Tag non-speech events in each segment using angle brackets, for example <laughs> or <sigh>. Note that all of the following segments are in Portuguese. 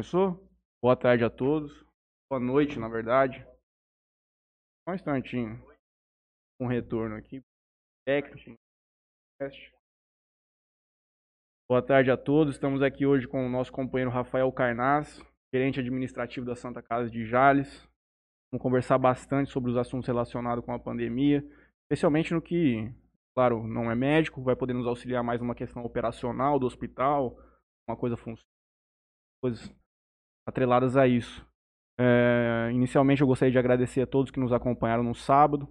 Começou? Boa tarde a todos. Boa noite, na verdade. Só um instantinho. Um retorno aqui. Técnico. Boa tarde a todos. Estamos aqui hoje com o nosso companheiro Rafael Carnaz, gerente administrativo da Santa Casa de Jales. Vamos conversar bastante sobre os assuntos relacionados com a pandemia, especialmente no que, claro, não é médico, vai poder nos auxiliar mais numa questão operacional do hospital, uma coisa coisas atreladas a isso. É, inicialmente eu gostaria de agradecer a todos que nos acompanharam no sábado.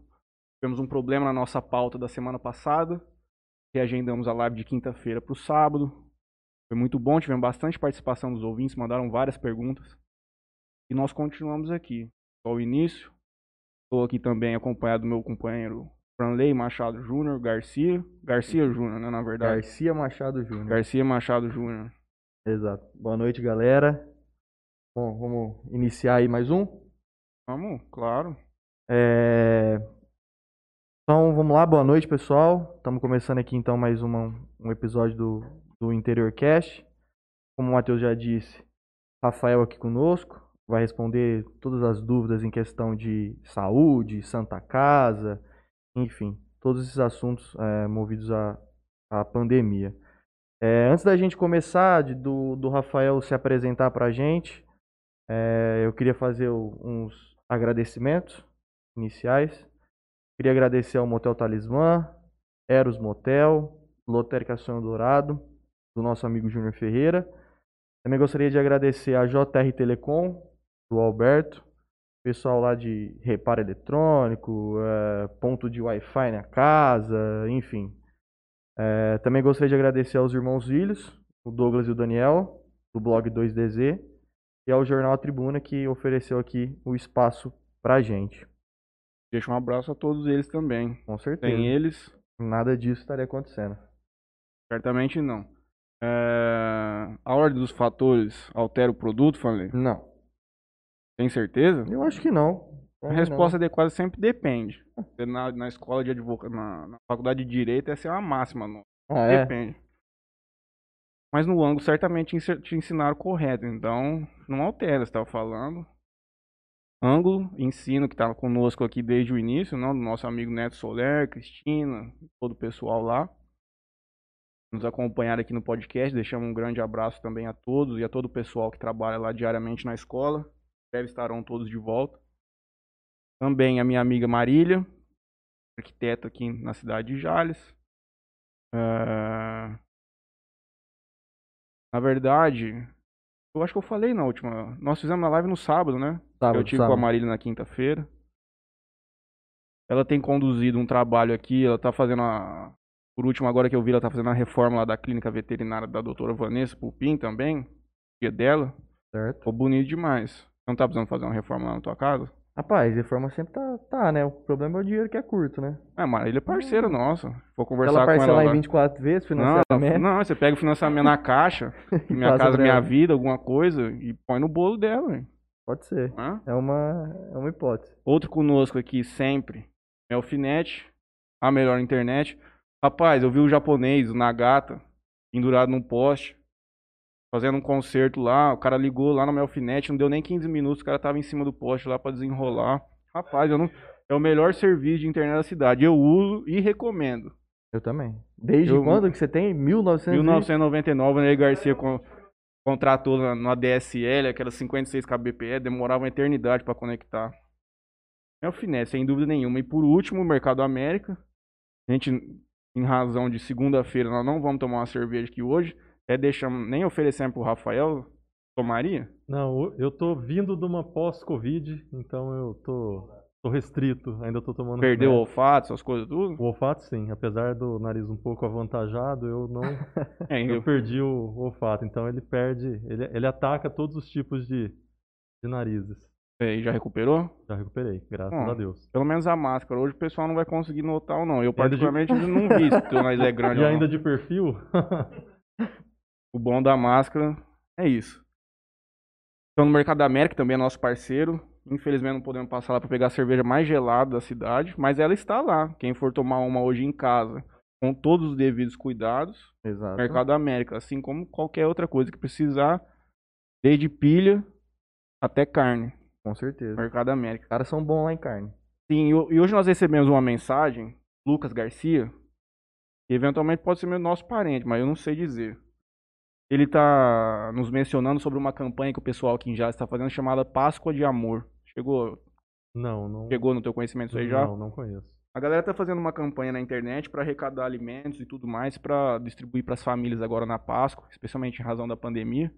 Tivemos um problema na nossa pauta da semana passada, reagendamos a live de quinta-feira para o sábado. Foi muito bom, tivemos bastante participação dos ouvintes, mandaram várias perguntas. E nós continuamos aqui. Ao início, estou aqui também acompanhado do meu companheiro Franley Machado Júnior, Garcia. Garcia Júnior, né, na verdade. Garcia Machado Júnior. Garcia Machado Júnior. Exato. Boa noite, galera. Bom, vamos iniciar aí mais um. Vamos, claro. É... Então, vamos lá. Boa noite, pessoal. Estamos começando aqui, então, mais uma, um episódio do, do Interior Cast. Como o Matheus já disse, Rafael aqui conosco. Vai responder todas as dúvidas em questão de saúde, Santa Casa, enfim, todos esses assuntos é, movidos à, à pandemia. É, antes da gente começar, de, do, do Rafael se apresentar para a gente, é, eu queria fazer uns agradecimentos iniciais. Queria agradecer ao Motel Talismã, Eros Motel, Lotérica Sonho Dourado, do nosso amigo Júnior Ferreira. Também gostaria de agradecer a JR Telecom, do Alberto, pessoal lá de reparo eletrônico, é, ponto de Wi-Fi na casa, enfim. É, também gostaria de agradecer aos irmãos Vilhos, o Douglas e o Daniel, do blog 2DZ, e ao Jornal A Tribuna, que ofereceu aqui o espaço pra gente. Deixa um abraço a todos eles também. Com certeza. Sem eles, Nada disso estaria acontecendo. certamente não. É, A ordem dos fatores altera o produto, falei? Não. Tem certeza? Eu acho que não. A resposta adequada sempre depende. Na, na escola de advogado, na, na faculdade de direito, essa é uma máxima. Não. Ah, é? Mas no ângulo certamente te ensinaram correto, então não altera, estava falando. Ângulo, ensino que estava conosco aqui desde o início, não, do nosso amigo Neto Soler, Cristina, todo o pessoal lá. Nos acompanharam aqui no podcast, deixamos um grande abraço também a todos e a todo o pessoal que trabalha lá diariamente na escola. Breve estarão todos de volta. Também a minha amiga Marília, arquiteta aqui na cidade de Jales. É, Na verdade, eu acho que eu falei na última. Nós fizemos a live no sábado, né? Sábado, eu tive com a sábado. Marília na quinta-feira. Ela tem conduzido um trabalho aqui, ela tá fazendo a. Por último, agora que eu vi, ela tá fazendo a reforma lá da clínica veterinária da doutora Vanessa Pupim também. Dia dela. Certo. Ficou bonito demais. Não tá precisando fazer uma reforma lá na tua casa? Rapaz, reforma sempre tá, tá, né? O problema é o dinheiro que é curto, né? É, Marília é parceira nossa. Vou Se conversar ela com ela. parcelar em lá. 24 vezes, Não, financiamento. não, você pega o financiamento na caixa, <laughs> minha casa, minha ela. vida, alguma coisa, e põe no bolo dela, hein? Pode ser. Hã? É uma, é uma hipótese. Outro conosco aqui sempre é o Alfinete, a melhor internet. Rapaz, eu vi o japonês, o Nagata, pendurado num poste, fazendo um concerto lá. O cara ligou lá no Melfinet, não deu nem 15 minutos, o cara tava em cima do poste lá pra desenrolar. Rapaz, eu não... é o melhor serviço de internet da cidade. Eu uso e recomendo. Eu também. Desde Eu- quando que você tem? 1900 e- 1999, o Ney Garcia con- contratou na, no ADSL, aquelas 56 kbps, demorava uma eternidade para conectar. É o finesse, sem dúvida nenhuma. E por último, o Mercado América. A gente, em razão de segunda-feira, nós não vamos tomar uma cerveja aqui hoje. Até deixamos, nem oferecemos pro Rafael. Tomaria? Não, eu tô vindo de uma pós-Covid, então eu tô, tô restrito, ainda tô tomando Perdeu o remédio. olfato, essas coisas tudo? o olfato, sim. Apesar do nariz um pouco avantajado, eu não <laughs> É, eu eu- perdi o olfato. Então ele perde, ele, ele ataca todos os tipos de, de narizes. é, já recuperou? Já recuperei, graças Bom, a Deus. Pelo menos a máscara. Hoje o pessoal não vai conseguir notar ou não. Eu ainda de- particularmente não vi se teu nariz é <laughs> grande E ou não. ainda de perfil, <laughs> O bom da máscara é isso. Então no Mercado da América também é nosso parceiro. Infelizmente não podemos passar lá para pegar a cerveja mais gelada da cidade, mas ela está lá. Quem for tomar uma hoje em casa, com todos os devidos cuidados, Exato. Mercado da América, assim como qualquer outra coisa que precisar, Desde pilha até carne. Com certeza. Mercado América. Os caras são bons lá em carne. Sim, e hoje nós recebemos uma mensagem, Lucas Garcia, que eventualmente pode ser meu nosso parente, mas eu não sei dizer. Ele está nos mencionando sobre uma campanha que o pessoal aqui em Jales está fazendo chamada Páscoa de Amor. Chegou, Não, não. chegou no teu conhecimento isso aí já? Não, não conheço. A galera tá fazendo uma campanha na internet para arrecadar alimentos e tudo mais para distribuir para as famílias agora na Páscoa, especialmente em razão da pandemia.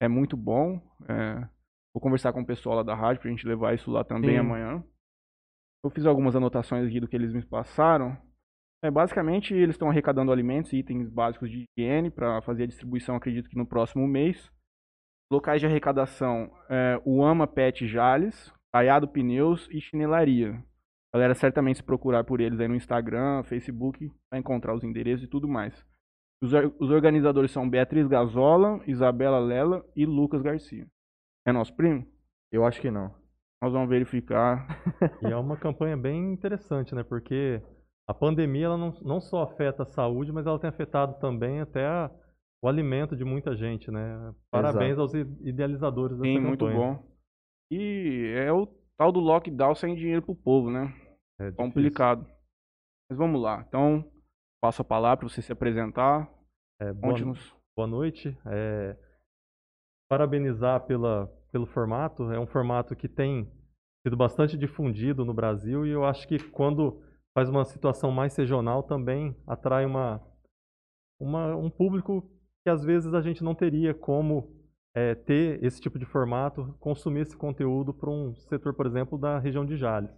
É muito bom. é, Vou conversar com o pessoal lá da rádio pra gente levar isso lá também Sim. amanhã. Eu fiz algumas anotações aqui do que eles me passaram. É, basicamente, eles estão arrecadando alimentos e itens básicos de higiene para fazer a distribuição, acredito que no próximo mês. Locais de arrecadação, é, o Ama Pet Jales, Caiado Pneus e Chinelaria. Galera, certamente se procurar por eles aí no Instagram, Facebook, vai encontrar os endereços e tudo mais. Os, os organizadores são Beatriz Gazola, Isabela Lela e Lucas Garcia. É nosso primo? Eu acho que não. Nós vamos verificar. E é uma campanha bem interessante, né? Porque a pandemia ela não, não só afeta a saúde, mas ela tem afetado também até a- o alimento de muita gente, né? Parabéns aos i- idealizadores dessa Sim, muito bom. E é o tal do lockdown sem dinheiro pro povo, né? É difícil. Complicado. Mas vamos lá. Então, passo a palavra para você se apresentar. É, boa, Conte-nos. boa noite. É, parabenizar pela, pelo formato. É um formato que tem sido bastante difundido no Brasil e eu acho que quando faz uma situação mais regional também atrai uma, uma, um público que às vezes a gente não teria como é, ter esse tipo de formato, consumir esse conteúdo para um setor, por exemplo, da região de Jales.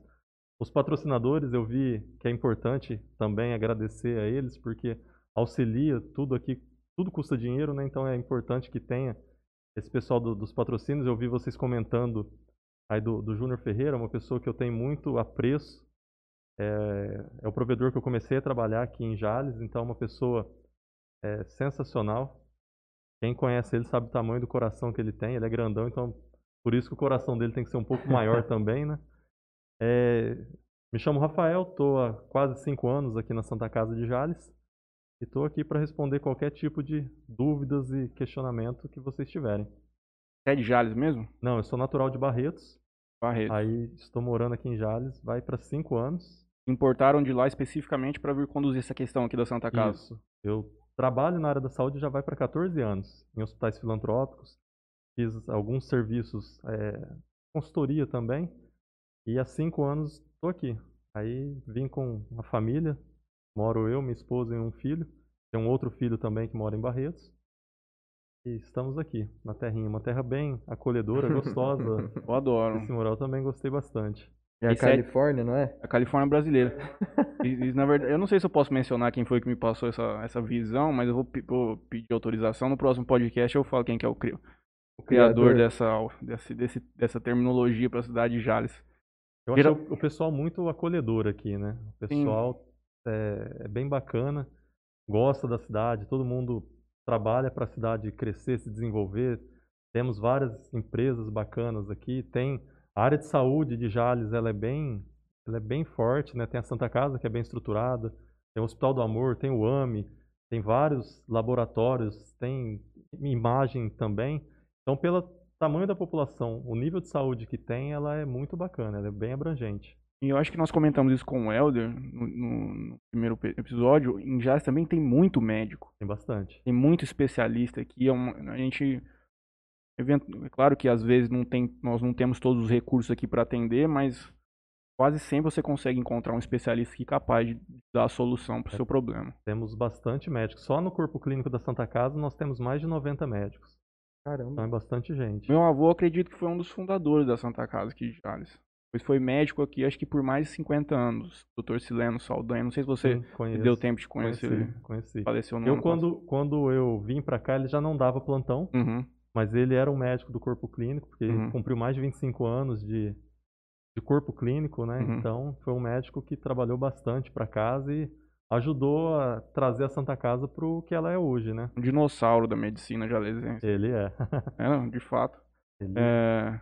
Os patrocinadores, eu vi que é importante também agradecer a eles, porque auxilia tudo aqui, tudo custa dinheiro, né? Então é importante que tenha esse pessoal do- dos patrocínios. Eu vi vocês comentando aí do, do Júnior Ferreira, uma pessoa que eu tenho muito apreço. É, é o provedor que eu comecei a trabalhar aqui em Jales, então é uma pessoa é, sensacional. Quem conhece ele sabe o tamanho do coração que ele tem, ele é grandão, então por isso que o coração dele tem que ser um pouco maior <laughs> também, né? É, me chamo Rafael, estou há quase cinco anos aqui na Santa Casa de Jales e estou aqui para responder qualquer tipo de dúvidas e questionamento que vocês tiverem. É de Jales mesmo? Não, eu sou natural de Barretos, Barreto. aí estou morando aqui em Jales, vai para cinco anos. Importaram de lá especificamente para vir conduzir essa questão aqui da Santa Casa. Isso. Eu trabalho na área da saúde já vai para 14 anos, em hospitais filantrópicos. Fiz alguns serviços, é, consultoria também. E há cinco anos estou aqui. Aí vim com a família, moro eu, minha esposa e um filho. Tem um outro filho também que mora em Barretos. E estamos aqui, na terrinha. Uma terra bem acolhedora, gostosa. <laughs> Eu adoro. Esse moral também gostei bastante. É a Esse é- Califórnia, não é? A Califórnia brasileira. E, e, na verdade, eu não sei se eu posso mencionar quem foi que me passou essa, essa visão, mas eu vou, vou pedir autorização. No próximo podcast eu falo quem que é o, cri- o criador Criador. dessa, desse, desse- dessa terminologia para a cidade de Jales. Eu Geral- acho o pessoal muito acolhedor aqui, né? O pessoal é, é bem bacana, gosta da cidade, todo mundo trabalha para a cidade crescer, se desenvolver. Temos várias empresas bacanas aqui. Tem a área de saúde de Jales, ela é bem, ela é bem forte, né? Tem a Santa Casa que é bem estruturada, tem o Hospital do Amor, tem o AME, tem vários laboratórios, tem imagem também. Então, pelo tamanho da população, o nível de saúde que tem, ela é muito bacana, ela é bem abrangente. E eu acho que nós comentamos isso com o Helder no, no- primeiro episódio. Em Jales também tem muito médico, Tem bastante. tem muito especialista aqui. É uma- a gente. É claro que às vezes não tem, nós não temos todos os recursos aqui para atender, mas quase sempre você consegue encontrar um especialista aqui capaz de dar a solução para o seu problema. Temos bastante médicos. Só no corpo clínico da Santa Casa nós temos mais de 90 médicos. Então Caramba. é bastante gente. Meu avô acredito que foi um dos fundadores da Santa Casa aqui de Jales. Pois foi médico aqui, acho que por mais de 50 anos. Dr. Sileno Saldanha. Não sei se você Sim, conheço. deu tempo de conhecer. Conheci, conheci. Faleceu no Eu quando, quando eu vim pra cá, ele já não dava plantão. Uhum. mas ele era um médico do corpo clínico, porque Uhum. ele cumpriu mais de 25 anos de, de corpo clínico, né? Uhum. Então, foi um médico que trabalhou bastante pra casa e ajudou a trazer a Santa Casa pro que ela é hoje, né? Um dinossauro da medicina jalesense. Ele é. <laughs> É, de fato. Ele- É,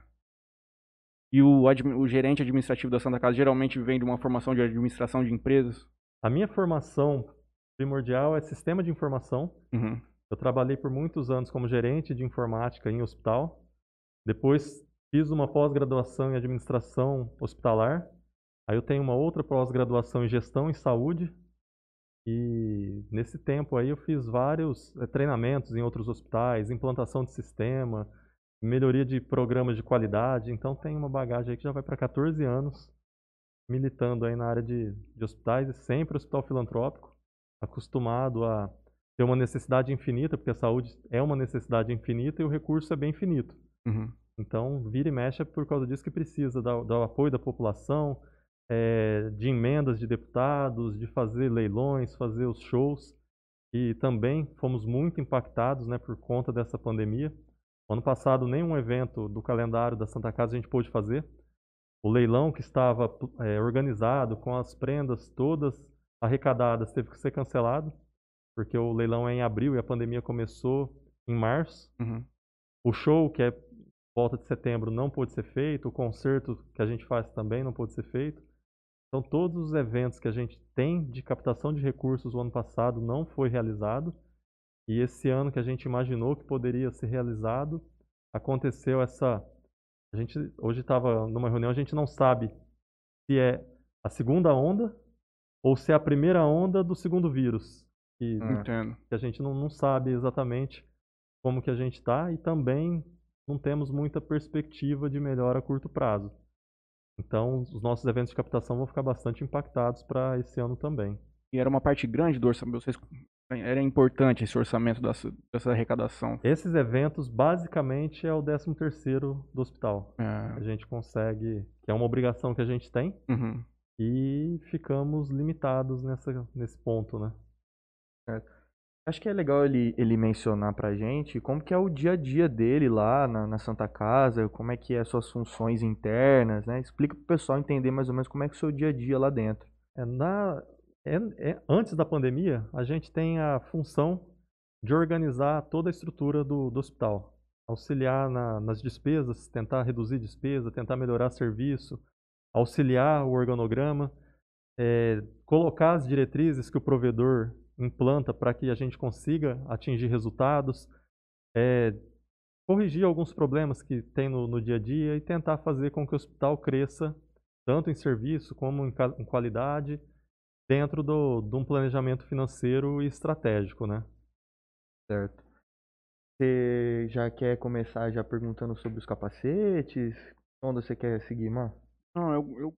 E o, o gerente administrativo da Santa Casa geralmente vem de uma formação de administração de empresas. A minha formação primordial é sistema de informação. Uhum. Eu trabalhei por muitos anos como gerente de informática em hospital. Depois fiz uma pós-graduação em administração hospitalar. Aí eu tenho uma outra pós-graduação em gestão em saúde. E nesse tempo aí eu fiz vários eh, treinamentos em outros hospitais, implantação de sistema, melhoria de programas de qualidade. Então tem uma bagagem aí que já vai para 14 anos militando aí na área de, de hospitais e sempre hospital filantrópico, acostumado a ter uma necessidade infinita, porque a saúde é uma necessidade infinita e o recurso é bem finito. Uhum. Então, vira e mexe é por causa disso que precisa do, do apoio da população, é, de emendas de deputados, de fazer leilões, fazer os shows. E também fomos muito impactados né, por conta dessa pandemia. Ano passado, nenhum evento do calendário da Santa Casa a gente pôde fazer. O leilão que estava é, organizado com as prendas todas arrecadadas teve que ser cancelado, porque o leilão é em abril e a pandemia começou em março. Uhum. O show, que é volta de setembro, não pôde ser feito. O concerto que a gente faz também não pôde ser feito. Então, todos os eventos que a gente tem de captação de recursos o ano passado não foi realizado. E esse ano que a gente imaginou que poderia ser realizado, aconteceu essa a gente hoje estava numa reunião, a gente não sabe se é a segunda onda ou se é a primeira onda do segundo vírus. Que, Entendo. que a gente não, não sabe exatamente como que a gente está e também não temos muita perspectiva de melhora a curto prazo. Então, os nossos eventos de captação vão ficar bastante impactados para esse ano também. E era uma parte grande do orçamento. Vocês era importante esse orçamento dessa, dessa arrecadação. Esses eventos, basicamente, é o 13 terceiro do hospital. É. A gente consegue, que é uma obrigação que a gente tem, Uhum. e ficamos limitados nessa, nesse ponto, né? Acho que é legal ele, ele mencionar pra gente como que é o dia a dia dele lá na, na Santa Casa, como é que é as suas funções internas, né? Explica pro pessoal entender mais ou menos como é que é o seu dia a dia lá dentro. É, na, é, é- antes da pandemia, a gente tem a função de organizar toda a estrutura do, do hospital. Auxiliar na- nas despesas, tentar reduzir despesa, tentar melhorar serviço, auxiliar o organograma, é, colocar as diretrizes que o provedor implanta para que a gente consiga atingir resultados, é, corrigir alguns problemas que tem no, no dia a dia e tentar fazer com que o hospital cresça tanto em serviço como em, em qualidade dentro do, de um planejamento financeiro e estratégico, né? Certo. Você já quer começar já perguntando sobre os capacetes? Onde você quer seguir, mano? Não, eu, eu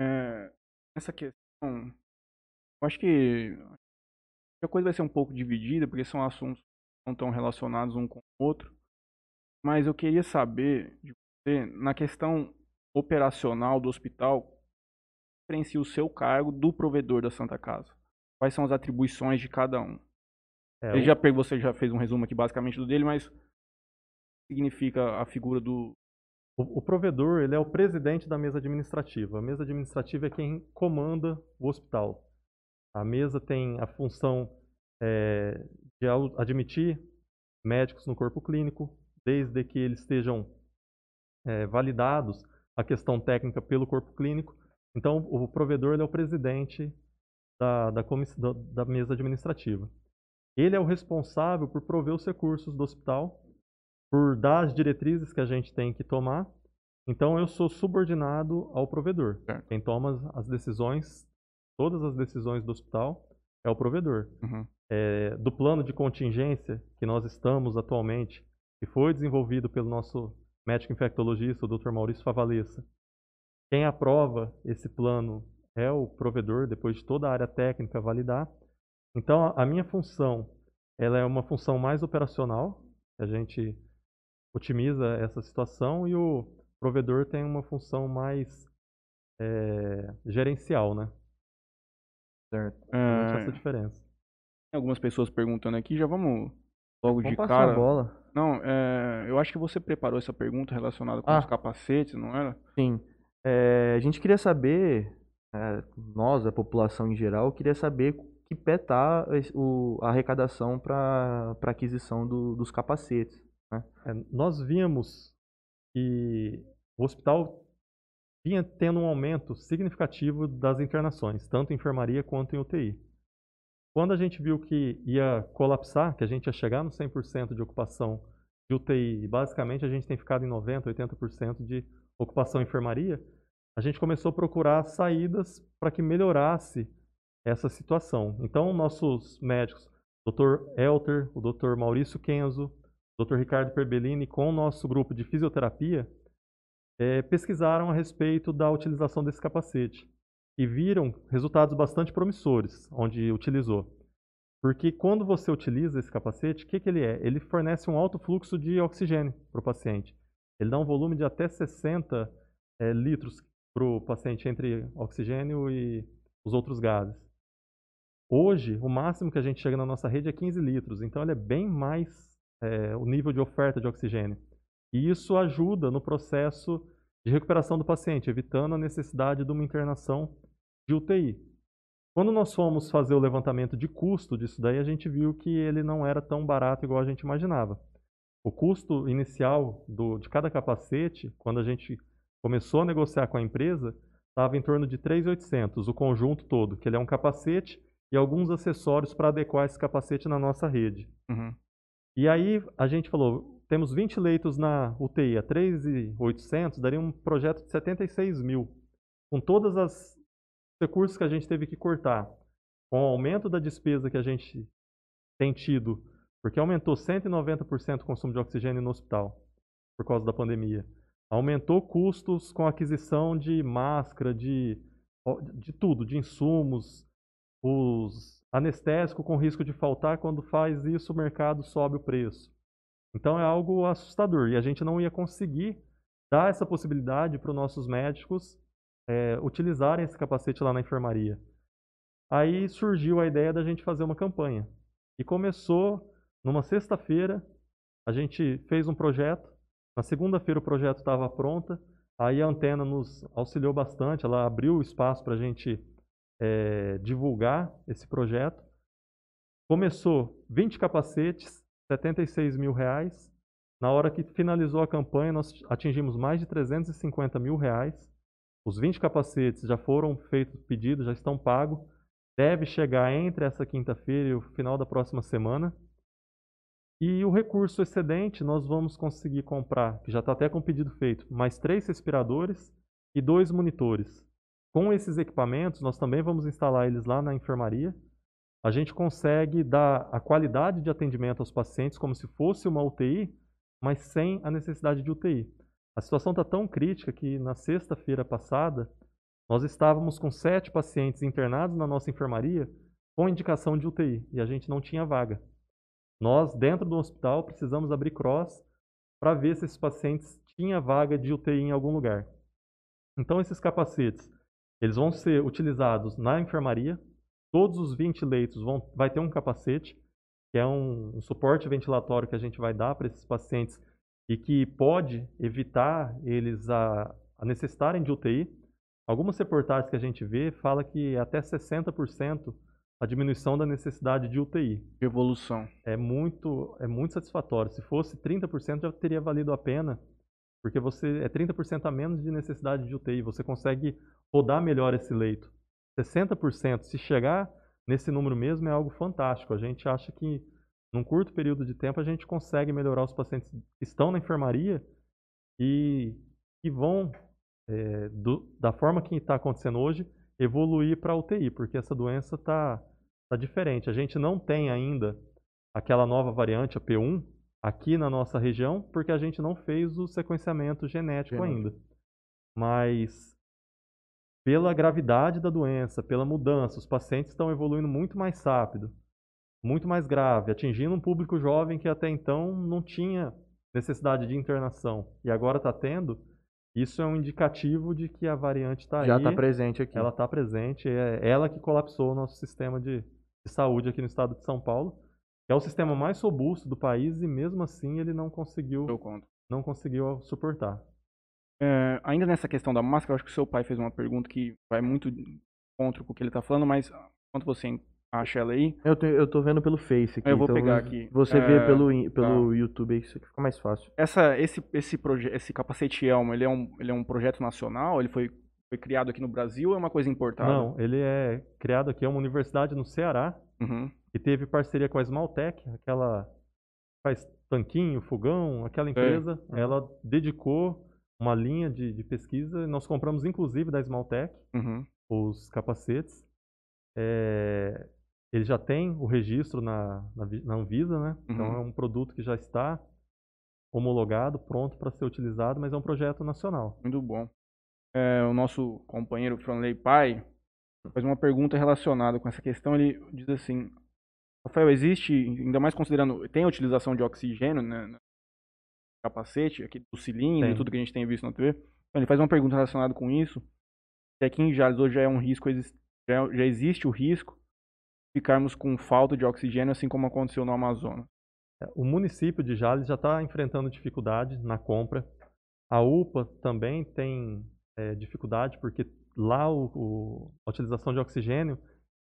é, essa questão, eu acho que a coisa vai ser um pouco dividida, porque são assuntos que não estão relacionados um com o outro. Mas eu queria saber de você, na questão operacional do hospital, diferencia o seu cargo do provedor da Santa Casa. Quais são as atribuições de cada um? É, o- já, você já fez um resumo aqui basicamente do dele, mas significa a figura do. O, o provedor ele é o presidente da mesa administrativa. A mesa administrativa é quem comanda o hospital. A mesa tem a função eh, de admitir médicos no corpo clínico, desde que eles estejam eh, validados a questão técnica pelo corpo clínico. Então, o provedor ele é o presidente da, da, da- mesa administrativa. Ele é o responsável por prover os recursos do hospital por dar as diretrizes que a gente tem que tomar. Então eu sou subordinado ao provedor. Certo. Quem toma as- as decisões, todas as decisões do hospital, é o provedor. Uhum. É, do plano de contingência que nós estamos atualmente, que foi desenvolvido pelo nosso médico infectologista, o Dr. Maurício Favalesa, quem aprova esse plano é o provedor, depois de toda a área técnica validar. Então, a- minha função, ela é uma função mais operacional, a gente otimiza essa situação, e o provedor tem uma função mais é, gerencial, né? Certo. Existe É, essa diferença. Tem algumas pessoas perguntando aqui, já vamos logo Vamos de passar cara. a bola. Não, é, eu acho que você preparou essa pergunta relacionada com Ah. os capacetes, não era? Sim. É, a gente queria saber, é, nós, a população em geral, queria saber que pé tá o, a arrecadação para aquisição do- dos capacetes. É, nós vimos que o hospital vinha tendo um aumento significativo das internações, tanto em enfermaria quanto em UTI. Quando a gente viu que ia colapsar, que a gente ia chegar no 100% de ocupação de UTI, e basicamente a gente tem ficado em 90%, 80% de ocupação em enfermaria, a gente começou a procurar saídas para que melhorasse essa situação. Então, nossos médicos, Dr. Elter, o Dr. Maurício Kenzo, Dr. Ricardo Perbellini, com o nosso grupo de fisioterapia, é, pesquisaram a respeito da utilização desse capacete e viram resultados bastante promissores onde utilizou. Porque quando você utiliza esse capacete, o que, que ele é? Ele fornece um alto fluxo de oxigênio para o paciente. Ele dá um volume de até 60 é, litros para o paciente entre oxigênio e os outros gases. Hoje, o máximo que a gente chega na nossa rede é 15 litros, então ele é bem mais é, o nível de oferta de oxigênio. E isso ajuda no processo de recuperação do paciente, evitando a necessidade de uma internação de UTI. Quando nós fomos fazer o levantamento de custo disso daí, a gente viu que ele não era tão barato igual a gente imaginava. O custo inicial do, de cada capacete, quando a gente começou a negociar com a empresa, estava em torno de 3.800, o conjunto todo, que ele é um capacete e alguns acessórios para adequar esse capacete na nossa rede. Uhum. E aí a gente falou, temos 20 leitos na UTI, a 3.800 daria um projeto de 76 mil. Com todos os recursos que a gente teve que cortar, com o aumento da despesa que a gente tem tido, porque aumentou 190% o consumo de oxigênio no hospital, por causa da pandemia. Aumentou custos com aquisição de máscara, de, de tudo, de insumos, os anestésicos com risco de faltar, quando faz isso o mercado sobe o preço. Então é algo assustador e a gente não ia conseguir dar essa possibilidade para os nossos médicos é, utilizarem esse capacete lá na enfermaria. Aí surgiu a ideia da gente fazer uma campanha. E começou numa sexta-feira, a gente fez um projeto. Na segunda-feira o projeto estava pronta. Aí a antena nos auxiliou bastante, ela abriu espaço para a gente é, divulgar esse projeto. Começou 20 capacetes, 76 mil reais. Na hora que finalizou a campanha, nós atingimos mais de 350 mil reais. Os 20 capacetes já foram feitos pedidos, já estão pagos. Deve chegar entre essa quinta-feira e o final da próxima semana. E o recurso excedente nós vamos conseguir comprar, que já está até com o pedido feito, mais três respiradores e dois monitores. Com esses equipamentos, nós também vamos instalar eles lá na enfermaria. A gente consegue dar a qualidade de atendimento aos pacientes como se fosse uma UTI, mas sem a necessidade de UTI. A situação está tão crítica que na sexta-feira passada, nós estávamos com sete pacientes internados na nossa enfermaria com indicação de UTI e a gente não tinha vaga. Nós, dentro do hospital, precisamos abrir cross para ver se esses pacientes tinham vaga de UTI em algum lugar. Então, esses capacetes, eles vão ser utilizados na enfermaria. Todos os 20 leitos vão vai ter um capacete, que é um, um suporte ventilatório que a gente vai dar para esses pacientes e que pode evitar eles a, a necessitarem de UTI. Algumas reportagens que a gente vê fala que até 60% a diminuição da necessidade de UTI. Evolução. É muito, é muito satisfatório. Se fosse 30% já teria valido a pena, porque você é 30% a menos de necessidade de UTI. Você consegue rodar melhor esse leito. 60%, se chegar nesse número mesmo, é algo fantástico. A gente acha que num curto período de tempo a gente consegue melhorar os pacientes que estão na enfermaria e que vão, é, do, da forma que está acontecendo hoje, evoluir para UTI, porque essa doença está tá diferente. A gente não tem ainda aquela nova variante, a P1, aqui na nossa região, porque a gente não fez o sequenciamento genético, genético. ainda. Mas pela gravidade da doença, pela mudança, os pacientes estão evoluindo muito mais rápido, muito mais grave, atingindo um público jovem que até então não tinha necessidade de internação e agora está tendo. Isso é um indicativo de que a variante está aí. Já está presente aqui. Ela está presente. É ela que colapsou o nosso sistema de, de saúde aqui no estado de São Paulo, que é o sistema mais robusto do país e mesmo assim ele não conseguiu, não conseguiu suportar. É, ainda nessa questão da máscara, eu acho que o seu pai fez uma pergunta que vai muito contra o que ele está falando, mas quanto você acha ela aí? Eu, te, eu tô vendo pelo Face aqui. Eu vou então pegar aqui. Você é, vê pelo, pelo tá. YouTube aí, isso fica mais fácil. Essa, esse, esse, esse capacete Elmo, ele é, um, ele é um projeto nacional? Ele foi, foi criado aqui no Brasil ou é uma coisa importada? Não, ele é criado aqui, é uma universidade no Ceará, Uhum. que teve parceria com a Smaltec, aquela faz tanquinho, fogão, aquela empresa, Uhum. ela dedicou uma linha de, de pesquisa, nós compramos inclusive da Smaltec Uhum. os capacetes. É, ele já tem o registro na, na, na Anvisa, né? Então Uhum. é um produto que já está homologado, pronto para ser utilizado, mas é um projeto nacional. Muito bom. É, o nosso companheiro Franley Pai faz uma pergunta relacionada com essa questão. Ele diz assim: Rafael, existe, ainda mais considerando, tem a utilização de oxigênio né, no capacete, aqui do cilindro e Tem. tudo que a gente tem visto na TV. Então, ele faz uma pergunta relacionada com isso. Se aqui em Jales hoje já é um risco, já, já existe o risco de ficarmos com falta de oxigênio, assim como aconteceu no Amazonas. É, O município de Jales já está enfrentando dificuldade na compra. A UPA também tem é, dificuldade, porque lá o- o- a utilização de oxigênio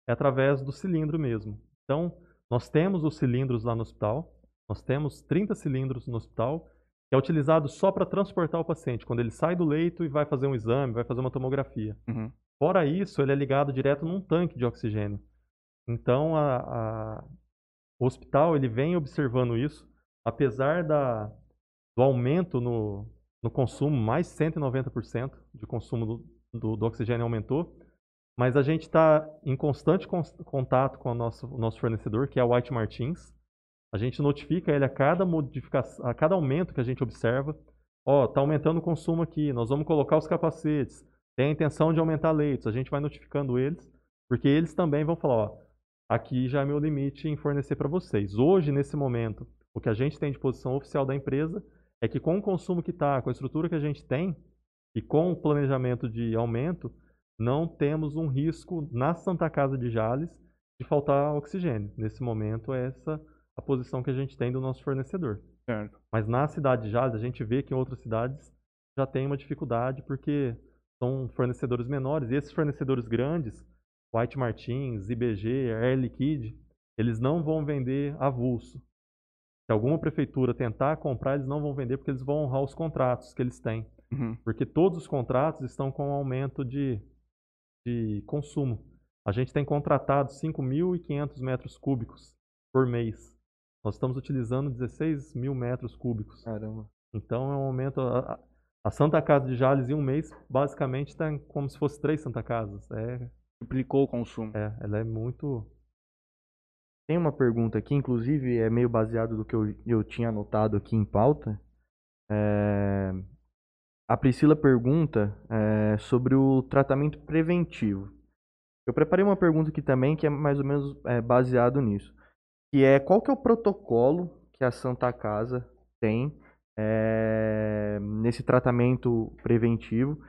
é através do cilindro mesmo. Então, nós temos os cilindros lá no hospital, nós temos 30 cilindros no hospital, que é utilizado só para transportar o paciente, quando ele sai do leito e vai fazer um exame, vai fazer uma tomografia. Uhum. Fora isso, ele é ligado direto num tanque de oxigênio. Então, a- a- o hospital ele vem observando isso, apesar da, do aumento no, no consumo, mais 190% de consumo do, do, do oxigênio aumentou, mas a gente está em constante cons- contato com o nosso, o nosso fornecedor, que é a White Martins. A gente notifica ele a cada modificação, a cada aumento que a gente observa. Ó, tá aumentando o consumo aqui, nós vamos colocar os capacetes. Tem a intenção de aumentar leitos, a gente vai notificando eles, porque eles também vão falar, ó, aqui já é meu limite em fornecer para vocês. Hoje, nesse momento, o que a gente tem de posição oficial da empresa é que com o consumo que está, com a estrutura que a gente tem e com o planejamento de aumento, não temos um risco na Santa Casa de Jales de faltar oxigênio. Nesse momento, é essa a posição que a gente tem do nosso fornecedor. Certo. Mas na cidade de Jales, a gente vê que em outras cidades já tem uma dificuldade porque são fornecedores menores. E esses fornecedores grandes, White Martins, IBG, Air Liquide, eles não vão vender avulso. Se alguma prefeitura tentar comprar, eles não vão vender porque eles vão honrar os contratos que eles têm. Uhum. Porque todos os contratos estão com aumento de, de consumo. A gente tem contratado 5.500 metros cúbicos por mês. Nós estamos utilizando 16 mil metros cúbicos. Caramba. Então é um aumento. A, a- Santa Casa de Jales em um mês basicamente está como se fosse três Santa Casas. É, Duplicou o consumo. é, ela é muito. Tem uma pergunta aqui, inclusive é meio baseado do que eu, eu tinha anotado aqui em pauta. É, A Priscila pergunta é, sobre o tratamento preventivo. Eu preparei uma pergunta aqui também que é mais ou menos é, baseado nisso. Que é qual que é o protocolo que a Santa Casa tem é, nesse tratamento preventivo,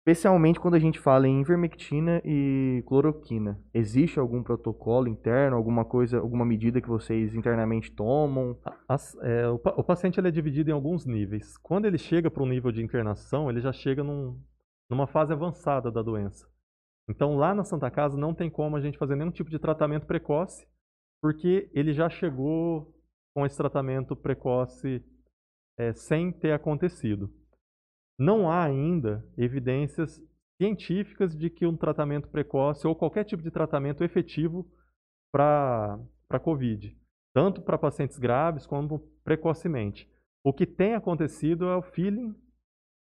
especialmente quando a gente fala em ivermectina e cloroquina. Existe algum protocolo interno, alguma coisa, alguma medida que vocês internamente tomam? As- é, o, o paciente ele é dividido em alguns níveis. Quando ele chega para um nível de internação, ele já chega num- numa fase avançada da doença. Então, lá na Santa Casa, não tem como a gente fazer nenhum tipo de tratamento precoce, porque ele já chegou com esse tratamento precoce é, sem ter acontecido. Não há ainda evidências científicas de que um tratamento precoce ou qualquer tipo de tratamento efetivo para a COVID tanto para pacientes graves como precocemente. O que tem acontecido é o feeling,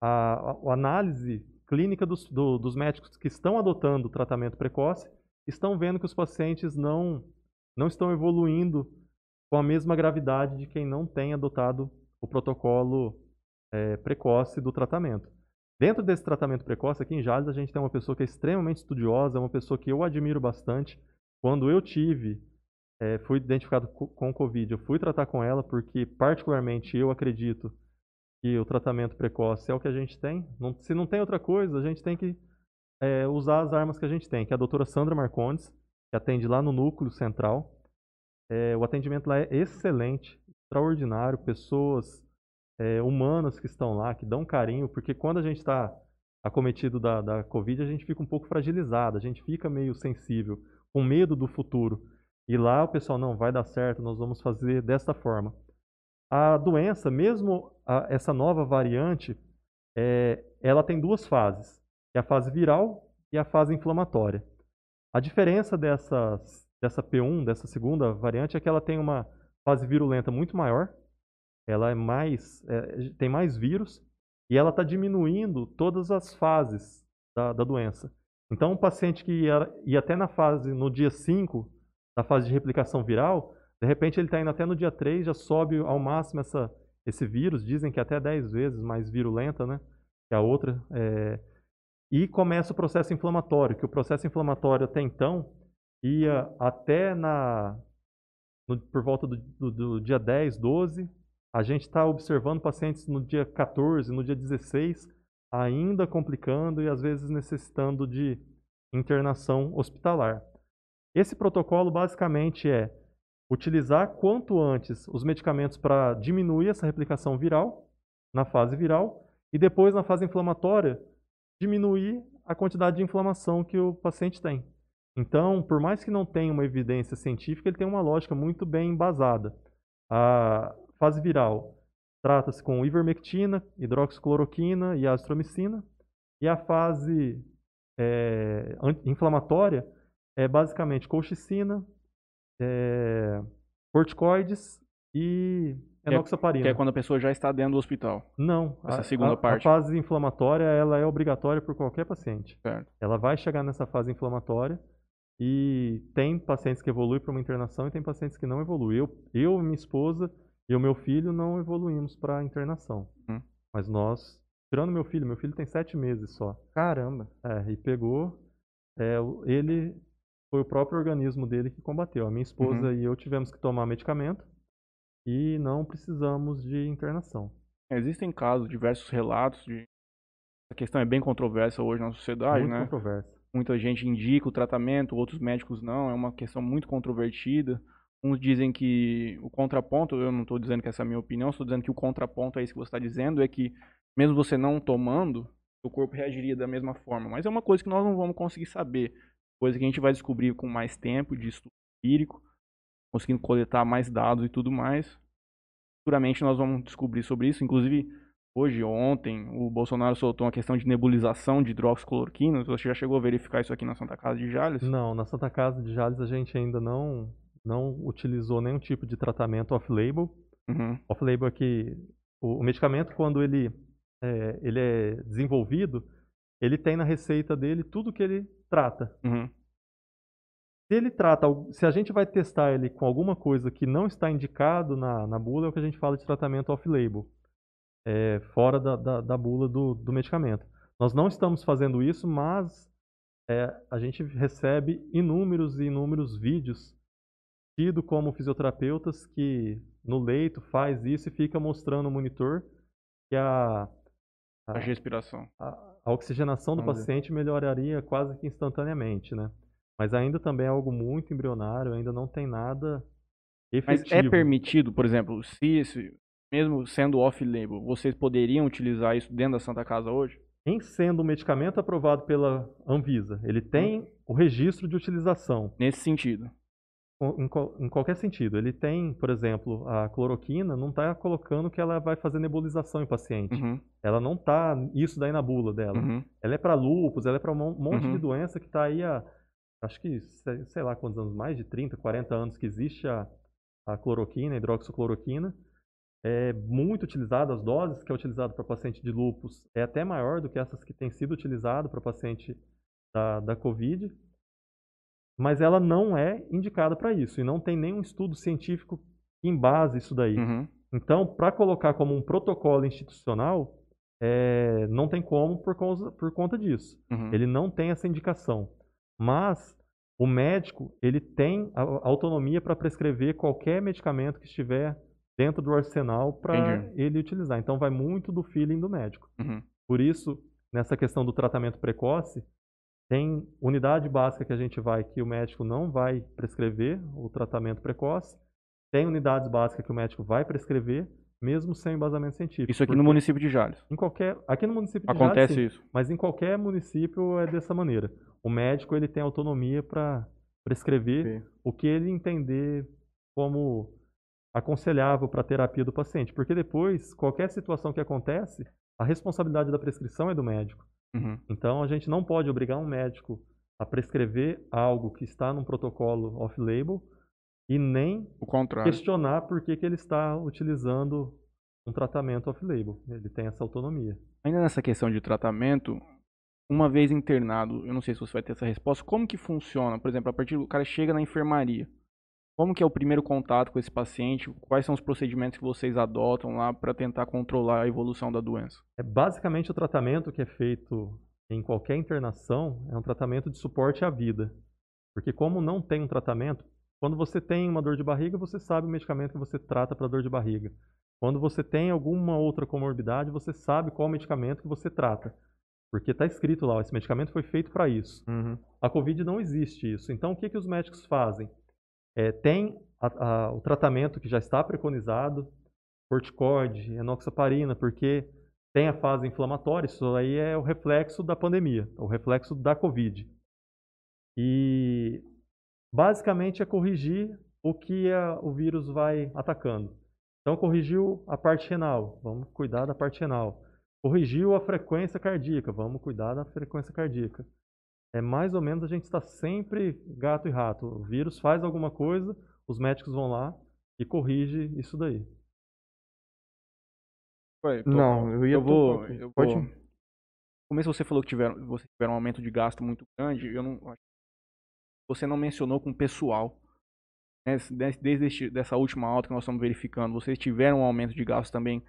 a, a- análise clínica dos, do- dos médicos que estão adotando o tratamento precoce, estão vendo que os pacientes não, não estão evoluindo com a mesma gravidade de quem não tem adotado o protocolo eh, precoce do tratamento. Dentro desse tratamento precoce, aqui em Jales, a gente tem uma pessoa que é extremamente estudiosa, é uma pessoa que eu admiro bastante. Quando eu tive é, fui identificado co- com Covid, eu fui tratar com ela porque, particularmente, eu acredito que o tratamento precoce é o que a gente tem. Não- se não tem outra coisa, a gente tem que é, usar as armas que a gente tem, que é a doutora Sandra Marcondes, que atende lá no núcleo central. É, o atendimento lá é excelente, extraordinário, pessoas é, humanas que estão lá, que dão carinho, porque quando a gente está acometido da, da Covid, a gente fica um pouco fragilizado, a gente fica meio sensível, com medo do futuro. E lá o pessoal, não, vai dar certo, nós vamos fazer desta forma. A doença, mesmo a- essa nova variante, é, ela tem duas fases, é a fase viral e a fase inflamatória. A diferença dessas, dessa P1, dessa segunda variante, é que ela tem uma fase virulenta muito maior, ela é mais, é, tem mais vírus e ela está diminuindo todas as fases da, da doença. Então, um paciente que ia, ia, até na fase, no dia 5, na fase de replicação viral, de repente ele está indo até no dia 3, já sobe ao máximo essa, esse vírus, dizem que até 10 vezes mais virulenta, né? Que a outra. É, e começa o processo inflamatório, que o processo inflamatório até então ia até na, no, por volta do, do, do, dia 10, 12. A gente está observando pacientes no dia 14, no dia 16, ainda complicando e às vezes necessitando de internação hospitalar. Esse protocolo basicamente é utilizar quanto antes os medicamentos para diminuir essa replicação viral, na fase viral, e depois, na fase inflamatória, diminuir a quantidade de inflamação que o paciente tem. Então, por mais que não tenha uma evidência científica, ele tem uma lógica muito bem embasada. A fase viral trata-se com ivermectina, hidroxicloroquina e azitromicina, e a fase é, inflamatória é basicamente colchicina, é, corticoides e enoxaparina. Que é quando a pessoa já está dentro do hospital. Não. Essa a, segunda a, parte. A fase inflamatória ela é obrigatória por qualquer paciente. Certo. Ela vai chegar nessa fase inflamatória e tem pacientes que evoluem para uma internação e tem pacientes que não evoluem. Eu, eu minha esposa e o meu filho não evoluímos para internação. Hum. Mas nós, tirando meu filho, meu filho tem sete meses só. Caramba. É, e pegou. É, ele foi o próprio organismo dele que combateu. A minha esposa uhum. e eu tivemos que tomar medicamento e não precisamos de internação. Existem casos, diversos relatos de a questão é bem controversa hoje na sociedade, muito né? controversa. Muita gente indica o tratamento, outros médicos não. É uma questão muito controvertida. Uns dizem que o contraponto, eu não estou dizendo que essa é a minha opinião, estou dizendo que o contraponto é isso que você está dizendo, é que mesmo você não tomando, o corpo reagiria da mesma forma. Mas é uma coisa que nós não vamos conseguir saber. Coisa que a gente vai descobrir com mais tempo de estudo empírico, conseguindo coletar mais dados e tudo mais. Futuramente nós vamos descobrir sobre isso. Inclusive, hoje, ontem, o Bolsonaro soltou uma questão de nebulização de hidroxicloroquina. Você já chegou a verificar isso aqui na Santa Casa de Jales? Não, na Santa Casa de Jales a gente ainda não, não utilizou nenhum tipo de tratamento off-label. Uhum. Off-label é que o, o medicamento, quando ele é, ele é desenvolvido, ele tem na receita dele tudo que ele trata. Uhum. Se ele trata, se a gente vai testar ele com alguma coisa que não está indicado na, na bula, é o que a gente fala de tratamento off-label, é, fora da, da, da bula do, do, medicamento. Nós não estamos fazendo isso, mas é, a gente recebe inúmeros e inúmeros vídeos tido como fisioterapeutas que no leito faz isso e fica mostrando no monitor que a, a, a respiração. A, a oxigenação do Vamos paciente ver. melhoraria quase que instantaneamente, né? Mas ainda também é algo muito embrionário, ainda não tem nada efetivo. Mas é permitido, por exemplo, se, se mesmo sendo off-label, vocês poderiam utilizar isso dentro da Santa Casa hoje? Em sendo um medicamento aprovado pela Anvisa, ele tem hum. o registro de utilização. Nesse sentido em, em, qualquer sentido. Ele tem, por exemplo, a cloroquina não está colocando que ela vai fazer nebulização em paciente. Uhum. Ela não está isso daí na bula dela. Uhum. Ela é para lúpus, ela é para um monte uhum. de doença que está aí há, acho que, sei lá quantos anos, mais de 30, 40 anos que existe a, a cloroquina, a hidroxicloroquina. É muito utilizada, as doses que é utilizada para paciente de lúpus é até maior do que essas que têm sido utilizadas para paciente da, da Covid mas ela não é indicada para isso e não tem nenhum estudo científico que embase isso daí. Uhum. Então, para colocar como um protocolo institucional, é, não tem como por, causa, por conta disso. Uhum. Ele não tem essa indicação. Mas o médico ele tem a autonomia para prescrever qualquer medicamento que estiver dentro do arsenal para ele utilizar. Então, vai muito do feeling do médico. Uhum. Por isso, nessa questão do tratamento precoce, tem unidade básica que a gente vai que o médico não vai prescrever o tratamento precoce. Tem unidades básicas que o médico vai prescrever, mesmo sem embasamento científico. Isso aqui no município de Jales? Em qualquer, aqui no município de Acontece Jales, isso. Mas em qualquer município é dessa maneira. O médico ele tem autonomia para prescrever Sim. o que ele entender como aconselhável para a terapia do paciente. Porque depois, qualquer situação que acontece, a responsabilidade da prescrição é do médico. Uhum. Então a gente não pode obrigar um médico a prescrever algo que está num protocolo off-label e nem questionar por que, que ele está utilizando um tratamento off-label. Ele tem essa autonomia. Ainda nessa questão de tratamento, uma vez internado, eu não sei se você vai ter essa resposta, como que funciona? Por exemplo, a partir do cara chega na enfermaria, como que é o primeiro contato com esse paciente? Quais são os procedimentos que vocês adotam lá para tentar controlar a evolução da doença? É basicamente o tratamento que é feito em qualquer internação é um tratamento de suporte à vida. Porque como não tem um tratamento, quando você tem uma dor de barriga, você sabe o medicamento que você trata para dor de barriga. Quando você tem alguma outra comorbidade, você sabe qual medicamento que você trata. Porque está escrito lá, esse medicamento foi feito para isso. Uhum. A Covid não existe isso. Então, o que, que os médicos fazem? É, tem a- a- o tratamento que já está preconizado, corticoide, enoxaparina, porque tem a fase inflamatória, isso aí é o reflexo da pandemia, o reflexo da Covid. E basicamente é corrigir o que a- o vírus vai atacando. Então, corrigiu a parte renal, vamos cuidar da parte renal. Corrigiu a frequência cardíaca, vamos cuidar da frequência cardíaca. É mais ou menos a gente está sempre gato e rato. O vírus faz alguma coisa, os médicos vão lá e corrige isso daí. Ué, tô- Não, eu ia eu vou, eu pode- vou. No começo você falou que tiveram, você tiveram um aumento de gasto muito grande. Eu não, você não mencionou com o pessoal. né, Desde, desde este- dessa última alta que nós estamos verificando, vocês tiveram um aumento de gasto também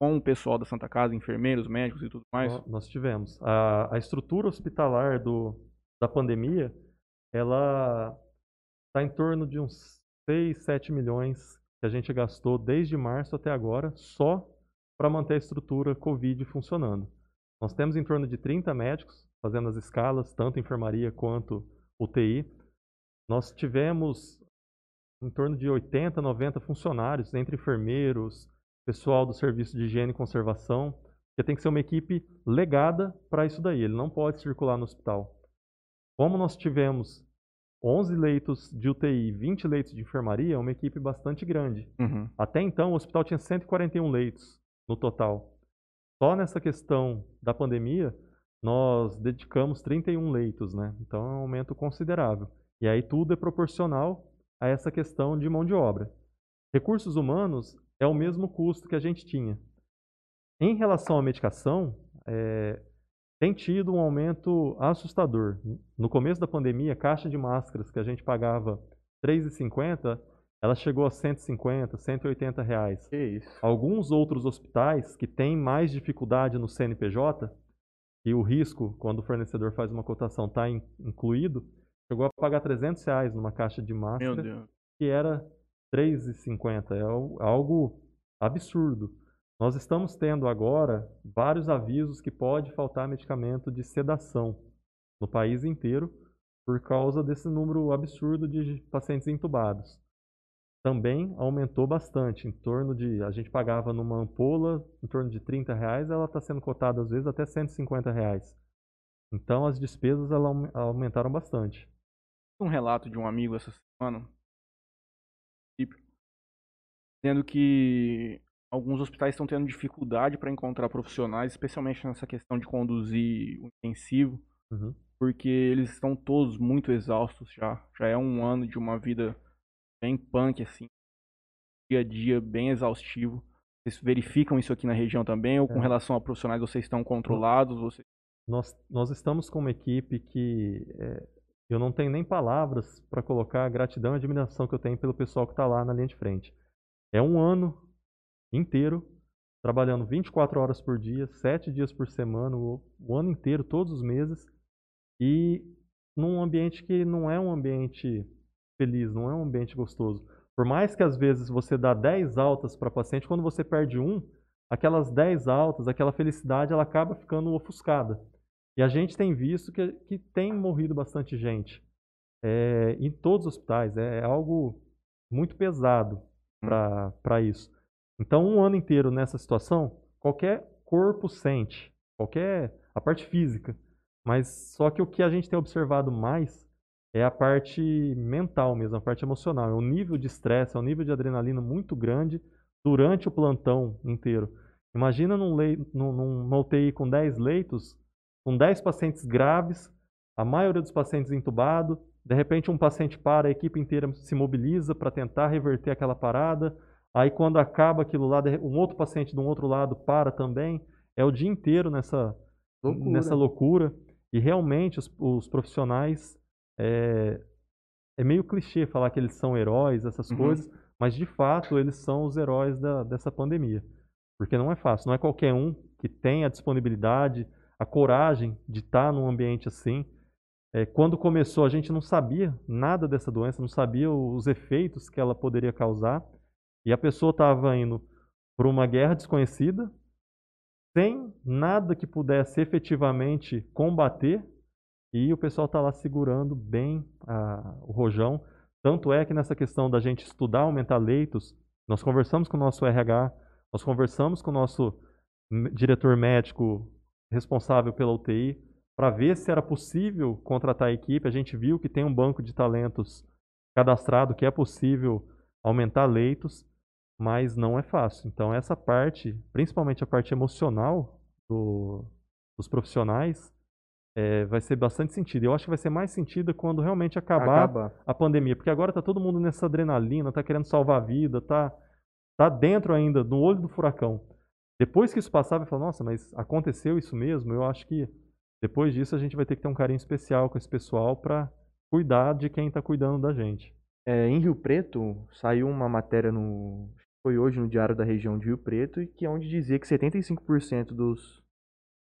com o pessoal da Santa Casa, enfermeiros, médicos e tudo mais? Nó- Nós tivemos. A, a estrutura hospitalar do, da pandemia, ela está em torno de uns 6, 7 milhões que a gente gastou desde março até agora, só para manter a estrutura Covid funcionando. Nós temos em torno de 30 médicos fazendo as escalas, tanto enfermaria quanto UTI. Nós tivemos em torno de 80, 90 funcionários, entre enfermeiros, pessoal do serviço de higiene e conservação, porque tem que ser uma equipe legada para isso daí, ele não pode circular no hospital. Como nós tivemos 11 leitos de UTI e 20 leitos de enfermaria, é uma equipe bastante grande. Uhum. Até então, o hospital tinha 141 leitos no total. Só nessa questão da pandemia, nós dedicamos 31 leitos, né? Então é um aumento considerável. E aí tudo é proporcional a essa questão de mão de obra. Recursos humanos é o mesmo custo que a gente tinha. Em relação à medicação, eh, tem tido um aumento assustador. No começo da pandemia, a caixa de máscaras que a gente pagava R$ 3,50, ela chegou a 150, 180 reais. Que isso. Alguns outros hospitais que têm mais dificuldade no CNPJ, e o risco, quando o fornecedor faz uma cotação, está incluído, chegou a pagar 300 reais numa caixa de Meu máscara Deus. que era 3,50. É al- algo absurdo. Nós estamos tendo agora vários avisos que pode faltar medicamento de sedação no país inteiro por causa desse número absurdo de pacientes entubados. Também aumentou bastante, em torno de, a gente pagava numa ampola em torno de 30 reais, ela está sendo cotada às vezes até 150 reais. Então as despesas ela aume- aumentaram bastante. um relato de um amigo essa semana, dizendo que alguns hospitais estão tendo dificuldade para encontrar profissionais, especialmente nessa questão de conduzir o intensivo, Uhum. porque eles estão todos muito exaustos já. Já é um ano de uma vida bem punk, assim, dia a dia bem exaustivo. Vocês verificam isso aqui na região também, ou com É. relação a profissionais vocês estão controlados? Vocês... Nós, nós estamos com uma equipe que é, eu não tenho nem palavras para colocar a gratidão e admiração que eu tenho pelo pessoal que está lá na linha de frente. É um ano inteiro, trabalhando 24 horas por dia, 7 dias por semana, o, o ano inteiro, todos os meses, e num ambiente que não é um ambiente feliz, não é um ambiente gostoso. Por mais que às vezes você dá 10 altas para paciente, quando você perde um, aquelas 10 altas, aquela felicidade, ela acaba ficando ofuscada. E a gente tem visto que, que tem morrido bastante gente é, em todos os hospitais. É, é algo muito pesado para isso. Então, um ano inteiro nessa situação, qualquer corpo sente, qualquer a parte física. Mas só que o que a gente tem observado mais é a parte mental mesmo, a parte emocional. É o nível de estresse, é o nível de adrenalina muito grande durante o plantão inteiro. Imagina num lei, num, numa UTI com 10 leitos, com 10 pacientes graves, a maioria dos pacientes entubado, de repente um paciente para, a equipe inteira se mobiliza para tentar reverter aquela parada, aí quando acaba aquilo lá, um outro paciente de um outro lado para também, é o dia inteiro nessa loucura, nessa loucura. e realmente os, os profissionais, é, é, meio clichê falar que eles são heróis, essas uhum. coisas, mas de fato eles são os heróis da, dessa pandemia, porque não é fácil, não é qualquer um que tem a disponibilidade, a coragem de estar num ambiente assim, é, quando começou, a gente não sabia nada dessa doença, não sabia os efeitos que ela poderia causar. E a pessoa estava indo para uma guerra desconhecida, sem nada que pudesse efetivamente combater, e o pessoal está lá segurando bem a, o rojão. Tanto é que nessa questão da gente estudar, aumentar leitos, nós conversamos com o nosso RH, nós conversamos com o nosso diretor médico responsável pela UTI, para ver se era possível contratar a equipe. A gente viu que tem um banco de talentos cadastrado, que é possível aumentar leitos, mas não é fácil. Então, essa parte, principalmente a parte emocional do, dos profissionais, é, vai ser bastante sentido. Eu acho que vai ser mais sentido quando realmente acabar Acaba. a pandemia, porque agora está todo mundo nessa adrenalina, está querendo salvar a vida, está tá dentro ainda, no olho do furacão. Depois que isso passar, vai falar, nossa, mas aconteceu isso mesmo? Eu acho que depois disso, a gente vai ter que ter um carinho especial com esse pessoal para cuidar de quem está cuidando da gente. É, em Rio Preto, saiu uma matéria no. Foi hoje no Diário da Região de Rio Preto, e que é onde dizia que 75% dos,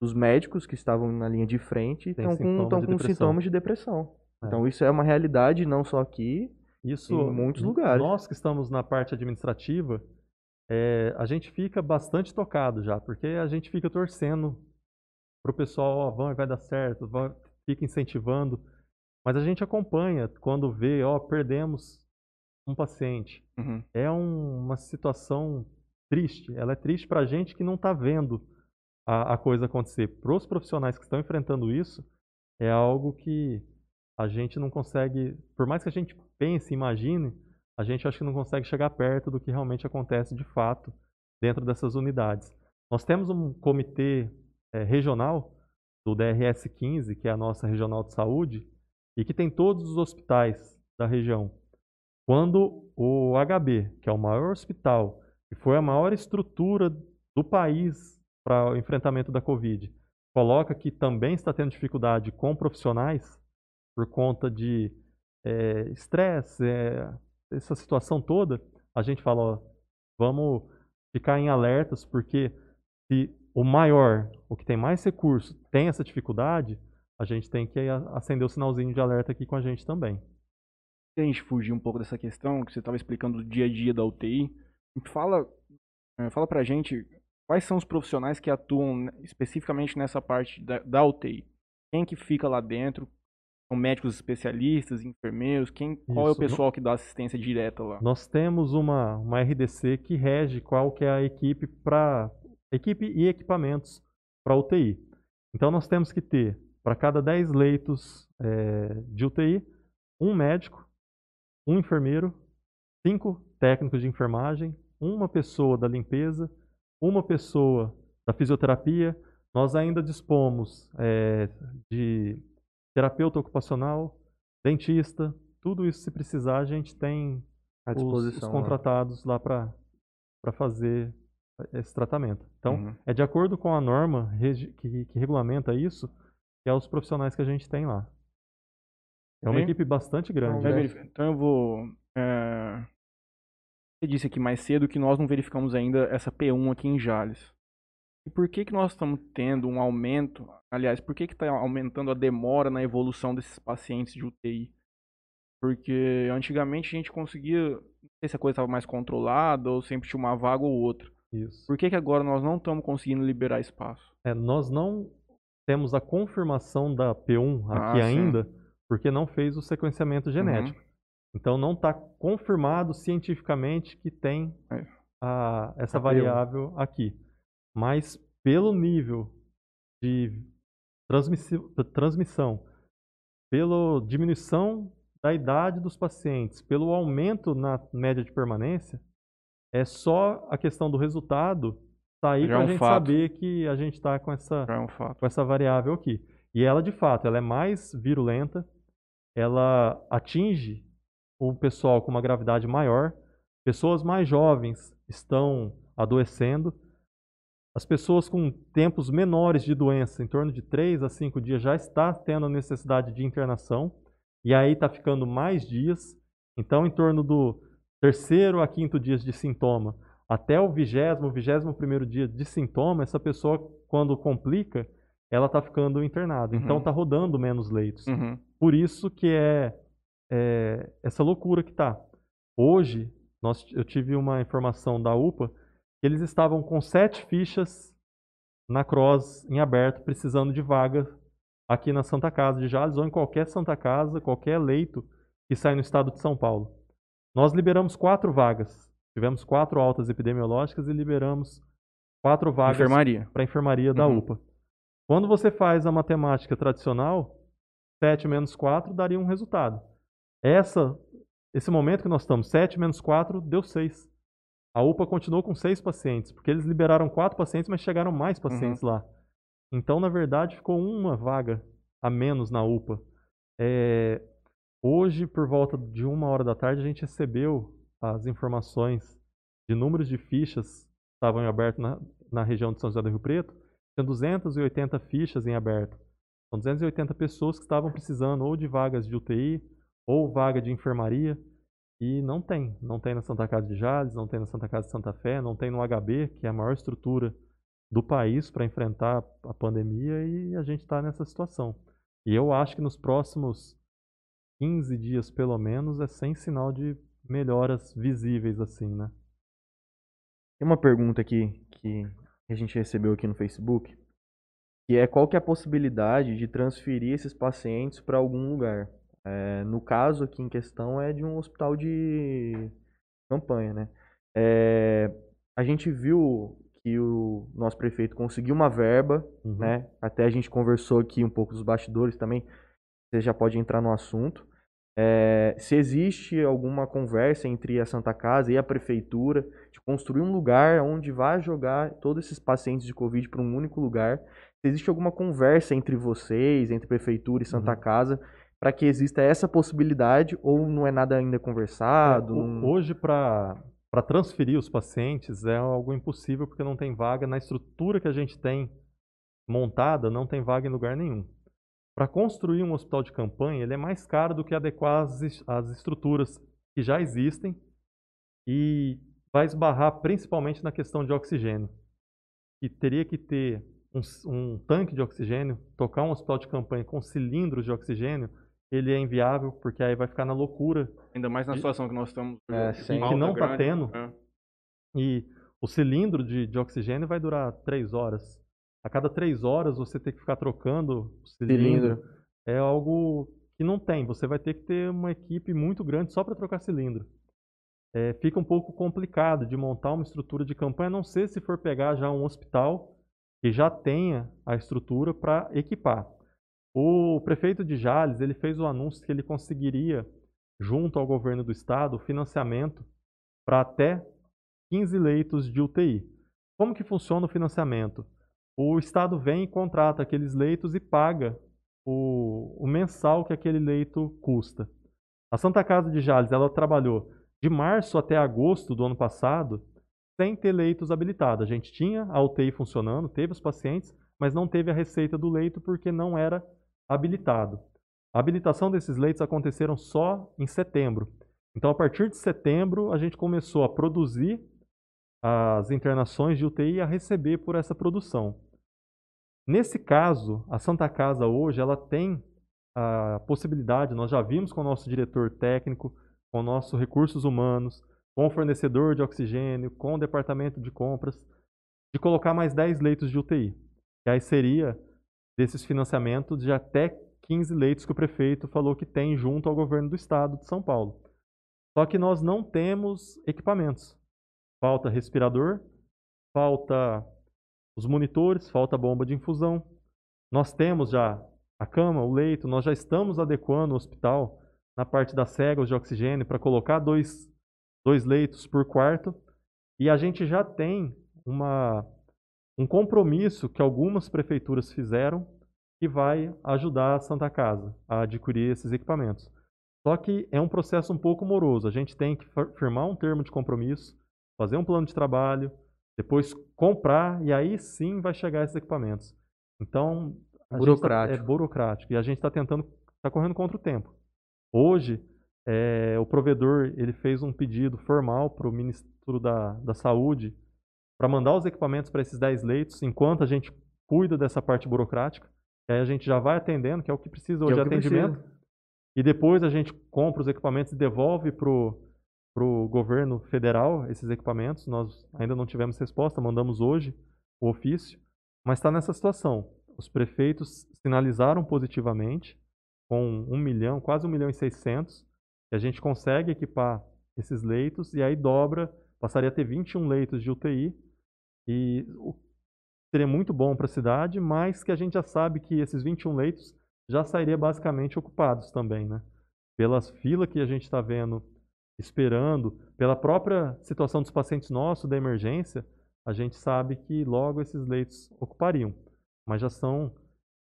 dos médicos que estavam na linha de frente estão com, tão com sintomas de depressão. É. Então, isso é uma realidade não só aqui, isso, em muitos lugares. Nós que estamos na parte administrativa, é, a gente fica bastante tocado já, porque a gente fica torcendo para o pessoal, ó, vão, vai dar certo, vão, fica incentivando. Mas a gente acompanha quando vê, ó, perdemos um paciente. Uhum. É um, uma situação triste. Ela é triste para a gente que não está vendo a, a, coisa acontecer. Para os profissionais que estão enfrentando isso, é algo que a gente não consegue, por mais que a gente pense, imagine, a gente acho que não consegue chegar perto do que realmente acontece de fato dentro dessas unidades. Nós temos um comitê é, regional do DRS 15, que é a nossa regional de saúde, e que tem todos os hospitais da região. Quando o HB, que é o maior hospital, e foi a maior estrutura do país para o enfrentamento da Covid, coloca que também está tendo dificuldade com profissionais por conta de é, estresse, é, essa situação toda, a gente fala, ó, vamos ficar em alertas, porque se o maior, o que tem mais recurso, tem essa dificuldade, a gente tem que acender o sinalzinho de alerta aqui com a gente também. Se a gente fugir um pouco dessa questão que você estava explicando do dia a dia da UTI, fala, é, fala pra gente quais são os profissionais que atuam especificamente nessa parte da, da UTI. Quem que fica lá dentro? São médicos especialistas, enfermeiros? Quem, qual Isso. é o pessoal que dá assistência direta lá? Nós temos uma, uma RDC que rege qual que é a equipe para equipe e equipamentos para UTI. Então nós temos que ter, para cada 10 leitos é, de UTI, um médico, um enfermeiro, cinco técnicos de enfermagem, uma pessoa da limpeza, uma pessoa da fisioterapia. Nós ainda dispomos é, de terapeuta ocupacional, dentista, tudo isso se precisar a gente tem os, os contratados lá, lá para fazer esse tratamento. Então, uhum. é de acordo com a norma que, que, regulamenta isso, que é os profissionais que a gente tem lá. É uma equipe bastante grande. Então, né? então eu vou. É... Você disse aqui mais cedo que nós não verificamos ainda essa P1 aqui em Jales. E por que, que nós estamos tendo um aumento? Aliás, por que está aumentando a demora na evolução desses pacientes de UTI? Porque antigamente a gente conseguia. Não sei se a coisa estava mais controlada ou sempre tinha uma vaga ou outra. Isso. Por que, que agora nós não estamos conseguindo liberar espaço? É, nós não temos a confirmação da P1 ah, aqui ah, ainda, porque não fez o sequenciamento genético. Uhum. Então não está confirmado cientificamente que tem é. a, essa a variável P1. aqui. Mas pelo nível de transmissão, pela diminuição da idade dos pacientes, pelo aumento na média de permanência, é só a questão do resultado sair para a é um gente fato. saber que a gente está com essa, é um com essa variável aqui. E ela, de fato, ela é mais virulenta, ela atinge o pessoal com uma gravidade maior, pessoas mais jovens estão adoecendo, as pessoas com tempos menores de doença, em torno de 3 a 5 dias, já está tendo a necessidade de internação, e aí está ficando mais dias. Então, em torno do terceiro a quinto dias de sintoma, até o vigésimo, vigésimo primeiro dia de sintoma, essa pessoa, quando complica, ela está ficando internada. Então, está rodando menos leitos. Uhum. Por isso que é, é essa loucura que está. Hoje, nós, eu tive uma informação da UPA eles estavam com sete fichas na Cross em aberto, precisando de vaga aqui na Santa Casa de Jales ou em qualquer Santa Casa, qualquer leito que sai no estado de São Paulo. Nós liberamos quatro vagas. Tivemos quatro altas epidemiológicas e liberamos quatro vagas para a enfermaria da uhum. UPA. Quando você faz a matemática tradicional, 7 menos 4 daria um resultado. Essa, esse momento que nós estamos, 7 menos 4 deu 6. A UPA continuou com seis pacientes, porque eles liberaram quatro pacientes, mas chegaram mais pacientes uhum. lá. Então, na verdade, ficou uma vaga a menos na UPA. É, hoje, por volta de uma hora da tarde, a gente recebeu as informações de números de fichas que estavam em aberto na, na região de São José do Rio Preto. Tinha 280 fichas em aberto. São 280 pessoas que estavam precisando ou de vagas de UTI ou vaga de enfermaria. E não tem. Não tem na Santa Casa de Jales, não tem na Santa Casa de Santa Fé, não tem no HB, que é a maior estrutura do país para enfrentar a pandemia, e a gente está nessa situação. E eu acho que nos próximos 15 dias, pelo menos, é sem sinal de melhoras visíveis assim, né? Tem uma pergunta aqui que a gente recebeu aqui no Facebook, que é qual que é a possibilidade de transferir esses pacientes para algum lugar? É, no caso aqui em questão é de um hospital de campanha, né? É, a gente viu que o nosso prefeito conseguiu uma verba, uhum. né? Até a gente conversou aqui um pouco dos bastidores também. Você já pode entrar no assunto. É, se existe alguma conversa entre a Santa Casa e a prefeitura de construir um lugar onde vai jogar todos esses pacientes de Covid para um único lugar. Se existe alguma conversa entre vocês, entre prefeitura e Santa uhum. Casa, para que exista essa possibilidade ou não é nada ainda conversado? É, não... Hoje, para transferir os pacientes é algo impossível porque não tem vaga na estrutura que a gente tem montada, não tem vaga em lugar nenhum. Para construir um hospital de campanha, ele é mais caro do que adequar as, as estruturas que já existem e vai esbarrar principalmente na questão de oxigênio. E teria que ter um, um tanque de oxigênio, tocar um hospital de campanha com cilindros de oxigênio, ele é inviável, porque aí vai ficar na loucura. Ainda mais na de... situação que nós estamos. É, sim. que não está tendo. É. E o cilindro de, de oxigênio vai durar três horas. A cada três horas você tem que ficar trocando o cilindro. cilindro. É algo que não tem. Você vai ter que ter uma equipe muito grande só para trocar cilindro. É, fica um pouco complicado de montar uma estrutura de campanha, a não ser se for pegar já um hospital que já tenha a estrutura para equipar. O prefeito de Jales ele fez o anúncio que ele conseguiria, junto ao governo do estado, financiamento para até 15 leitos de UTI. Como que funciona o financiamento? O estado vem e contrata aqueles leitos e paga o, o mensal que aquele leito custa. A Santa Casa de Jales ela trabalhou de março até agosto do ano passado sem ter leitos habilitados. A gente tinha a UTI funcionando, teve os pacientes, mas não teve a receita do leito porque não era habilitado. A habilitação desses leitos aconteceram só em setembro. Então, a partir de setembro, a gente começou a produzir as internações de UTI e a receber por essa produção. Nesse caso, a Santa Casa hoje ela tem a possibilidade, nós já vimos com o nosso diretor técnico, com o nosso recursos humanos, com o fornecedor de oxigênio, com o departamento de compras, de colocar mais 10 leitos de UTI. E aí seria desses financiamentos de até 15 leitos que o prefeito falou que tem junto ao governo do estado de São Paulo. Só que nós não temos equipamentos. Falta respirador, falta os monitores, falta bomba de infusão. Nós temos já a cama, o leito, nós já estamos adequando o hospital na parte das cegas de oxigênio para colocar dois, dois leitos por quarto. E a gente já tem uma um compromisso que algumas prefeituras fizeram que vai ajudar a Santa Casa a adquirir esses equipamentos. Só que é um processo um pouco moroso. A gente tem que firmar um termo de compromisso, fazer um plano de trabalho, depois comprar e aí sim vai chegar esses equipamentos. Então, burocrático. Tá, é burocrático e a gente está tentando, está correndo contra o tempo. Hoje, é, o provedor ele fez um pedido formal para o Ministério da, da Saúde para mandar os equipamentos para esses 10 leitos, enquanto a gente cuida dessa parte burocrática. E aí a gente já vai atendendo, que é o que precisa hoje, é atendimento. Precisa. E depois a gente compra os equipamentos e devolve para o governo federal esses equipamentos. Nós ainda não tivemos resposta, mandamos hoje o ofício, mas está nessa situação. Os prefeitos sinalizaram positivamente, com 1 milhão, quase 1 milhão e 600, que a gente consegue equipar esses leitos e aí dobra, passaria a ter 21 leitos de UTI e seria muito bom para a cidade, mas que a gente já sabe que esses 21 leitos já sairia basicamente ocupados também, né? Pelas filas que a gente está vendo, esperando, pela própria situação dos pacientes nossos da emergência, a gente sabe que logo esses leitos ocupariam. Mas já são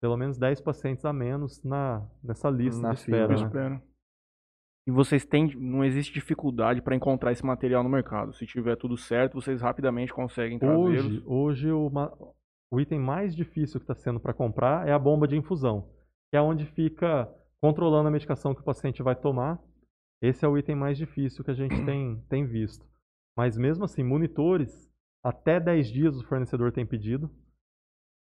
pelo menos 10 pacientes a menos na, nessa lista na de espera. Né? E vocês têm, não existe dificuldade para encontrar esse material no mercado. Se tiver tudo certo, vocês rapidamente conseguem trazer. Hoje, hoje o, o item mais difícil que está sendo para comprar é a bomba de infusão, que é onde fica controlando a medicação que o paciente vai tomar. Esse é o item mais difícil que a gente tem, <clears throat> tem visto. Mas mesmo assim, monitores, até 10 dias o fornecedor tem pedido.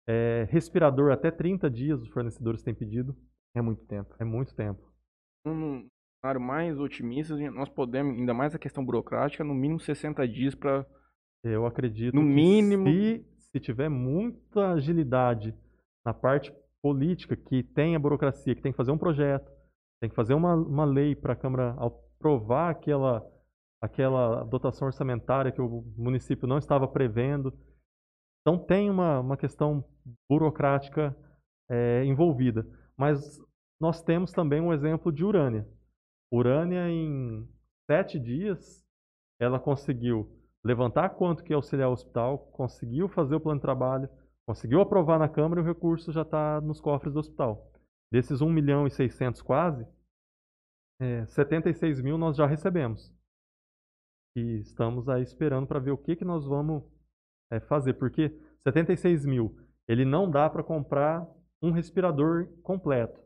É, respirador, até 30 dias os fornecedores têm pedido. É muito tempo. É muito tempo. Um cenário mais otimista, nós podemos, ainda mais a questão burocrática, no mínimo 60 dias para. Eu acredito no mínimo. Se, se tiver muita agilidade na parte política, que tem a burocracia, que tem que fazer um projeto, tem que fazer uma, uma lei para a Câmara aprovar aquela, aquela dotação orçamentária que o município não estava prevendo. Então tem uma, uma questão burocrática é, envolvida. Mas nós temos também um exemplo de Urânia. Urânia, em sete dias, ela conseguiu levantar quanto que ia auxiliar o hospital, conseguiu fazer o plano de trabalho, conseguiu aprovar na Câmara e o recurso já está nos cofres do hospital. Desses 1 milhão e 600 quase, é, 76 mil nós já recebemos. E estamos aí esperando para ver o que, que nós vamos é, fazer, porque 76 mil, ele não dá para comprar um respirador completo.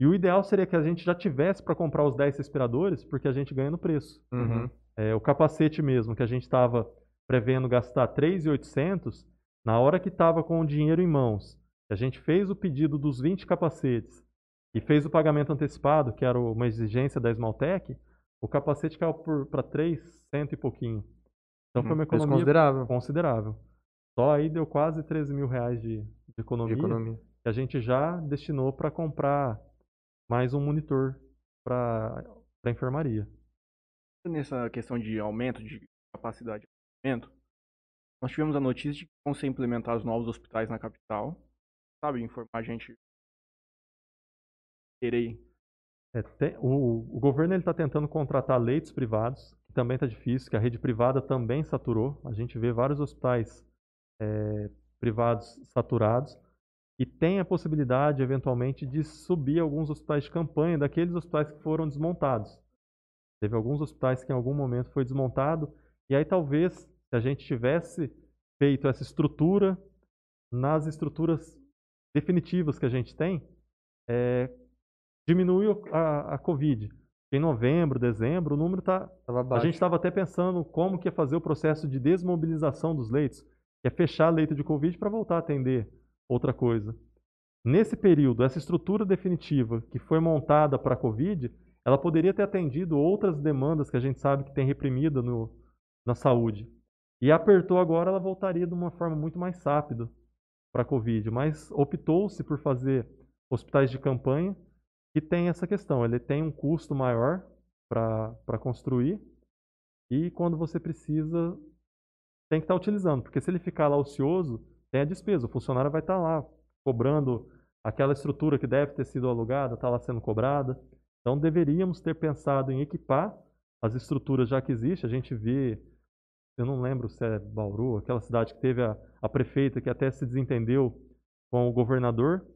E o ideal seria que a gente já tivesse para comprar os 10 respiradores, porque a gente ganha no preço. Uhum. É, o capacete mesmo, que a gente estava prevendo gastar 3,800, na hora que estava com o dinheiro em mãos, a gente fez o pedido dos 20 capacetes e fez o pagamento antecipado, que era uma exigência da Smaltec, o capacete caiu para 300 e pouquinho. Então foi uma economia considerável. considerável. Só aí deu quase 13 mil reais de, de, economia, de economia. Que a gente já destinou para comprar mais um monitor para a enfermaria. Nessa questão de aumento de capacidade de atendimento, nós tivemos a notícia de que vão ser implementados novos hospitais na capital. Sabe, informar a gente. Terei. É, tem, o, o governo está tentando contratar leitos privados também está difícil, que a rede privada também saturou. A gente vê vários hospitais é, privados saturados e tem a possibilidade, eventualmente, de subir alguns hospitais de campanha daqueles hospitais que foram desmontados. Teve alguns hospitais que em algum momento foi desmontado e aí talvez se a gente tivesse feito essa estrutura nas estruturas definitivas que a gente tem, é, diminui a, a Covid em novembro, dezembro, o número está. A gente estava até pensando como que ia fazer o processo de desmobilização dos leitos, que é fechar leito de Covid para voltar a atender outra coisa. Nesse período, essa estrutura definitiva que foi montada para a Covid, ela poderia ter atendido outras demandas que a gente sabe que tem reprimida no, na saúde. E apertou agora, ela voltaria de uma forma muito mais rápida para a Covid. Mas optou-se por fazer hospitais de campanha que tem essa questão. Ele tem um custo maior para construir e quando você precisa, tem que estar tá utilizando. Porque se ele ficar lá ocioso, tem a despesa. O funcionário vai estar tá lá cobrando aquela estrutura que deve ter sido alugada, está lá sendo cobrada. Então deveríamos ter pensado em equipar as estruturas já que existe. A gente vê, eu não lembro se é Bauru, aquela cidade que teve a, a prefeita que até se desentendeu com o governador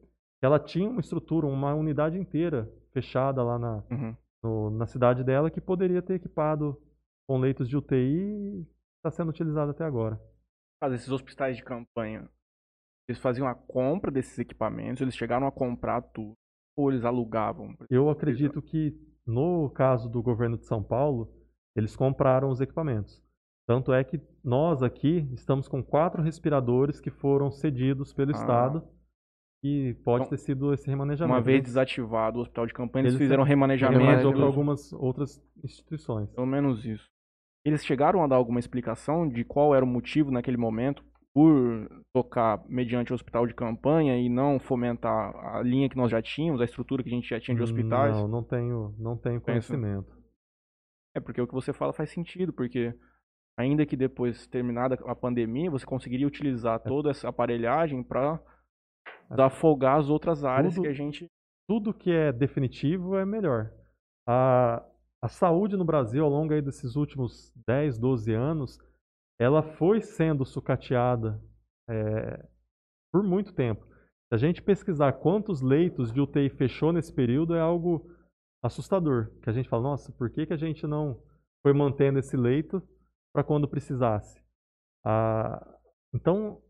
ela tinha uma estrutura, uma unidade inteira fechada lá na, Uhum. no- na cidade dela que poderia ter equipado com leitos de UTI e está sendo utilizado até agora. Mas esses hospitais de campanha, eles faziam a compra desses equipamentos, eles chegaram a comprar tudo, ou eles alugavam? Eu acredito que no caso do governo de São Paulo, eles compraram os equipamentos. Tanto é que nós aqui estamos com quatro respiradores que foram cedidos pelo Ah. Estado e pode Então, ter sido esse remanejamento. Uma vez desativado o hospital de campanha, eles, Eles fizeram remanejamento. remanejou para algumas outras instituições. Pelo menos isso. Eles chegaram a dar alguma explicação de qual era o motivo naquele momento por tocar mediante o hospital de campanha e não fomentar a linha que nós já tínhamos, a estrutura que a gente já tinha de hospitais? Não, não tenho, não tenho conhecimento. É porque o que você fala faz sentido, porque ainda que depois terminada a pandemia, você conseguiria utilizar toda essa aparelhagem para afogar as outras áreas Tudo- que a gente tudo que é definitivo é melhor. A, a saúde no Brasil, ao longo desses últimos 10, 12 anos, ela foi sendo sucateada é, por muito tempo. Se a gente pesquisar quantos leitos de UTI fechou nesse período, é algo assustador. Que a gente fala, nossa, por que, que a gente não foi mantendo esse leito para quando precisasse? Ah, então,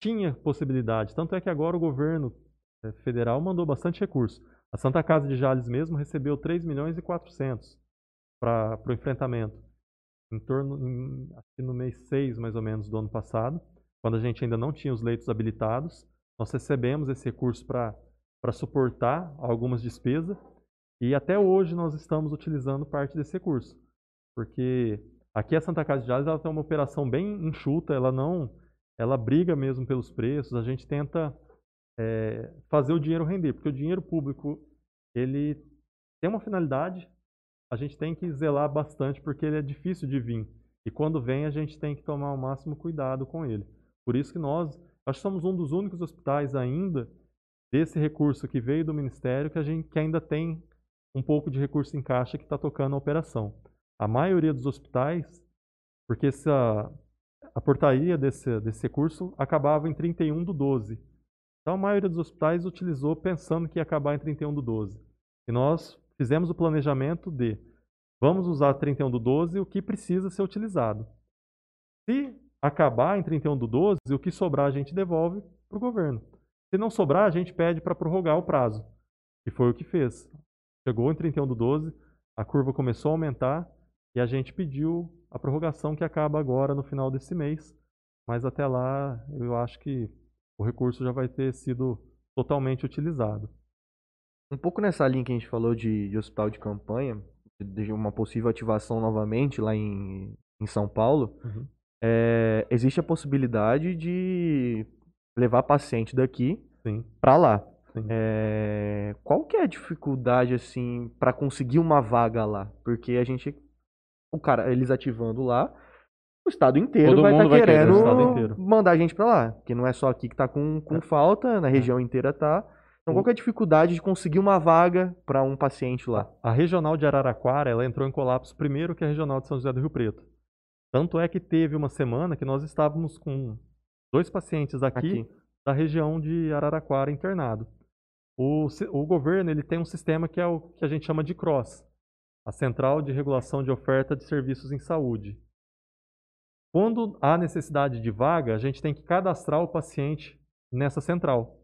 tinha possibilidade. Tanto é que agora o governo eh, federal mandou bastante recurso. A Santa Casa de Jales mesmo recebeu 3 milhões e 400 para o enfrentamento. Em torno, em, no mês 6, mais ou menos, do ano passado, quando a gente ainda não tinha os leitos habilitados, nós recebemos esse recurso para suportar algumas despesas e até hoje nós estamos utilizando parte desse recurso. Porque aqui a Santa Casa de Jales ela tem uma operação bem enxuta, ela não, ela briga mesmo pelos preços, a gente tenta é, fazer o dinheiro render, porque o dinheiro público ele tem uma finalidade, a gente tem que zelar bastante porque ele é difícil de vir. E quando vem, a gente tem que tomar o máximo cuidado com ele. Por isso que nós, acho que somos um dos únicos hospitais ainda desse recurso que veio do Ministério que a gente que ainda tem um pouco de recurso em caixa que está tocando a operação. A maioria dos hospitais, porque essa, a portaria desse, desse recurso acabava em 31 do 12. Então a maioria dos hospitais utilizou pensando que ia acabar em 31 do 12. E nós fizemos o planejamento de vamos usar 31 do 12 o que precisa ser utilizado. Se acabar em 31 do 12, o que sobrar a gente devolve para o governo. Se não sobrar, a gente pede para prorrogar o prazo. E foi o que fez. Chegou em 31 do 12, a curva começou a aumentar e a gente pediu a prorrogação que acaba agora no final desse mês. Mas até lá, eu acho que o recurso já vai ter sido totalmente utilizado. Um pouco nessa linha que a gente falou de, de hospital de campanha, de uma possível ativação novamente lá em, em São Paulo, Uhum. é, existe a possibilidade de levar paciente daqui para lá. É, qual que é a dificuldade assim para conseguir uma vaga lá? Porque a gente, o cara, eles ativando lá, o estado inteiro Todo vai estar querer, querendo inteiro. mandar a gente para lá, porque não é só aqui que tá com, com É. falta, na região inteira tá. Então qual que é a dificuldade de conseguir uma vaga para um paciente lá? A regional de Araraquara, ela entrou em colapso primeiro que a regional de São José do Rio Preto. Tanto é que teve uma semana que nós estávamos com dois pacientes aqui, Aqui. da região de Araraquara internado. O, o governo ele tem um sistema que é o que a gente chama de CROSS, a Central de Regulação de Oferta de Serviços em Saúde. Quando há necessidade de vaga, a gente tem que cadastrar o paciente nessa central.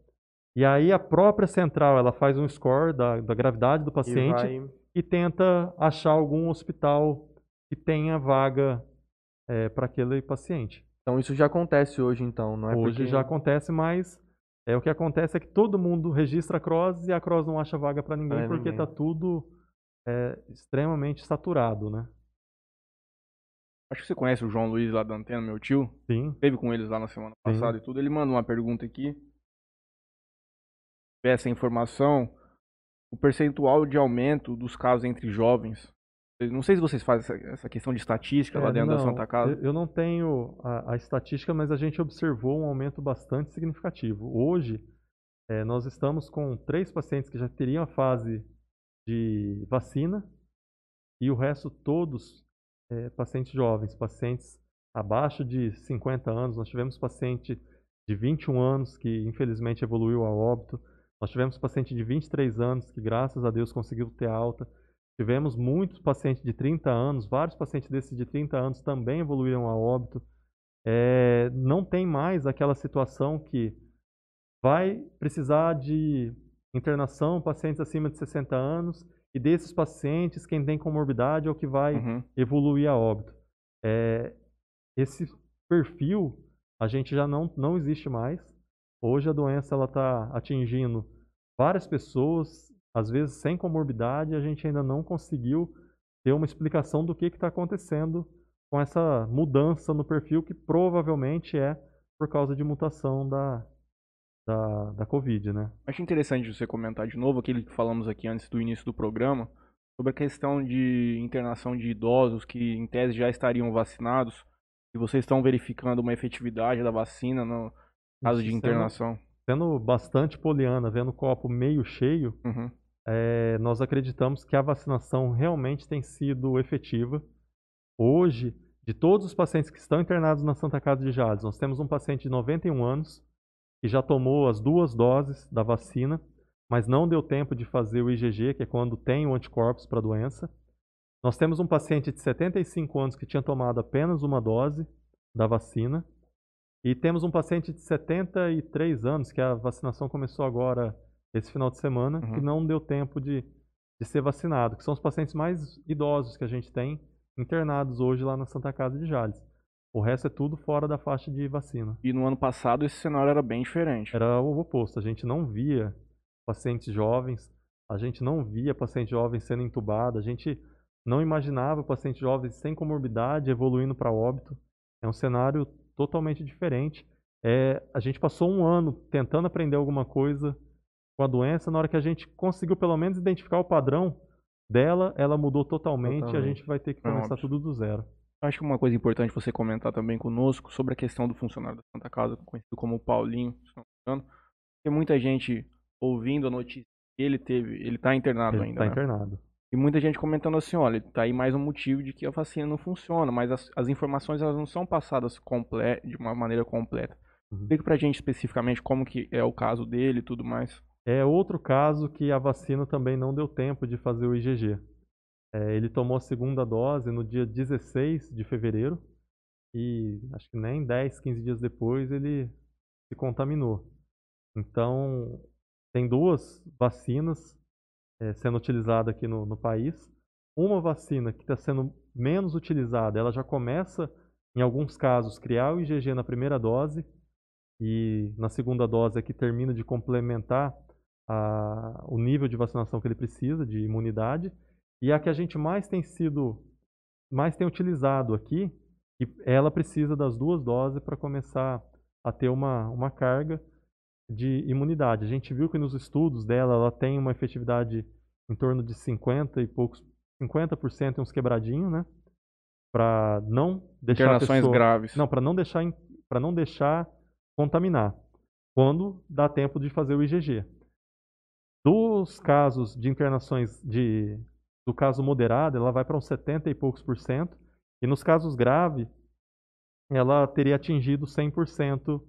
E aí a própria central ela faz um score da, da gravidade do E paciente vai- e tenta achar algum hospital que tenha vaga para aquele paciente. Então isso já acontece hoje então, não é Hoje porque já acontece, mas é, o que acontece é que todo mundo registra a CROSS e a CROSS não acha vaga para ninguém Pra porque está tudo é, extremamente saturado, né? Acho que você conhece o João Luiz lá da Antena, meu tio. Sim. Esteve com eles lá na semana Sim. passada e tudo. Ele manda uma pergunta aqui. Essa informação, o percentual de aumento dos casos entre jovens. Não sei se vocês fazem essa, questão de estatística lá É, dentro da não, Santa Casa. Eu, eu não tenho a, a estatística, mas a gente observou um aumento bastante significativo. Hoje, é, nós estamos com três pacientes que já teriam a fase de vacina e o resto todos é, pacientes jovens, pacientes abaixo de 50 anos. Nós tivemos paciente de 21 anos que infelizmente evoluiu a óbito. Nós tivemos paciente de 23 anos que, graças a Deus, conseguiu ter alta. Tivemos muitos pacientes de 30 anos, vários pacientes desses de 30 anos também evoluíram a óbito. É, não tem mais aquela situação que vai precisar de internação pacientes acima de 60 anos e desses pacientes, quem tem comorbidade é o que vai uhum. evoluir a óbito. É, esse perfil a gente já não, não existe mais. Hoje a doença ela está atingindo várias pessoas, às vezes sem comorbidade, a gente ainda não conseguiu ter uma explicação do que está acontecendo com essa mudança no perfil que provavelmente é por causa de mutação da, da, da Covid, né? Acho interessante você comentar de novo aquilo que falamos aqui antes do início do programa, sobre a questão de internação de idosos que em tese já estariam vacinados, e vocês estão verificando uma efetividade da vacina no caso de internação. Sendo, bastante poliana, vendo o copo meio cheio, uhum. é, nós acreditamos que a vacinação realmente tem sido efetiva. Hoje, de todos os pacientes que estão internados na Santa Casa de Jales, nós temos um paciente de 91 anos que já tomou as duas doses da vacina, mas não deu tempo de fazer o IgG, que é quando tem o anticorpos para a doença. Nós temos um paciente de 75 anos que tinha tomado apenas uma dose da vacina. E temos um paciente de 73 anos, que a vacinação começou agora, esse final de semana, uhum. que não deu tempo de, de ser vacinado, que são os pacientes mais idosos que a gente tem internados hoje lá na Santa Casa de Jales. O resto é tudo fora da faixa de vacina. E no ano passado esse cenário era bem diferente. Era o oposto. A gente não via pacientes jovens, a gente não via paciente jovem sendo entubado, a gente não imaginava paciente jovem sem comorbidade evoluindo para óbito. É um cenário totalmente diferente. É, a gente passou um ano tentando aprender alguma coisa com a doença. Na hora que a gente conseguiu pelo menos identificar o padrão dela, ela mudou totalmente, totalmente. e a gente vai ter que começar tudo do zero. Acho que uma coisa importante você comentar também conosco sobre a questão do funcionário da Santa Casa, conhecido como Paulinho, se não me engano, porque muita gente ouvindo a notícia que ele teve, ele está internado ele ainda. Está né? internado. E muita gente comentando assim, olha, tá aí mais um motivo de que a vacina não funciona, mas as, as informações elas não são passadas de uma maneira completa. Uhum. Explica pra gente especificamente como que é o caso dele e tudo mais. É outro caso que a vacina também não deu tempo de fazer o IgG. É, ele tomou a segunda dose no dia 16 de fevereiro e acho que nem 10, 15 dias depois ele se contaminou. Então, tem duas vacinas é, sendo utilizada aqui no, no país. Uma vacina que está sendo menos utilizada, ela já começa, em alguns casos, criar o IgG na primeira dose e na segunda dose é que termina de complementar a, o nível de vacinação que ele precisa, de imunidade. E a que a gente mais tem sido, mais tem utilizado aqui, e ela precisa das duas doses para começar a ter uma, uma carga de imunidade. A gente viu que nos estudos dela ela tem uma efetividade em torno de 50 e poucos, 50% e uns quebradinhos, né? Para não deixar internações pessoa, graves. Não, para não deixar para não deixar contaminar. Quando dá tempo de fazer o IgG. Dos casos de internações de do caso moderado, ela vai para uns 70 e poucos por cento, e nos casos graves, ela teria atingido 100%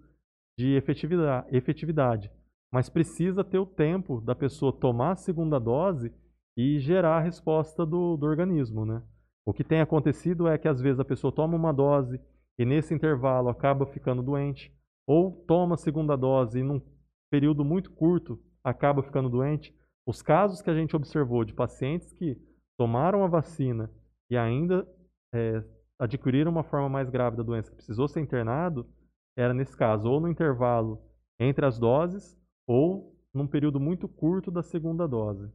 de efetividade. Mas precisa ter o tempo da pessoa tomar a segunda dose e gerar a resposta do, do organismo, né? O que tem acontecido é que às vezes a pessoa toma uma dose e nesse intervalo acaba ficando doente, ou toma a segunda dose e num período muito curto acaba ficando doente. Os casos que a gente observou de pacientes que tomaram a vacina e ainda é, adquiriram uma forma mais grave da doença, que precisou ser internado, era nesse caso, ou no intervalo entre as doses, ou num período muito curto da segunda dose.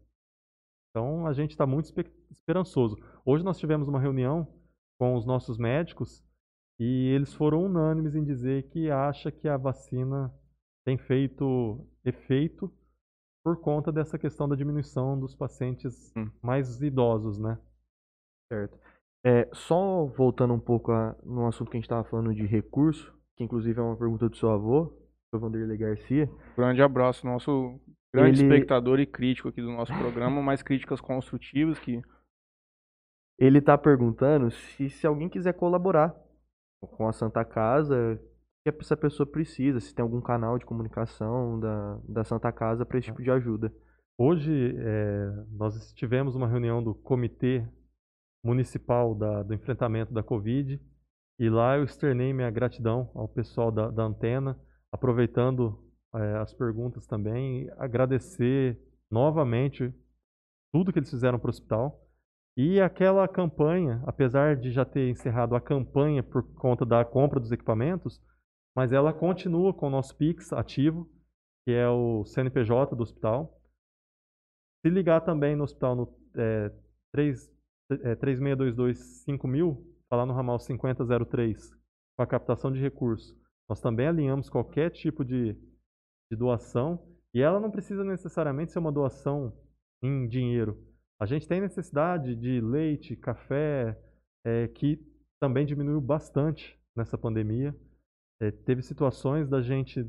Então a gente está muito esperançoso. Hoje nós tivemos uma reunião com os nossos médicos e eles foram unânimes em dizer que acha que a vacina tem feito efeito por conta dessa questão da diminuição dos pacientes hum. mais idosos, né? Certo. É, só voltando um pouco a, no assunto que a gente estava falando de recurso, que inclusive é uma pergunta do seu avô, o Vanderlei Garcia. Grande abraço, nosso grande ele... espectador e crítico aqui do nosso programa, mais críticas construtivas que. Ele está perguntando se, se alguém quiser colaborar com a Santa Casa, que essa pessoa precisa, se tem algum canal de comunicação da, da Santa Casa para esse tipo de ajuda. Hoje, é, nós tivemos uma reunião do Comitê Municipal da, do Enfrentamento da Covid e lá eu externei minha gratidão ao pessoal da, da Antena, aproveitando é, as perguntas também, agradecer novamente tudo que eles fizeram para o hospital. E aquela campanha, apesar de já ter encerrado a campanha por conta da compra dos equipamentos, mas ela continua com o nosso Pix ativo, que é o CNPJ do hospital. Se ligar também no hospital no é, 3, é, 3622-5000, falar no ramal 5003, com a captação de recursos, nós também alinhamos qualquer tipo de, de doação e ela não precisa necessariamente ser uma doação em dinheiro. A gente tem necessidade de leite, café, é, que também diminuiu bastante nessa pandemia. É, teve situações da gente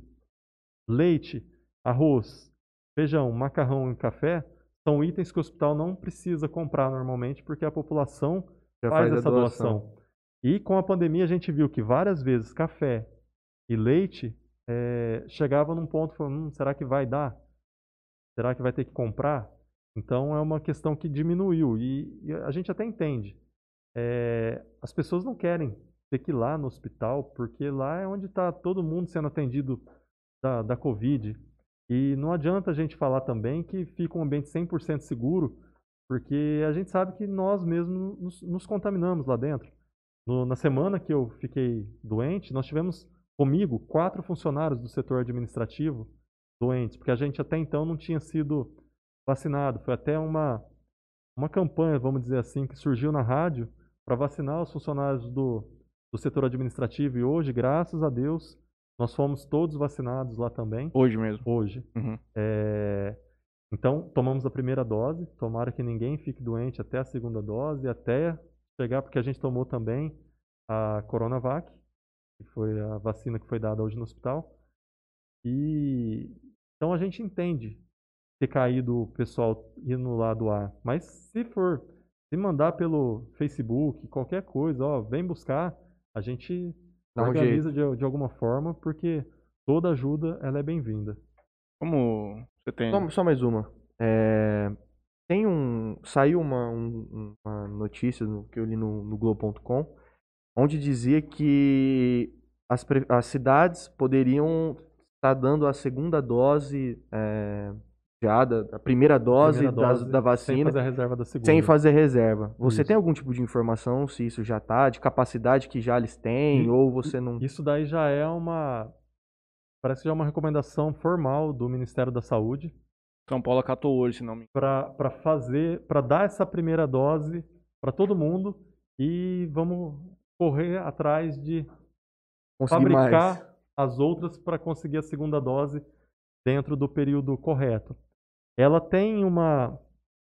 leite, arroz, feijão, macarrão e café são itens que o hospital não precisa comprar normalmente porque a população Já faz, faz essa doação. doação. E com a pandemia a gente viu que várias vezes café e leite é, chegavam num ponto falando, hum, será que vai dar? Será que vai ter que comprar? Então é uma questão que diminuiu e, e a gente até entende. É, as pessoas não querem ter que ir lá no hospital porque lá é onde está todo mundo sendo atendido da, da Covid. E não adianta a gente falar também que fica um ambiente 100% seguro, porque a gente sabe que nós mesmos nos, nos contaminamos lá dentro. No, na semana que eu fiquei doente, nós tivemos comigo quatro funcionários do setor administrativo doentes, porque a gente até então não tinha sido vacinado. Foi até uma, uma campanha, vamos dizer assim, que surgiu na rádio para vacinar os funcionários do, do setor administrativo. E hoje, graças a Deus, nós fomos todos vacinados lá também. Hoje mesmo? Hoje. Uhum. É... Então, tomamos a primeira dose. Tomara que ninguém fique doente até a segunda dose, até chegar, porque a gente tomou também a Coronavac, que foi a vacina que foi dada hoje no hospital. E então a gente entende ter caído o pessoal indo no lado A. Mas se for, se mandar pelo Facebook, qualquer coisa, ó, vem buscar, a gente Dá organiza de, de alguma forma, porque toda ajuda ela é bem-vinda. Como você tem. Só, só mais uma. É, tem um. Saiu uma, um, uma notícia no, que eu li no, no Globo.com, onde dizia que as, as cidades poderiam estar dando a segunda dose é, já da, a primeira dose, primeira dose da, da, vacina. Sem fazer a reserva da segunda. Sem fazer reserva. Você isso. tem algum tipo de informação se isso já está, de capacidade que já eles têm, e, ou você não. Isso daí já é uma. Parece que já é uma recomendação formal do Ministério da Saúde. São Paulo acatou hoje, se não me Para fazer, para dar essa primeira dose para todo mundo e vamos correr atrás de Conseguir fabricar mais. as outras para conseguir a segunda dose dentro do período correto ela tem uma.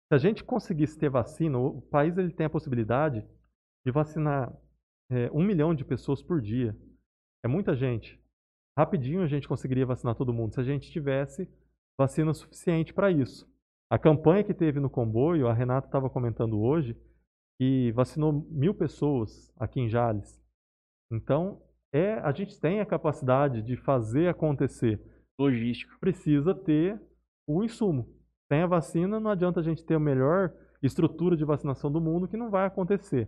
Se a gente conseguisse ter vacina, o país ele tem a possibilidade de vacinar é, um milhão de pessoas por dia. É muita gente. Rapidinho a gente conseguiria vacinar todo mundo se a gente tivesse vacina suficiente para isso. A campanha que teve no comboio, a Renata estava comentando hoje, que vacinou mil pessoas aqui em Jales. Então, é, a gente tem a capacidade de fazer acontecer. Logística. Precisa ter o insumo. Sem a vacina, não adianta a gente ter a melhor estrutura de vacinação do mundo, que não vai acontecer.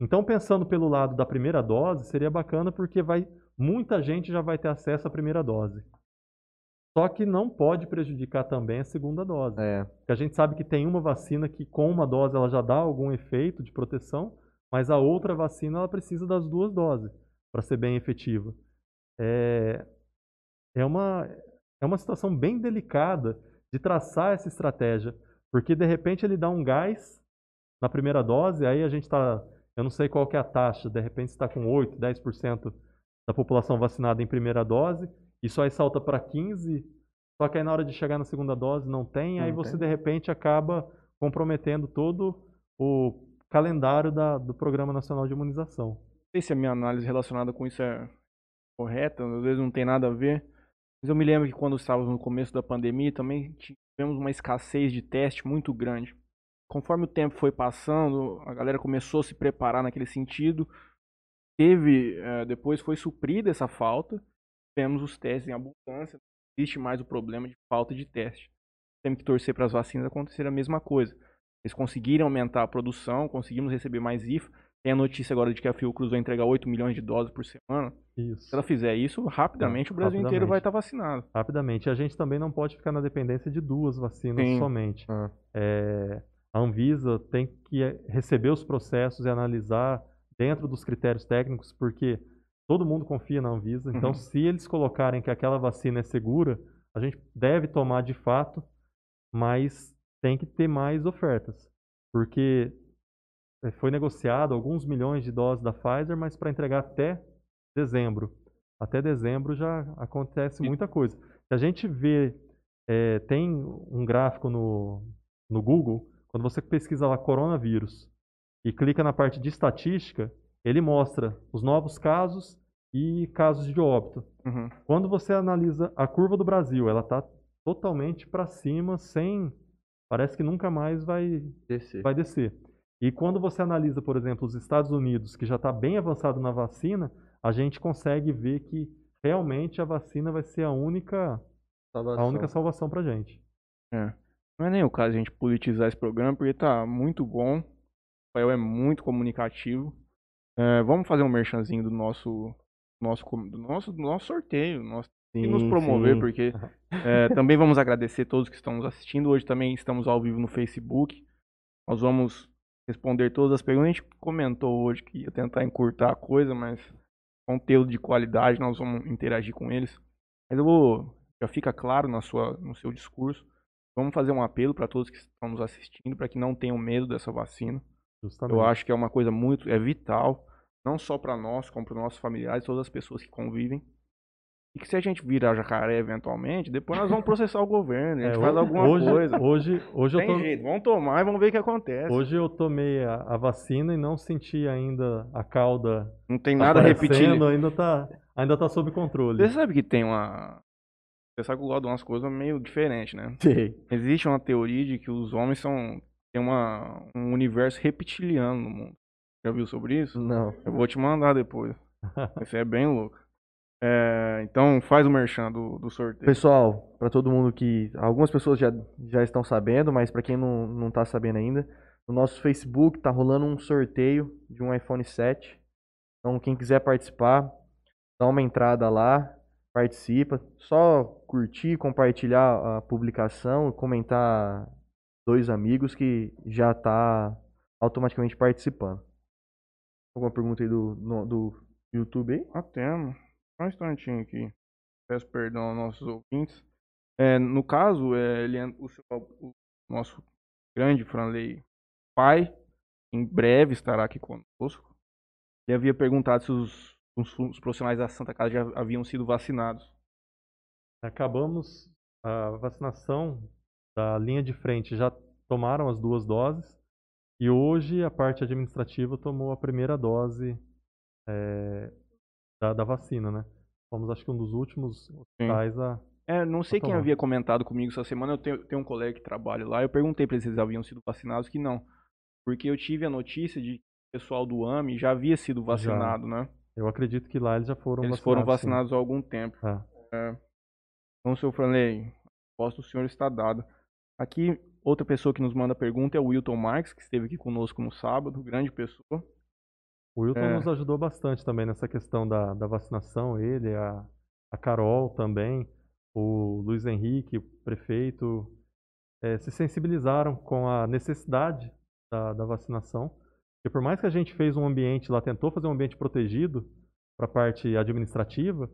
Então, pensando pelo lado da primeira dose, seria bacana porque vai, muita gente já vai ter acesso à primeira dose. Só que não pode prejudicar também a segunda dose. É. Porque a gente sabe que tem uma vacina que com uma dose ela já dá algum efeito de proteção, mas a outra vacina ela precisa das duas doses para ser bem efetiva. É, é, uma, é uma situação bem delicada de traçar essa estratégia. Porque de repente ele dá um gás na primeira dose, aí a gente está, eu não sei qual que é a taxa, de repente está com 8, 10% da população vacinada em primeira dose, isso aí salta para 15, só que aí na hora de chegar na segunda dose não tem, não aí você de repente acaba comprometendo todo o calendário da, do Programa Nacional de Imunização. Não sei se a minha análise relacionada com isso é correta, às vezes não tem nada a ver, mas eu me lembro que quando estávamos no começo da pandemia também tivemos uma escassez de teste muito grande. Conforme o tempo foi passando, a galera começou a se preparar naquele sentido. Teve, é, depois foi suprida essa falta. tivemos os testes em abundância, não existe mais o problema de falta de teste. Temos que torcer para as vacinas acontecer a mesma coisa. Eles conseguiram aumentar a produção, conseguimos receber mais IFA. Tem a notícia agora de que a Fiocruz vai entregar 8 milhões de doses por semana. Isso. Se ela fizer isso, rapidamente o Brasil inteiro vai estar vacinado. Rapidamente. E a gente também não pode ficar na dependência de duas vacinas Sim. somente. Ah. É, a Anvisa tem que receber os processos e analisar dentro dos critérios técnicos, porque todo mundo confia na Anvisa. Então, Uhum. se eles colocarem que aquela vacina é segura, a gente deve tomar de fato, mas tem que ter mais ofertas. Porque foi negociado alguns milhões de doses da Pfizer, mas para entregar até dezembro. Até dezembro já acontece muita coisa. Se a gente vê, eh, tem um gráfico no, no Google, quando você pesquisa lá coronavírus e clica na parte de estatística, ele mostra os novos casos e casos de óbito. Uhum. Quando você analisa a curva do Brasil, ela está totalmente para cima, sem. Parece que nunca mais vai, Descer. vai descer. E quando você analisa, por exemplo, os Estados Unidos, que já está bem avançado na vacina, a gente consegue ver que realmente a vacina vai ser a única, a única salvação para a gente. Não é nem o caso de a gente politizar esse programa, porque tá muito bom. O Rafael é muito comunicativo. É, vamos fazer um merchanzinho do nosso, nosso, do nosso, do nosso sorteio, nosso, e nos Sim, promover, sim. porque <laughs> é, também vamos agradecer todos que estão nos assistindo. Hoje também estamos ao vivo no Facebook. Nós vamos responder todas as perguntas. A gente comentou hoje que ia tentar encurtar a coisa, mas conteúdo de qualidade, nós vamos interagir com eles. Mas eu vou, já fica claro na sua, no seu discurso. Vamos fazer um apelo para todos que estão nos assistindo, para que não tenham medo dessa vacina. Justamente. Eu acho que é uma coisa muito, é vital, não só para nós, como para os nossos familiares, todas as pessoas que convivem. E que se a gente virar jacaré eventualmente, depois nós vamos processar o governo, a gente É, faz alguma hoje, coisa. Hoje, hoje, eu Tem tô, jeito, vamos tomar e vamos ver o que acontece. hoje eu tomei a, a vacina e não senti ainda a cauda não tem nada repetindo. ainda tá, ainda tá sob controle. Você sabe que tem uma. Você sabe que eu gosto de umas coisas meio diferentes, né? Sei. Existe uma teoria de que os homens são. tem uma, um universo reptiliano no mundo. Já viu sobre isso? Não. Eu vou te mandar depois. <laughs> Isso é bem louco. É, então faz o merchan do, do sorteio. Pessoal, para todo mundo que. Algumas pessoas já, já estão sabendo, mas para quem não, não tá sabendo ainda, no nosso Facebook tá rolando um sorteio de um iPhone 7. Então, quem quiser participar, dá uma entrada lá, participa. Só curtir, compartilhar a publicação, comentar dois amigos que já tá automaticamente participando. Alguma pergunta aí do, no- do YouTube aí? Ah, temos. Só um instantinho aqui. Peço perdão aos nossos ouvintes. É, no caso, é, ele, o, seu- o nosso grande Franley pai, em breve estará aqui conosco. Ele havia perguntado se os, os, os profissionais da Santa Casa já haviam sido vacinados. Acabamos a vacinação da linha de frente, já tomaram as duas doses e hoje a parte administrativa tomou a primeira dose eh, da, da vacina, né? Fomos acho que um dos últimos hospitais a... É, não sei quem havia comentado comigo essa semana. Eu tenho, tenho um colega que trabalha lá. Eu perguntei para eles se eles haviam sido vacinados, que não. Porque eu tive a notícia de que o pessoal do AMI já havia sido vacinado, né? Eu acredito que lá eles já foram Eles vacinados. foram sim. vacinados há algum tempo. É. Então, seu Franley, a resposta do senhor está dada. Aqui, outra pessoa que nos manda pergunta é o Wilton Marques, que esteve aqui conosco no sábado. Grande pessoa. O Wilton É. nos ajudou bastante também nessa questão da, da vacinação, ele, a, a Carol também, o Luiz Henrique, o prefeito, eh, se sensibilizaram com a necessidade da, da vacinação. Porque por mais que a gente fez um ambiente lá, tentou fazer um ambiente protegido para a parte administrativa,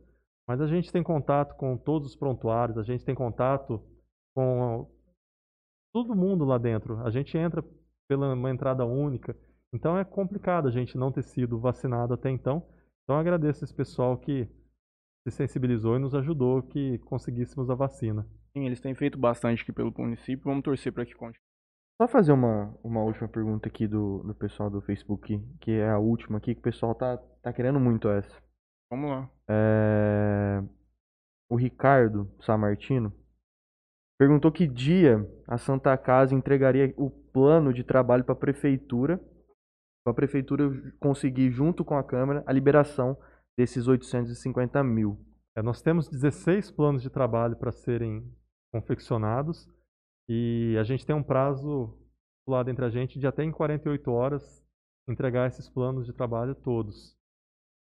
mas a gente tem contato com todos os prontuários, a gente tem contato com todo mundo lá dentro. A gente entra pela uma entrada única. Então é complicado a gente não ter sido vacinado até então. Então eu agradeço esse pessoal que se sensibilizou e nos ajudou que conseguíssemos a vacina. Sim, eles têm feito bastante aqui pelo município. Vamos torcer para que continue. Só fazer uma, uma última pergunta aqui do, do pessoal do Facebook, que é a última aqui, que o pessoal tá, tá querendo muito essa. Vamos lá. É, O Ricardo Samartino perguntou que dia a Santa Casa entregaria o plano de trabalho para a prefeitura, para a prefeitura conseguir, junto com a Câmara, a liberação desses 850 mil. É, nós temos 16 planos de trabalho para serem confeccionados e a gente tem um prazo lado entre a gente de até em 48 horas entregar esses planos de trabalho todos.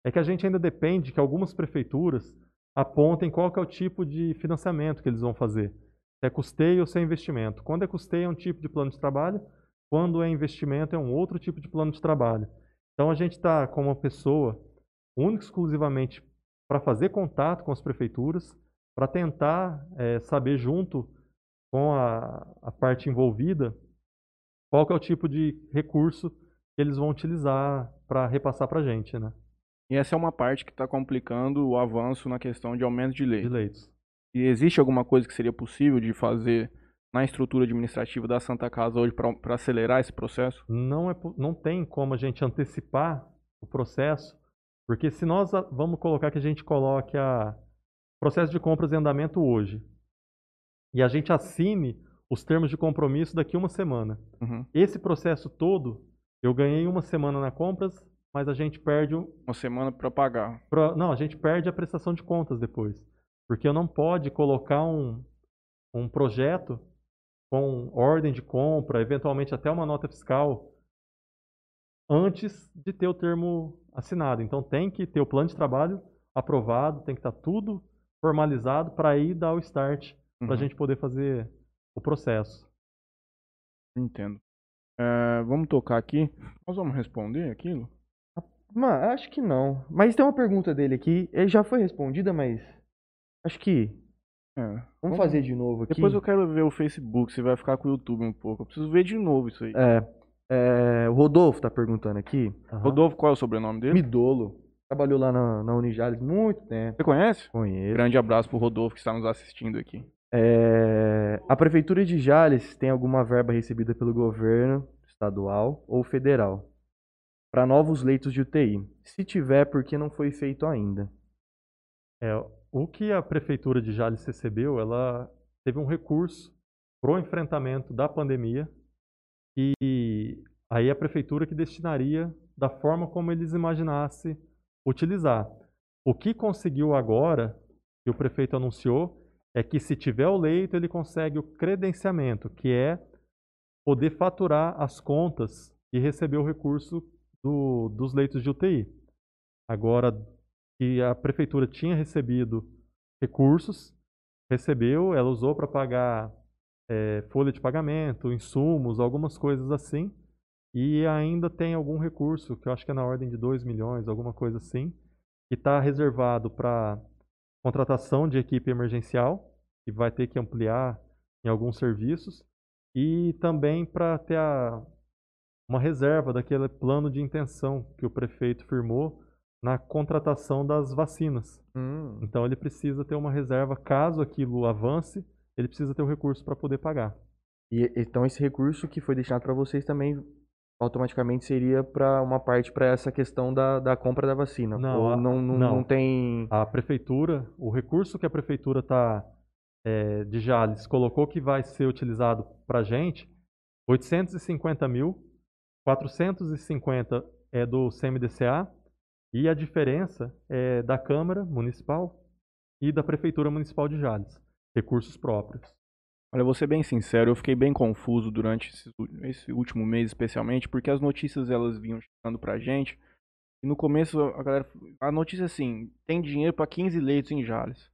É que a gente ainda depende que algumas prefeituras apontem qual é o tipo de financiamento que eles vão fazer. Se é custeio ou se é investimento. Quando é custeio é um tipo de plano de trabalho, quando é investimento é um outro tipo de plano de trabalho. Então a gente está com uma pessoa única exclusivamente para fazer contato com as prefeituras, para tentar é, saber junto com a, a parte envolvida qual é o tipo de recurso que eles vão utilizar para repassar para a gente, né? E essa é uma parte que está complicando o avanço na questão de aumento de leitos. De leitos. E existe alguma coisa que seria possível de fazer na estrutura administrativa da Santa Casa hoje para acelerar esse processo? Não, é, não tem como a gente antecipar o processo, porque se nós vamos colocar que a gente coloque a processo de compras em andamento hoje e a gente assine os termos de compromisso daqui uma semana. Uhum. Esse processo todo, eu ganhei uma semana na compras, mas a gente perde uma semana para pagar. Pra, não, a gente perde a prestação de contas depois, porque eu não pode colocar um, um projeto com ordem de compra, eventualmente até uma nota fiscal, antes de ter o termo assinado. Então tem que ter o plano de trabalho aprovado, tem que estar tudo formalizado para aí dar o start uhum. para a gente poder fazer o processo. Entendo. É, vamos tocar aqui. Nós vamos responder aquilo? Mano, acho que não. Mas tem uma pergunta dele aqui. Ele já foi respondida, mas. Acho que é, vamos, vamos, fazer de novo aqui. Depois eu quero ver o Facebook, se vai ficar com o YouTube um pouco. Eu preciso ver de novo isso aí. É. é o Rodolfo tá perguntando aqui. Uhum. Rodolfo, qual é o sobrenome dele? Midolo. Trabalhou lá na, na Unijales muito tempo. Você conhece? Conheço. Grande abraço pro Rodolfo que está nos assistindo aqui. É, a Prefeitura de Jales tem alguma verba recebida pelo governo estadual ou federal para novos leitos de UTI? Se tiver, por que não foi feito ainda? É, o que a prefeitura de Jales recebeu, ela teve um recurso para o enfrentamento da pandemia e aí a prefeitura que destinaria da forma como eles imaginassem utilizar. O que conseguiu agora, que o prefeito anunciou, é que se tiver o leito, ele consegue o credenciamento, que é poder faturar as contas e receber o recurso do, dos leitos de UTI. Agora, que a prefeitura tinha recebido recursos, recebeu, ela usou para pagar é, folha de pagamento, insumos, algumas coisas assim, e ainda tem algum recurso, que eu acho que é na ordem de 2 milhões, alguma coisa assim, que está reservado para contratação de equipe emergencial, que vai ter que ampliar em alguns serviços, e também para ter a, uma reserva daquele plano de intenção que o prefeito firmou na contratação das vacinas. Hum. Então ele precisa ter uma reserva, caso aquilo avance, ele precisa ter o recurso para poder pagar. E então esse recurso que foi destinado para vocês também automaticamente seria para uma parte para essa questão da, da compra da vacina. Não, a, não, não, não, tem. A prefeitura, o recurso que a prefeitura está é, de Jales colocou que vai ser utilizado para a gente, 850 mil, 450 é do CMDCA e a diferença é da Câmara Municipal e da Prefeitura Municipal de Jales, recursos próprios. Olha, vou ser bem sincero, eu fiquei bem confuso durante esse, esse último mês, especialmente, porque as notícias elas vinham chegando pra gente. E no começo, a galera. A notícia assim: tem dinheiro para 15 leitos em Jales.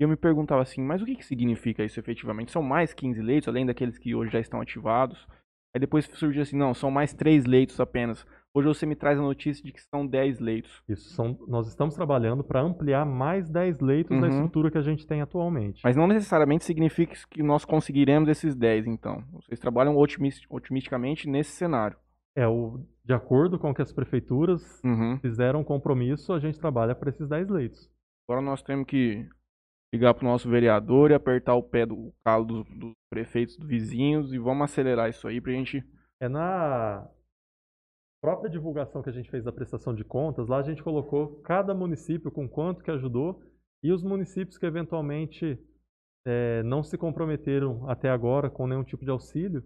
E eu me perguntava assim: mas o que, que significa isso efetivamente? São mais 15 leitos, além daqueles que hoje já estão ativados? Aí depois surgiu assim: não, são mais 3 leitos apenas. Hoje você me traz a notícia de que são 10 leitos. Isso, são, nós estamos trabalhando para ampliar mais 10 leitos uhum. da estrutura que a gente tem atualmente. Mas não necessariamente significa que nós conseguiremos esses 10, então. Vocês trabalham otimist, otimisticamente nesse cenário. É, o, de acordo com o que as prefeituras uhum. fizeram um compromisso, a gente trabalha para esses 10 leitos. Agora nós temos que ligar para o nosso vereador e apertar o pé do calo dos, dos prefeitos, dos vizinhos e vamos acelerar isso aí para a gente... É na própria divulgação que a gente fez da prestação de contas, lá a gente colocou cada município com quanto que ajudou e os municípios que eventualmente é, não se comprometeram até agora com nenhum tipo de auxílio,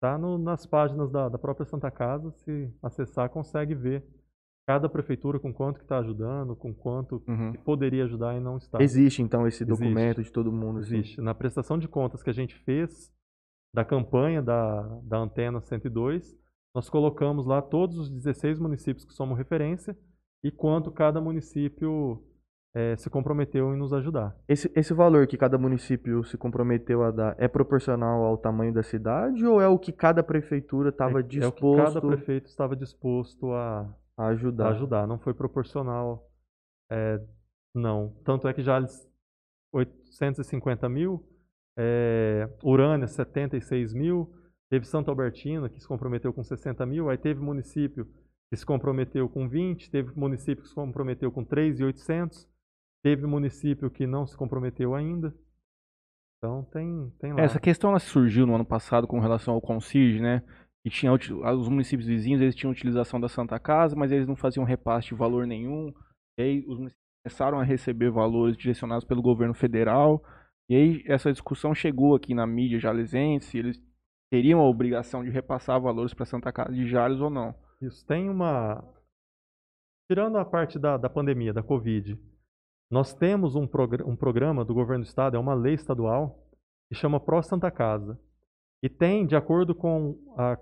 tá no, nas páginas da, da, própria Santa Casa, se acessar consegue ver cada prefeitura com quanto que está ajudando, com quanto Uhum. que poderia ajudar e não está. Existe, então, esse Existe. documento de todo mundo? assim? Existe. Na prestação de contas que a gente fez da campanha da, da Antena 102, nós colocamos lá todos os 16 municípios que somos referência e quanto cada município eh, se comprometeu em nos ajudar. Esse, esse valor que cada município se comprometeu a dar é proporcional ao tamanho da cidade ou é o que cada prefeitura estava é, é o que cada disposto prefeito estava disposto a, a a ajudar? ajudar. Não foi proporcional, eh, não. Tanto é que Jales 850 mil, eh, Urânia 76 mil, teve Santa Albertina que se comprometeu com 60 mil, aí teve município que se comprometeu com 20, teve município que se comprometeu com 3,800, teve município que não se comprometeu ainda. Então tem, tem lá. Essa questão ela surgiu no ano passado com relação ao Concige, né? Que tinha os municípios vizinhos, eles tinham utilização da Santa Casa, mas eles não faziam repasse de valor nenhum. E aí os municípios começaram a receber valores direcionados pelo governo federal. E aí essa discussão chegou aqui na mídia jalesense, se eles teriam a obrigação de repassar valores para Santa Casa de Jales ou não. Isso tem uma. Tirando a parte da, da pandemia, da Covid, nós temos um, progr- um programa do governo do estado, é uma lei estadual, que chama Pró Santa Casa. E tem, de acordo com a,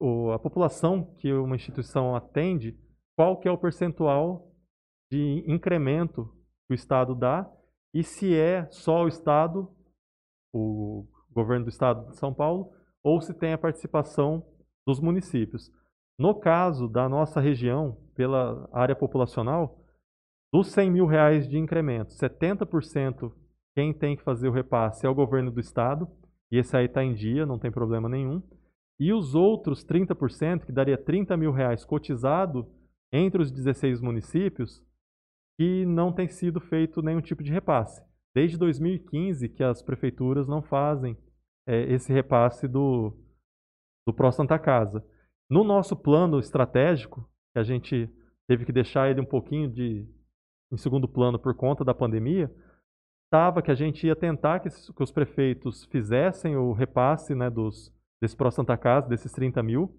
o- a população que uma instituição atende, qual que é o percentual de incremento que o estado dá e se é só o estado, o governo do estado de São Paulo, ou se tem a participação dos municípios. No caso da nossa região, pela área populacional, dos 100 mil reais de incremento, 70% quem tem que fazer o repasse é o governo do estado, e esse aí está em dia, não tem problema nenhum. E os outros 30%, que daria 30 mil reais cotizado entre os 16 municípios, que não tem sido feito nenhum tipo de repasse. Desde 2015 que as prefeituras não fazem eh, esse repasse do, do Pró Santa Casa. No nosso plano estratégico, que a gente teve que deixar ele um pouquinho de em segundo plano por conta da pandemia, estava que a gente ia tentar que, que os prefeitos fizessem o repasse né, dos, desse Pró Santa Casa, desses 30 mil,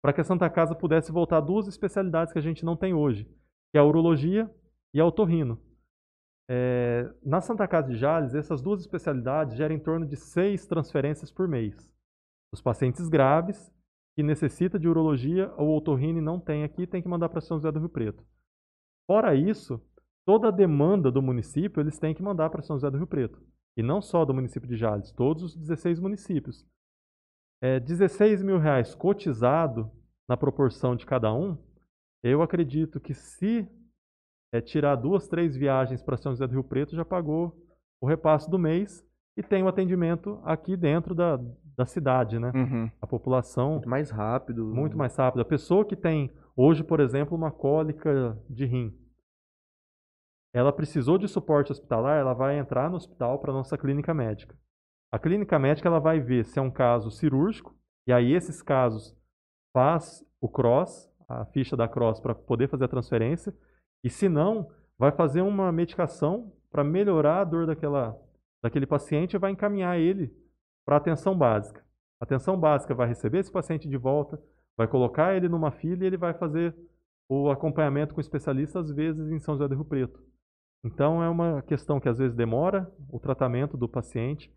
para que a Santa Casa pudesse voltar a duas especialidades que a gente não tem hoje, que é a urologia e a otorrino. É, na Santa Casa de Jales, essas duas especialidades geram em torno de seis transferências por mês. Os pacientes graves, que necessita de urologia ou otorrino e não tem aqui, tem que mandar para São José do Rio Preto. Fora isso, toda a demanda do município eles têm que mandar para São José do Rio Preto. E não só do município de Jales, todos os 16 municípios. É, 16 mil reais cotizado na proporção de cada um, eu acredito que se é, tirar duas, três viagens para São José do Rio Preto, já pagou o repasse do mês e tem o atendimento aqui dentro da, da cidade, né? Uhum. A população Muito mais rápido. muito mais rápido. A pessoa que tem hoje, por exemplo, uma cólica de rim, ela precisou de suporte hospitalar, ela vai entrar no hospital para nossa clínica médica. A clínica médica ela vai ver se é um caso cirúrgico e aí esses casos faz o cross, a ficha da cross para poder fazer a transferência e se não, vai fazer uma medicação para melhorar a dor daquela daquele paciente e vai encaminhar ele para atenção básica. A atenção básica vai receber esse paciente de volta, vai colocar ele numa fila e ele vai fazer o acompanhamento com especialista, às vezes em São José do Rio Preto. Então é uma questão que às vezes demora o tratamento do paciente,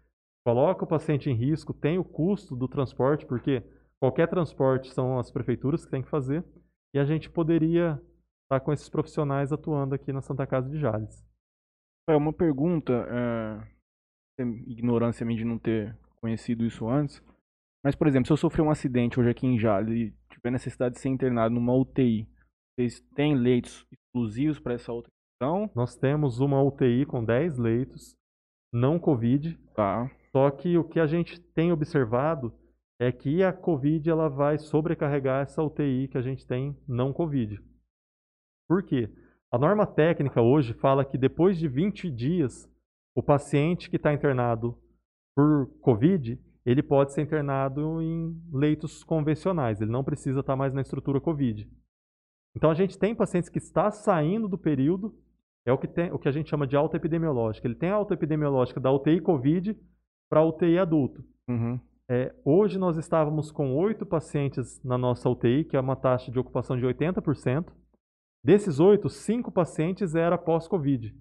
coloca o paciente em risco, tem o custo do transporte, porque qualquer transporte são as prefeituras que têm que fazer, e a gente poderia estar com esses profissionais atuando aqui na Santa Casa de Jales. É uma pergunta, é, ignorância minha de não ter conhecido isso antes. Mas, por exemplo, se eu sofrer um acidente hoje aqui em Jales e tiver necessidade de ser internado numa UTI, vocês têm leitos exclusivos para essa outra questão? Nós temos uma UTI com 10 leitos, não Covid, Tá. Só que o que a gente tem observado é que a Covid ela vai sobrecarregar essa UTI que a gente tem não Covid. Por quê? A norma técnica hoje fala que depois de 20 dias, o paciente que está internado por Covid, ele pode ser internado em leitos convencionais, ele não precisa estar mais na estrutura Covid. Então a gente tem pacientes que está saindo do período, é o que, tem, o que a gente chama de alta epidemiológica. Ele tem a alta epidemiológica da UTI Covid para a UTI adulto. Uhum. É, hoje nós estávamos com oito pacientes na nossa UTI, que é uma taxa de ocupação de 80%. Desses oito, cinco pacientes era pós-Covid.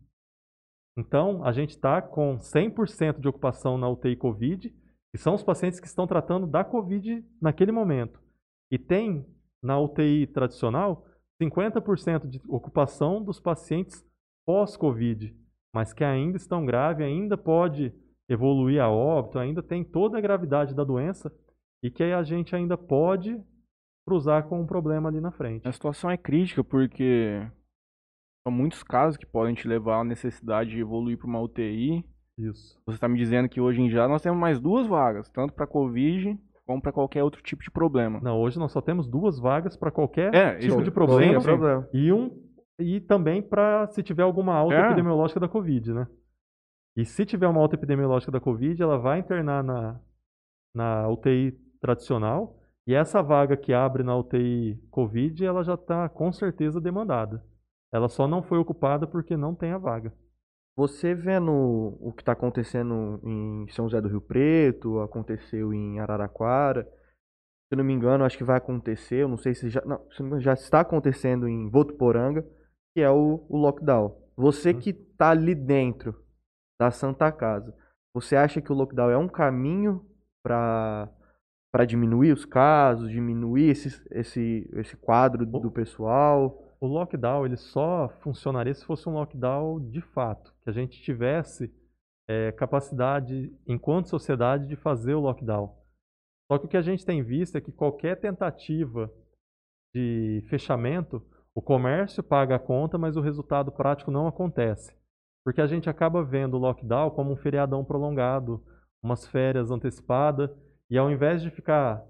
Então, a gente está com 100% de ocupação na UTI Covid, e são os pacientes que estão tratando da Covid naquele momento. E tem, na UTI tradicional, 50% de ocupação dos pacientes pós-Covid, mas que ainda estão graves, ainda pode evoluir a óbito, ainda tem toda a gravidade da doença e que a gente ainda pode cruzar com um problema ali na frente. A situação é crítica porque são muitos casos que podem te levar à necessidade de evoluir para uma UTI. Isso. Você está me dizendo que hoje em dia nós temos mais duas vagas, tanto para Covid como para qualquer outro tipo de problema. Não, hoje nós só temos duas vagas para qualquer É, tipo de problema, sim, problema. e um e também para se tiver alguma alta É. epidemiológica da Covid, né? E se tiver uma alta epidemiológica da Covid, ela vai internar na, na UTI tradicional e essa vaga que abre na UTI Covid, ela já está com certeza demandada. Ela só não foi ocupada porque não tem a vaga. Você vendo o que está acontecendo em São José do Rio Preto, aconteceu em Araraquara, se eu não me engano, acho que vai acontecer, eu não sei se já, não, se já está acontecendo em Votuporanga, que é o, o lockdown. Você Uhum. que está ali dentro da Santa Casa, você acha que o lockdown é um caminho para para diminuir os casos, diminuir esse, esse, esse quadro do pessoal? O lockdown ele só funcionaria se fosse um lockdown de fato, que a gente tivesse eh, capacidade, enquanto sociedade, de fazer o lockdown. Só que o que a gente tem visto é que qualquer tentativa de fechamento, o comércio paga a conta, mas o resultado prático não acontece. Porque a gente acaba vendo o lockdown como um feriadão prolongado, umas férias antecipadas, e ao invés de ficar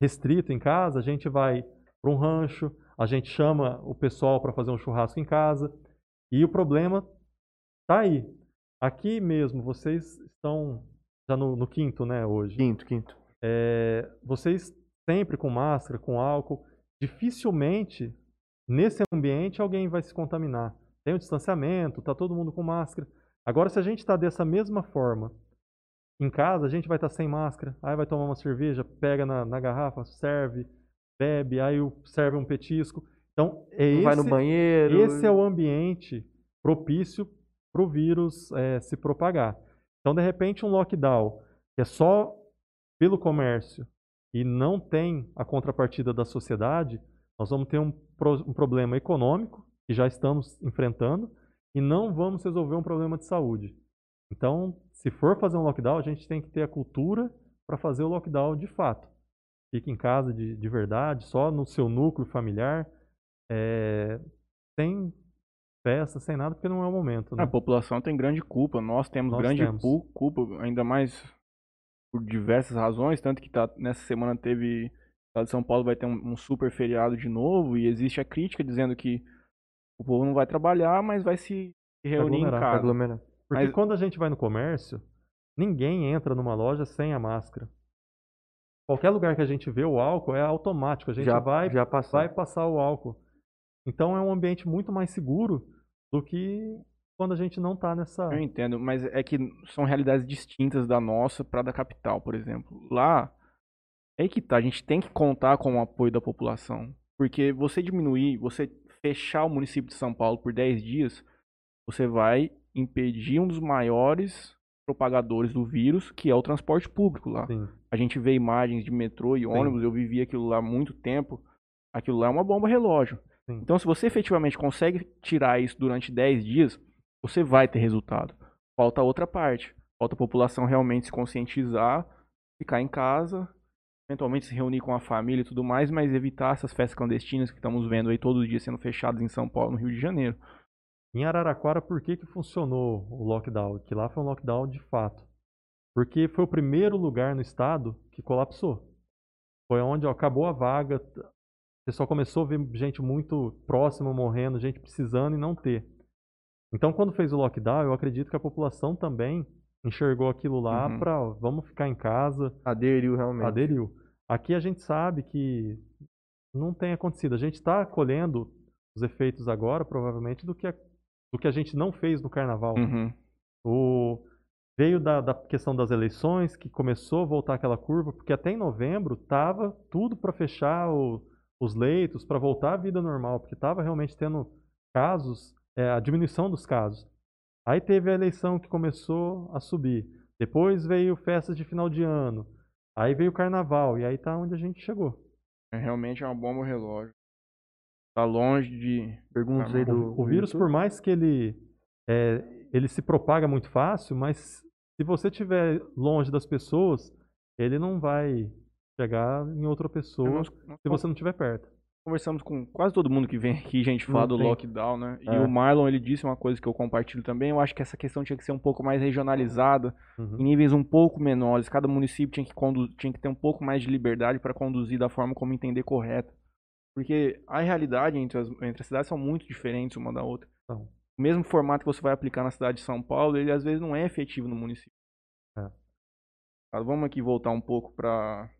restrito em casa, a gente vai para um rancho, a gente chama o pessoal para fazer um churrasco em casa, e o problema está aí. Aqui mesmo, vocês estão já no, no quinto, né, hoje. Quinto, quinto. É, vocês sempre com máscara, com álcool, dificilmente nesse ambiente alguém vai se contaminar. Tem o distanciamento, tá todo mundo com máscara. Agora, se a gente está dessa mesma forma em casa, a gente vai estar sem máscara, aí vai tomar uma cerveja, pega na, na garrafa, serve, bebe, aí serve um petisco. Então, é esse, vai no banheiro. esse é o ambiente propício para o vírus eh, se propagar. Então, de repente, um lockdown que é só pelo comércio e não tem a contrapartida da sociedade, nós vamos ter um, pro- um problema econômico, que já estamos enfrentando, e não vamos resolver um problema de saúde. Então, se for fazer um lockdown, a gente tem que ter a cultura para fazer o lockdown de fato. Fique em casa de, de verdade, só no seu núcleo familiar, eh, sem festa, sem nada, porque não é o momento. Né? A população tem grande culpa, nós temos Nós grande temos. cu- culpa, ainda mais por diversas razões, tanto que tá, nessa semana teve, o estado de São Paulo vai ter um, um super feriado de novo, e existe a crítica dizendo que o povo não vai trabalhar, mas vai se reunir em aglomerar, casa. aglomerar. Porque Mas- quando a gente vai no comércio, ninguém entra numa loja sem a máscara. Qualquer lugar que a gente vê o álcool é automático, a gente Já, vai, já vai passar o álcool. Então é um ambiente muito mais seguro do que quando a gente não está nessa. Eu entendo, mas é que são realidades distintas da nossa para da capital, por exemplo. Lá, é que tá, a gente tem que contar com o apoio da população. Porque você diminuir, você fechar o município de São Paulo por 10 dias, você vai impedir um dos maiores propagadores do vírus, que é o transporte público lá. Sim. A gente vê imagens de metrô e ônibus, eu vivi aquilo lá há muito tempo. Aquilo lá é uma bomba relógio. Sim. Então, se você efetivamente consegue tirar isso durante 10 dias, você vai ter resultado. Falta outra parte. Falta a população realmente se conscientizar, ficar em casa, eventualmente se reunir com a família e tudo mais, mas evitar essas festas clandestinas que estamos vendo aí todos os dias sendo fechadas em São Paulo, no Rio de Janeiro. Em Araraquara, por que, que funcionou o lockdown? Que lá foi um lockdown de fato. Porque foi o primeiro lugar no estado que colapsou. Foi onde ó, acabou a vaga, o pessoal começou a ver gente muito próxima morrendo, gente precisando e não ter. Então, quando fez o lockdown, eu acredito que a população também enxergou aquilo lá Uhum. para vamos ficar em casa, Aderiu realmente. aderiu. Aqui a gente sabe que não tem acontecido. A gente está colhendo os efeitos agora, provavelmente, do que do que a gente não fez no carnaval. Uhum. O, veio da, da questão das eleições, que começou a voltar aquela curva, porque até em novembro estava tudo para fechar o, os leitos para voltar à vida normal, porque estava realmente tendo casos, é, a diminuição dos casos. Aí teve a eleição que começou a subir. Depois veio festas de final de ano. Aí veio o carnaval. E aí tá onde a gente chegou. É, realmente é uma bomba relógio. Tá longe de. Perguntas aí do. O, o vírus, por mais que ele, é, ele se propaga muito fácil, mas se você estiver longe das pessoas, ele não vai chegar em outra pessoa nós, nós, se você não estiver perto. Conversamos com quase todo mundo que vem aqui, a gente fala do tem. lockdown, né? É. E o Marlon, ele disse uma coisa que eu compartilho também. Eu acho que essa questão tinha que ser um pouco mais regionalizada, uhum. em níveis um pouco menores. Cada município tinha que, tinha que ter um pouco mais de liberdade para conduzir da forma como entender correta. Porque a realidade entre as, entre as cidades são muito diferentes uma da outra. Então. O mesmo formato que você vai aplicar na cidade de São Paulo, ele às vezes não é efetivo no município. É. Tá, vamos aqui voltar um pouco para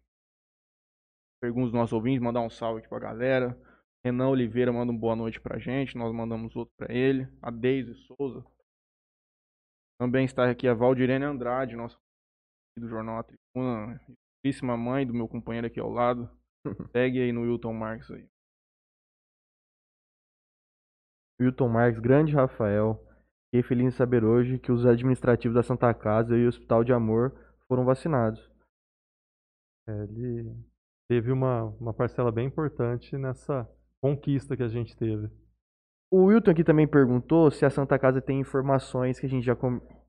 perguntas dos nossos ouvintes, mandar um salve aqui pra galera. Renan Oliveira manda um boa noite pra gente, nós mandamos outro pra ele. A Deise Souza. Também está aqui a Valdirene Andrade, nossa do Jornal A Tribuna, ilustríssima mãe do meu companheiro aqui ao lado. <laughs> Segue aí no Wilton Marques aí. Wilton Marques, grande Rafael. Fiquei feliz em saber hoje que os administrativos da Santa Casa e o Hospital de Amor foram vacinados. É, ele teve uma, uma parcela bem importante nessa conquista que a gente teve. O Wilton aqui também perguntou se a Santa Casa tem informações que a gente já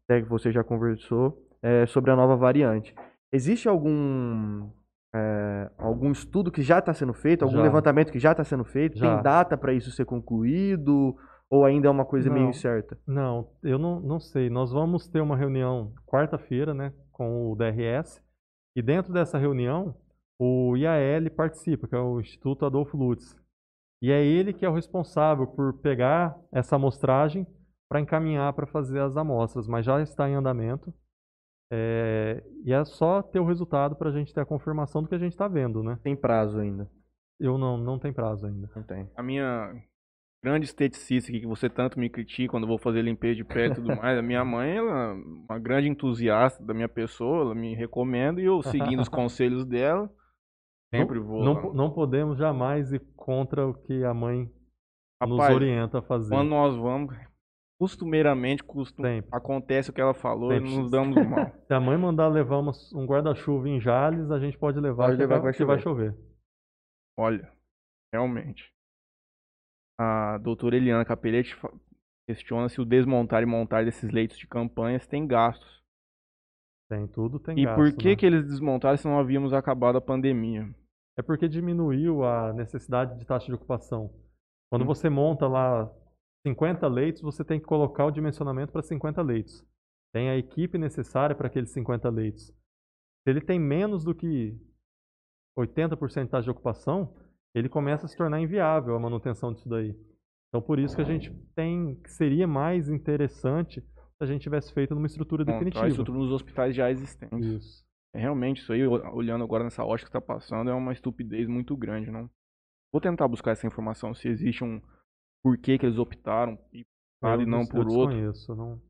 é, que você já conversou é, sobre a nova variante. Existe algum é, algum estudo que já está sendo feito, algum já. levantamento que já está sendo feito? Já. Tem data para isso ser concluído? Ou ainda é uma coisa não, meio incerta? Não, eu não, não sei. Nós vamos ter uma reunião quarta-feira né, com o DRS. E dentro dessa reunião, o IAL participa, que é o Instituto Adolfo Lutz. E é ele que é o responsável por pegar essa amostragem para encaminhar para fazer as amostras, mas já está em andamento. É, e é só ter o resultado para a gente ter a confirmação do que a gente está vendo, né? Tem prazo ainda? Eu não, não tem prazo ainda. Não tem. A minha grande esteticista aqui, que você tanto me critica quando eu vou fazer limpeza de pé e tudo mais, a minha mãe, ela é uma grande entusiasta da minha pessoa, ela me recomenda e eu, seguindo os <laughs> conselhos dela, Sempre vou. Não, não, podemos jamais ir contra o que a mãe Rapaz, nos orienta a fazer. Quando nós vamos, costumeiramente costum... acontece o que ela falou Sempre. e nos damos mal. <laughs> Se a mãe mandar levar um guarda-chuva em Jales, a gente pode levar, pode levar que, vai chover. Olha, realmente. A doutora Eliana Capelletti questiona se o desmontar e montar desses leitos de campanha tem gastos. Tem tudo, tem E gasto, por que né? que eles desmontaram se não havíamos acabado a pandemia? É porque diminuiu a necessidade de taxa de ocupação. Quando hum. você monta lá 50 leitos, você tem que colocar o dimensionamento para 50 leitos. Tem a equipe necessária para aqueles 50 leitos. Se ele tem menos do que 80% de ocupação, ele começa a se tornar inviável a manutenção disso daí. Então, por isso que a gente tem que seria mais interessante se a gente tivesse feito numa estrutura Bom, definitiva. A estrutura nos hospitais já existentes. Isso. É, realmente, isso aí, olhando agora nessa ótica que está passando, é uma estupidez muito grande, não? Vou tentar buscar essa informação, se existe um porquê que eles optaram e, não por outro. Não...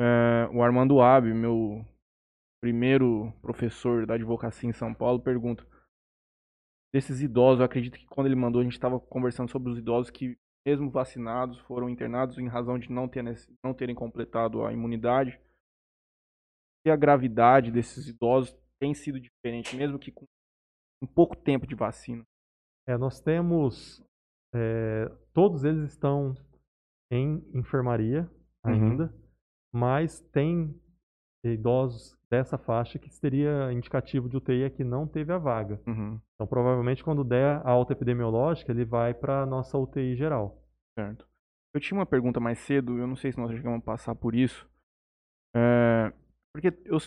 É, o Armando Abe, meu primeiro professor da advocacia em São Paulo, pergunta desses idosos, eu acredito que quando ele mandou, a gente estava conversando sobre os idosos que mesmo vacinados, foram internados em razão de não, ter, não terem completado a imunidade. E a gravidade desses idosos tem sido diferente, mesmo que com um pouco tempo de vacina. É, nós temos. É, todos eles estão em enfermaria uhum. ainda, uhum. mas tem idosos dessa faixa que seria indicativo de UTI é que não teve a vaga. Uhum. Então, provavelmente, quando der a alta epidemiológica, ele vai para a nossa UTI geral. Certo. Eu tinha uma pergunta mais cedo, eu não sei se nós chegamos a passar por isso. É, porque eu.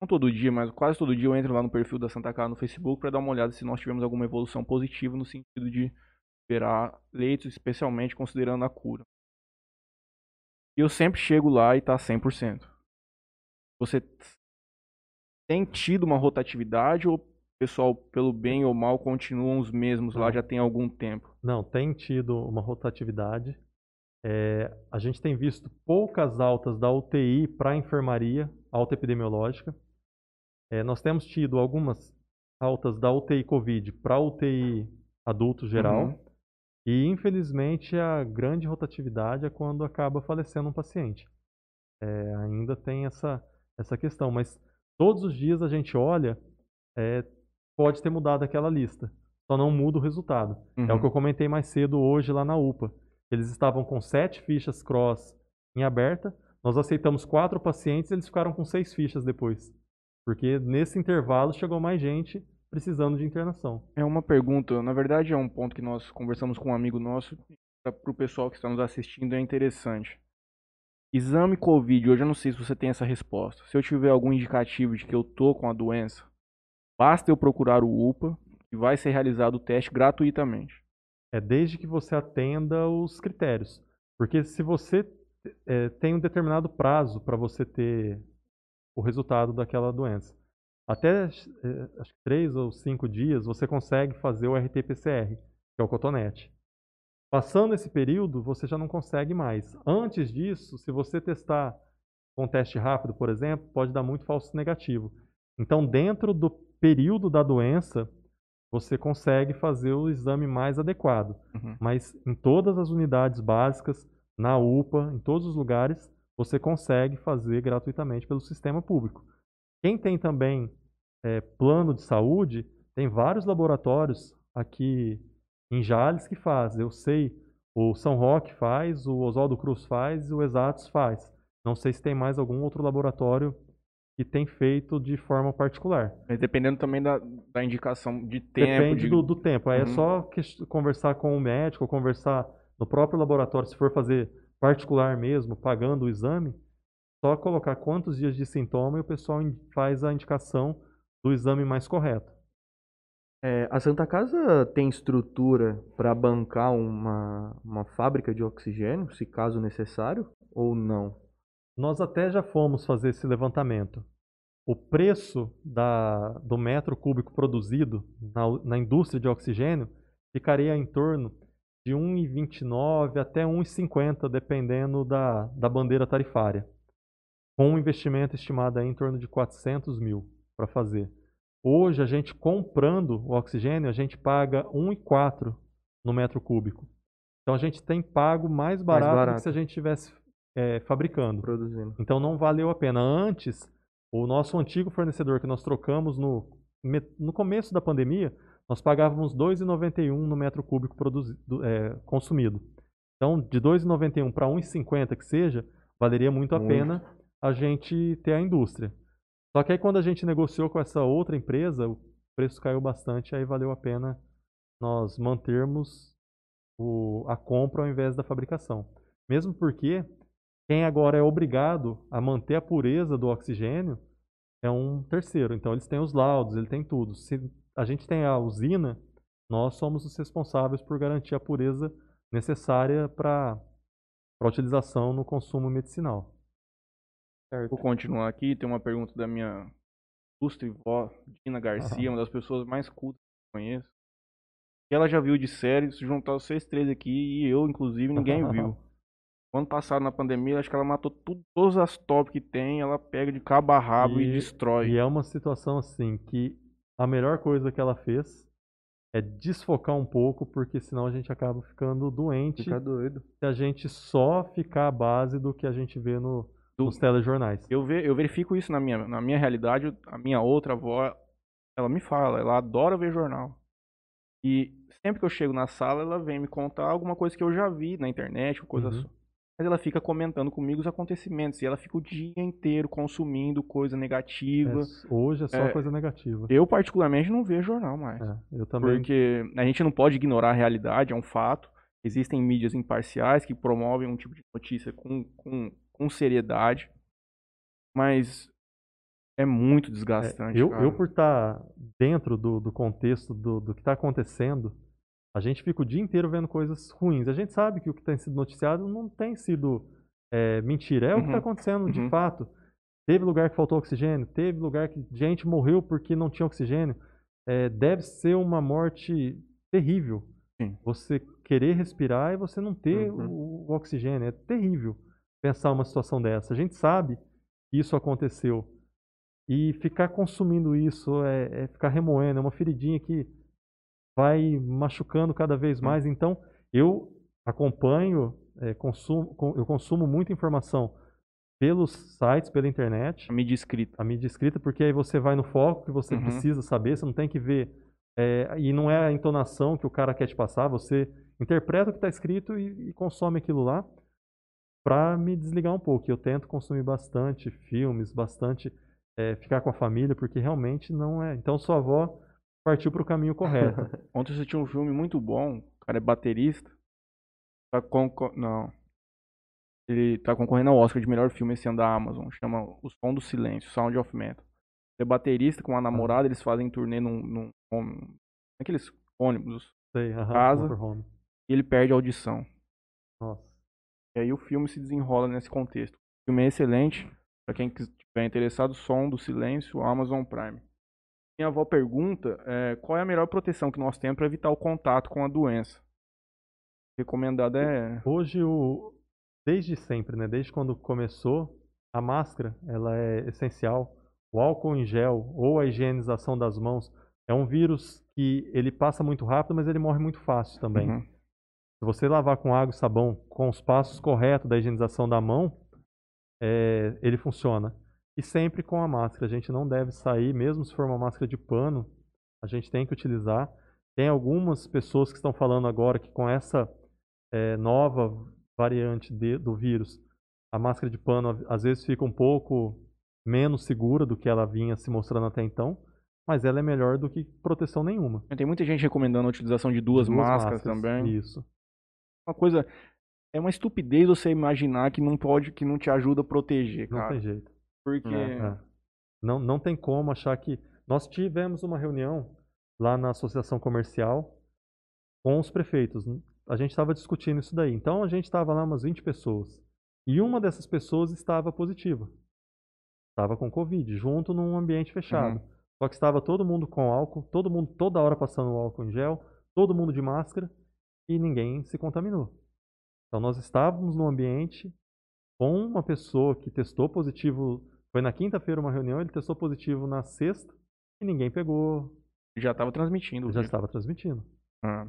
Não todo dia, mas quase todo dia eu entro lá no perfil da Santa Casa no Facebook para dar uma olhada se nós tivemos alguma evolução positiva no sentido de liberar leitos, especialmente considerando a cura. E eu sempre chego lá e tá 100%. Você tem tido uma rotatividade ou o pessoal, pelo bem ou mal, continuam os mesmos lá já tem algum tempo? Não, tem tido uma rotatividade. É, a gente tem visto poucas altas da UTI para a enfermaria, alta epidemiológica. É, nós temos tido algumas altas da UTI Covid para UTI adulto geral. Uhum. E, infelizmente, a grande rotatividade é quando acaba falecendo um paciente. É, ainda tem essa, essa questão, mas todos os dias a gente olha, é, pode ter mudado aquela lista, só não muda o resultado. É o Uhum. que eu comentei mais cedo hoje lá na UPA. Eles estavam com sete fichas cross em aberta, nós aceitamos quatro pacientes, eles ficaram com seis fichas depois. Porque nesse intervalo chegou mais gente precisando de internação. É uma pergunta, na verdade é um ponto que nós conversamos com um amigo nosso, para o pessoal que está nos assistindo é interessante. Exame Covid, hoje eu não sei se você tem essa resposta. Se eu tiver algum indicativo de que eu tô com a doença, basta eu procurar o UPA, que vai ser realizado o teste gratuitamente. É desde que você atenda os critérios. Porque se você é, tem um determinado prazo para você ter o resultado daquela doença, até é, acho que três ou cinco dias você consegue fazer o RT-PCR, que é o cotonete. Passando esse período, você já não consegue mais. Antes disso, se você testar com um teste rápido, por exemplo, pode dar muito falso negativo. Então, dentro do período da doença, você consegue fazer o exame mais adequado. Uhum. Mas em todas as unidades básicas, na UPA, em todos os lugares, você consegue fazer gratuitamente pelo sistema público. Quem tem também é, plano de saúde, tem vários laboratórios aqui em Jales que faz. Eu sei, o São Roque faz, o Oswaldo Cruz faz e o Exatos faz. Não sei se tem mais algum outro laboratório que tem feito de forma particular. Mas dependendo também da, da indicação de tempo. Depende de- do, do tempo. Aí é Uhum. só ques- conversar com o médico, ou conversar no próprio laboratório, se for fazer particular mesmo, pagando o exame, só colocar quantos dias de sintoma e o pessoal faz a indicação do exame mais correto. É, a Santa Casa tem estrutura para bancar uma, uma fábrica de oxigênio, se caso necessário, ou não? Nós até já fomos fazer esse levantamento. O preço da, do metro cúbico produzido na, na indústria de oxigênio ficaria em torno de 1,29 até 1,50, dependendo da, da bandeira tarifária. Com um investimento estimado em torno de 400 mil para fazer. Hoje, a gente comprando o oxigênio, a gente paga 1,4 no metro cúbico. Então, a gente tem pago mais barato, do barato. que se a gente estivesse eh, fabricando. Produzindo. Então não valeu a pena. Antes, o nosso antigo fornecedor que nós trocamos no, no começo da pandemia, nós pagávamos R$ 2,91 no metro cúbico produzido, é, consumido. Então, de R$ 2,91 para R$ 1,50 que seja, valeria muito a Muito. pena a gente ter a indústria. Só que aí quando a gente negociou com essa outra empresa, o preço caiu bastante, aí valeu a pena nós mantermos o- a compra ao invés da fabricação. Mesmo porque quem agora é obrigado a manter a pureza do oxigênio é um terceiro. Então eles têm os laudos, ele tem tudo. Se a gente tem a usina, nós somos os responsáveis por garantir a pureza necessária para a utilização no consumo medicinal. Vou continuar aqui, tem uma pergunta da minha ilustre vó, Dina Garcia, uma das pessoas mais cultas que eu conheço. Ela já viu de série, se juntar vocês três aqui, e eu, inclusive, ninguém <laughs> viu. Ano passado, na pandemia, acho que ela matou tudo, todas as top que tem, ela pega de cabo a rabo e, E- destrói. E é uma situação assim que a melhor coisa que ela fez é desfocar um pouco, porque senão a gente acaba ficando doente Fica doido. se a gente só ficar à base do que a gente vê no, Do- nos telejornais. Eu, ve- eu verifico isso na minha, na minha realidade. A minha outra avó, ela me fala, ela adora ver jornal. E sempre que eu chego na sala, ela vem me contar alguma coisa que eu já vi na internet, coisa Uhum. Mas ela fica comentando comigo os acontecimentos. E ela fica o dia inteiro consumindo coisa negativa. É, hoje é só É, coisa negativa. Eu, particularmente, não vejo jornal mais. É, eu também. Porque a gente não pode ignorar a realidade, é um fato. Existem mídias imparciais que promovem um tipo de notícia com, com, com seriedade. Mas é muito é, desgastante. eu, cara. eu, por estar dentro do, do contexto do, do que está acontecendo, a gente fica o dia inteiro vendo coisas ruins. A gente sabe que o que tem sido noticiado não tem sido é, mentira, é o que está Uhum, acontecendo de uhum. fato. Teve lugar que faltou oxigênio, teve lugar que gente morreu porque não tinha oxigênio. É, deve ser uma morte terrível. Sim. Você querer respirar e você não ter Uhum. o, o oxigênio. É terrível pensar uma situação dessa. A gente sabe que isso aconteceu E ficar consumindo isso é, é ficar remoendo, é uma feridinha que vai machucando cada vez mais. Então, eu acompanho, é, consumo, eu consumo muita informação pelos sites, pela internet. A mídia escrita. A mídia escrita, porque aí você vai no foco que você uhum. precisa saber, você não tem que ver. É, e não é a entonação que o cara quer te passar, você interpreta o que está escrito e, e, consome aquilo lá para me desligar um pouco. Eu tento consumir bastante filmes, bastante é, ficar com a família, porque realmente não é. Então sua avó partiu para o caminho correto. <laughs> Ontem você tinha um filme muito bom, o cara é baterista. Tá concor... Não. Ele tá concorrendo ao Oscar de melhor filme esse ano da Amazon. Chama O Som do Silêncio, Sound of Metal. Ele é baterista com uma namorada, eles fazem turnê num, num, num naqueles ônibus. Sei, uh -huh, casa. E ele perde a audição. Nossa. E aí o filme se desenrola nesse contexto. O filme é excelente. Para quem estiver interessado, Som do Silêncio, Amazon Prime. Minha avó pergunta é, qual é a melhor proteção que nós temos para evitar o contato com a doença. Recomendada é. Hoje, o... desde sempre, né? desde quando começou, a máscara ela é essencial. O álcool em gel ou a higienização das mãos é um vírus que ele passa muito rápido, mas ele morre muito fácil também. Uhum. Se você lavar com água e sabão com os passos corretos da higienização da mão, é, ele funciona. E sempre com a máscara. A gente não deve sair, mesmo se for uma máscara de pano, a gente tem que utilizar. Tem algumas pessoas que estão falando agora que com essa é, nova variante de, do vírus, a máscara de pano às vezes fica um pouco menos segura do que ela vinha se mostrando até então, mas ela é melhor do que proteção nenhuma. Tem muita gente recomendando a utilização de duas, duas máscaras, máscaras também. Isso. Uma coisa é uma estupidez você imaginar que não pode, que não te ajuda a proteger, cara. Não tem jeito. Porque. É, é. Não, não tem como achar que. Nós tivemos uma reunião lá na associação comercial com os prefeitos. A gente estava discutindo isso daí. Então a gente estava lá umas 20 pessoas. E uma dessas pessoas estava positiva. Estava com Covid, junto num ambiente fechado. Uhum. Só que estava todo mundo com álcool, todo mundo toda hora passando álcool em gel, todo mundo de máscara e ninguém se contaminou. Então nós estávamos no ambiente com uma pessoa que testou positivo foi na quinta-feira uma reunião, ele testou positivo na sexta e ninguém pegou. Já estava transmitindo. Já estava transmitindo. Ah.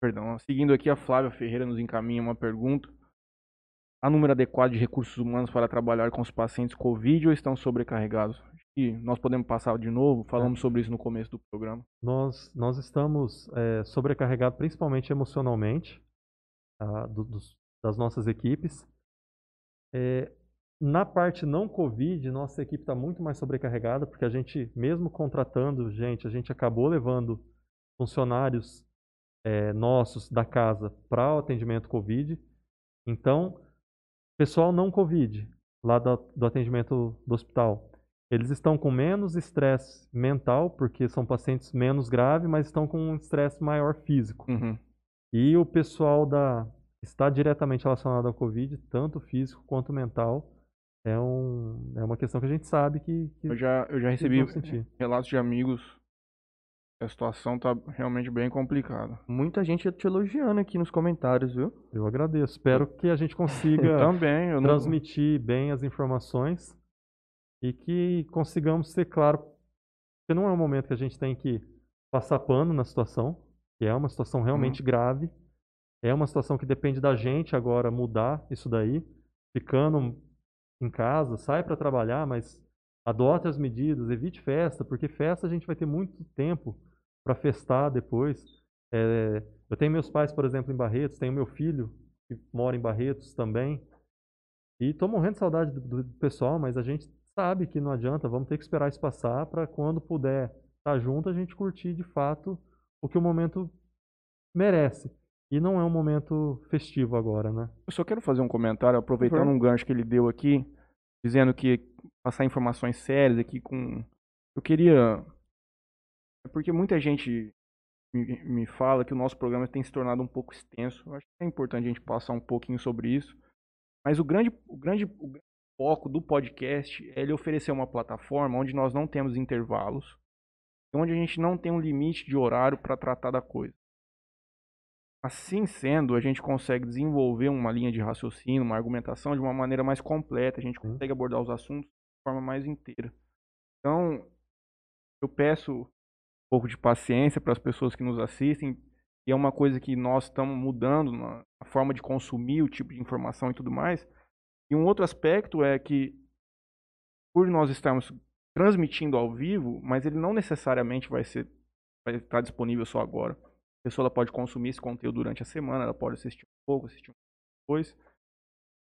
Perdão. Seguindo aqui, a Flávia Ferreira nos encaminha uma pergunta. Há número adequado de recursos humanos para trabalhar com os pacientes Covid ou estão sobrecarregados? E nós podemos passar de novo, falamos é. sobre isso no começo do programa. Nós, nós estamos é, sobrecarregados principalmente emocionalmente ah, do, dos, das nossas equipes. É, na parte não Covid, nossa equipe está muito mais sobrecarregada, porque a gente, mesmo contratando gente, a gente acabou levando funcionários é, nossos da casa para o atendimento Covid. Então, pessoal não Covid, lá do, do atendimento do hospital, eles estão com menos estresse mental, porque são pacientes menos graves, mas estão com um estresse maior físico. Uhum. E o pessoal da, está diretamente relacionado ao Covid, tanto físico quanto mental. É, um, é uma questão que a gente sabe que. que eu, já, eu já recebi relatos de amigos. A situação está realmente bem complicada. Muita gente te elogiando aqui nos comentários, viu? Eu agradeço. Espero que a gente consiga <laughs> Também, não... transmitir bem as informações e que consigamos ser claro. Porque não é um momento que a gente tem que passar pano na situação, que é uma situação realmente hum. grave é uma situação que depende da gente agora mudar isso daí, ficando em casa, sai para trabalhar, mas adote as medidas, evite festa, porque festa a gente vai ter muito tempo para festar depois. É, eu tenho meus pais, por exemplo, em Barretos, tenho meu filho que mora em Barretos também. E estou morrendo de saudade do, do, pessoal, mas a gente sabe que não adianta, vamos ter que esperar isso passar para quando puder estar tá junto a gente curtir de fato o que o momento merece. E não é um momento festivo agora, né? Eu só quero fazer um comentário, aproveitando uhum. um gancho que ele deu aqui, dizendo que passar informações sérias aqui com. Eu queria. É porque muita gente me, me fala que o nosso programa tem se tornado um pouco extenso. Eu acho que é importante a gente passar um pouquinho sobre isso. Mas o grande, o grande, o grande foco do podcast é ele oferecer uma plataforma onde nós não temos intervalos, onde a gente não tem um limite de horário para tratar da coisa. Assim sendo, a gente consegue desenvolver uma linha de raciocínio, uma argumentação de uma maneira mais completa, a gente Sim. consegue abordar os assuntos de forma mais inteira. Então, eu peço um pouco de paciência para as pessoas que nos assistem, e é uma coisa que nós estamos mudando na na forma de consumir o tipo de informação e tudo mais. E um outro aspecto é que, por nós estarmos transmitindo ao vivo, mas ele não necessariamente vai ser vai estar disponível só agora. A pessoa ela pode consumir esse conteúdo durante a semana, ela pode assistir um pouco, assistir um pouco depois.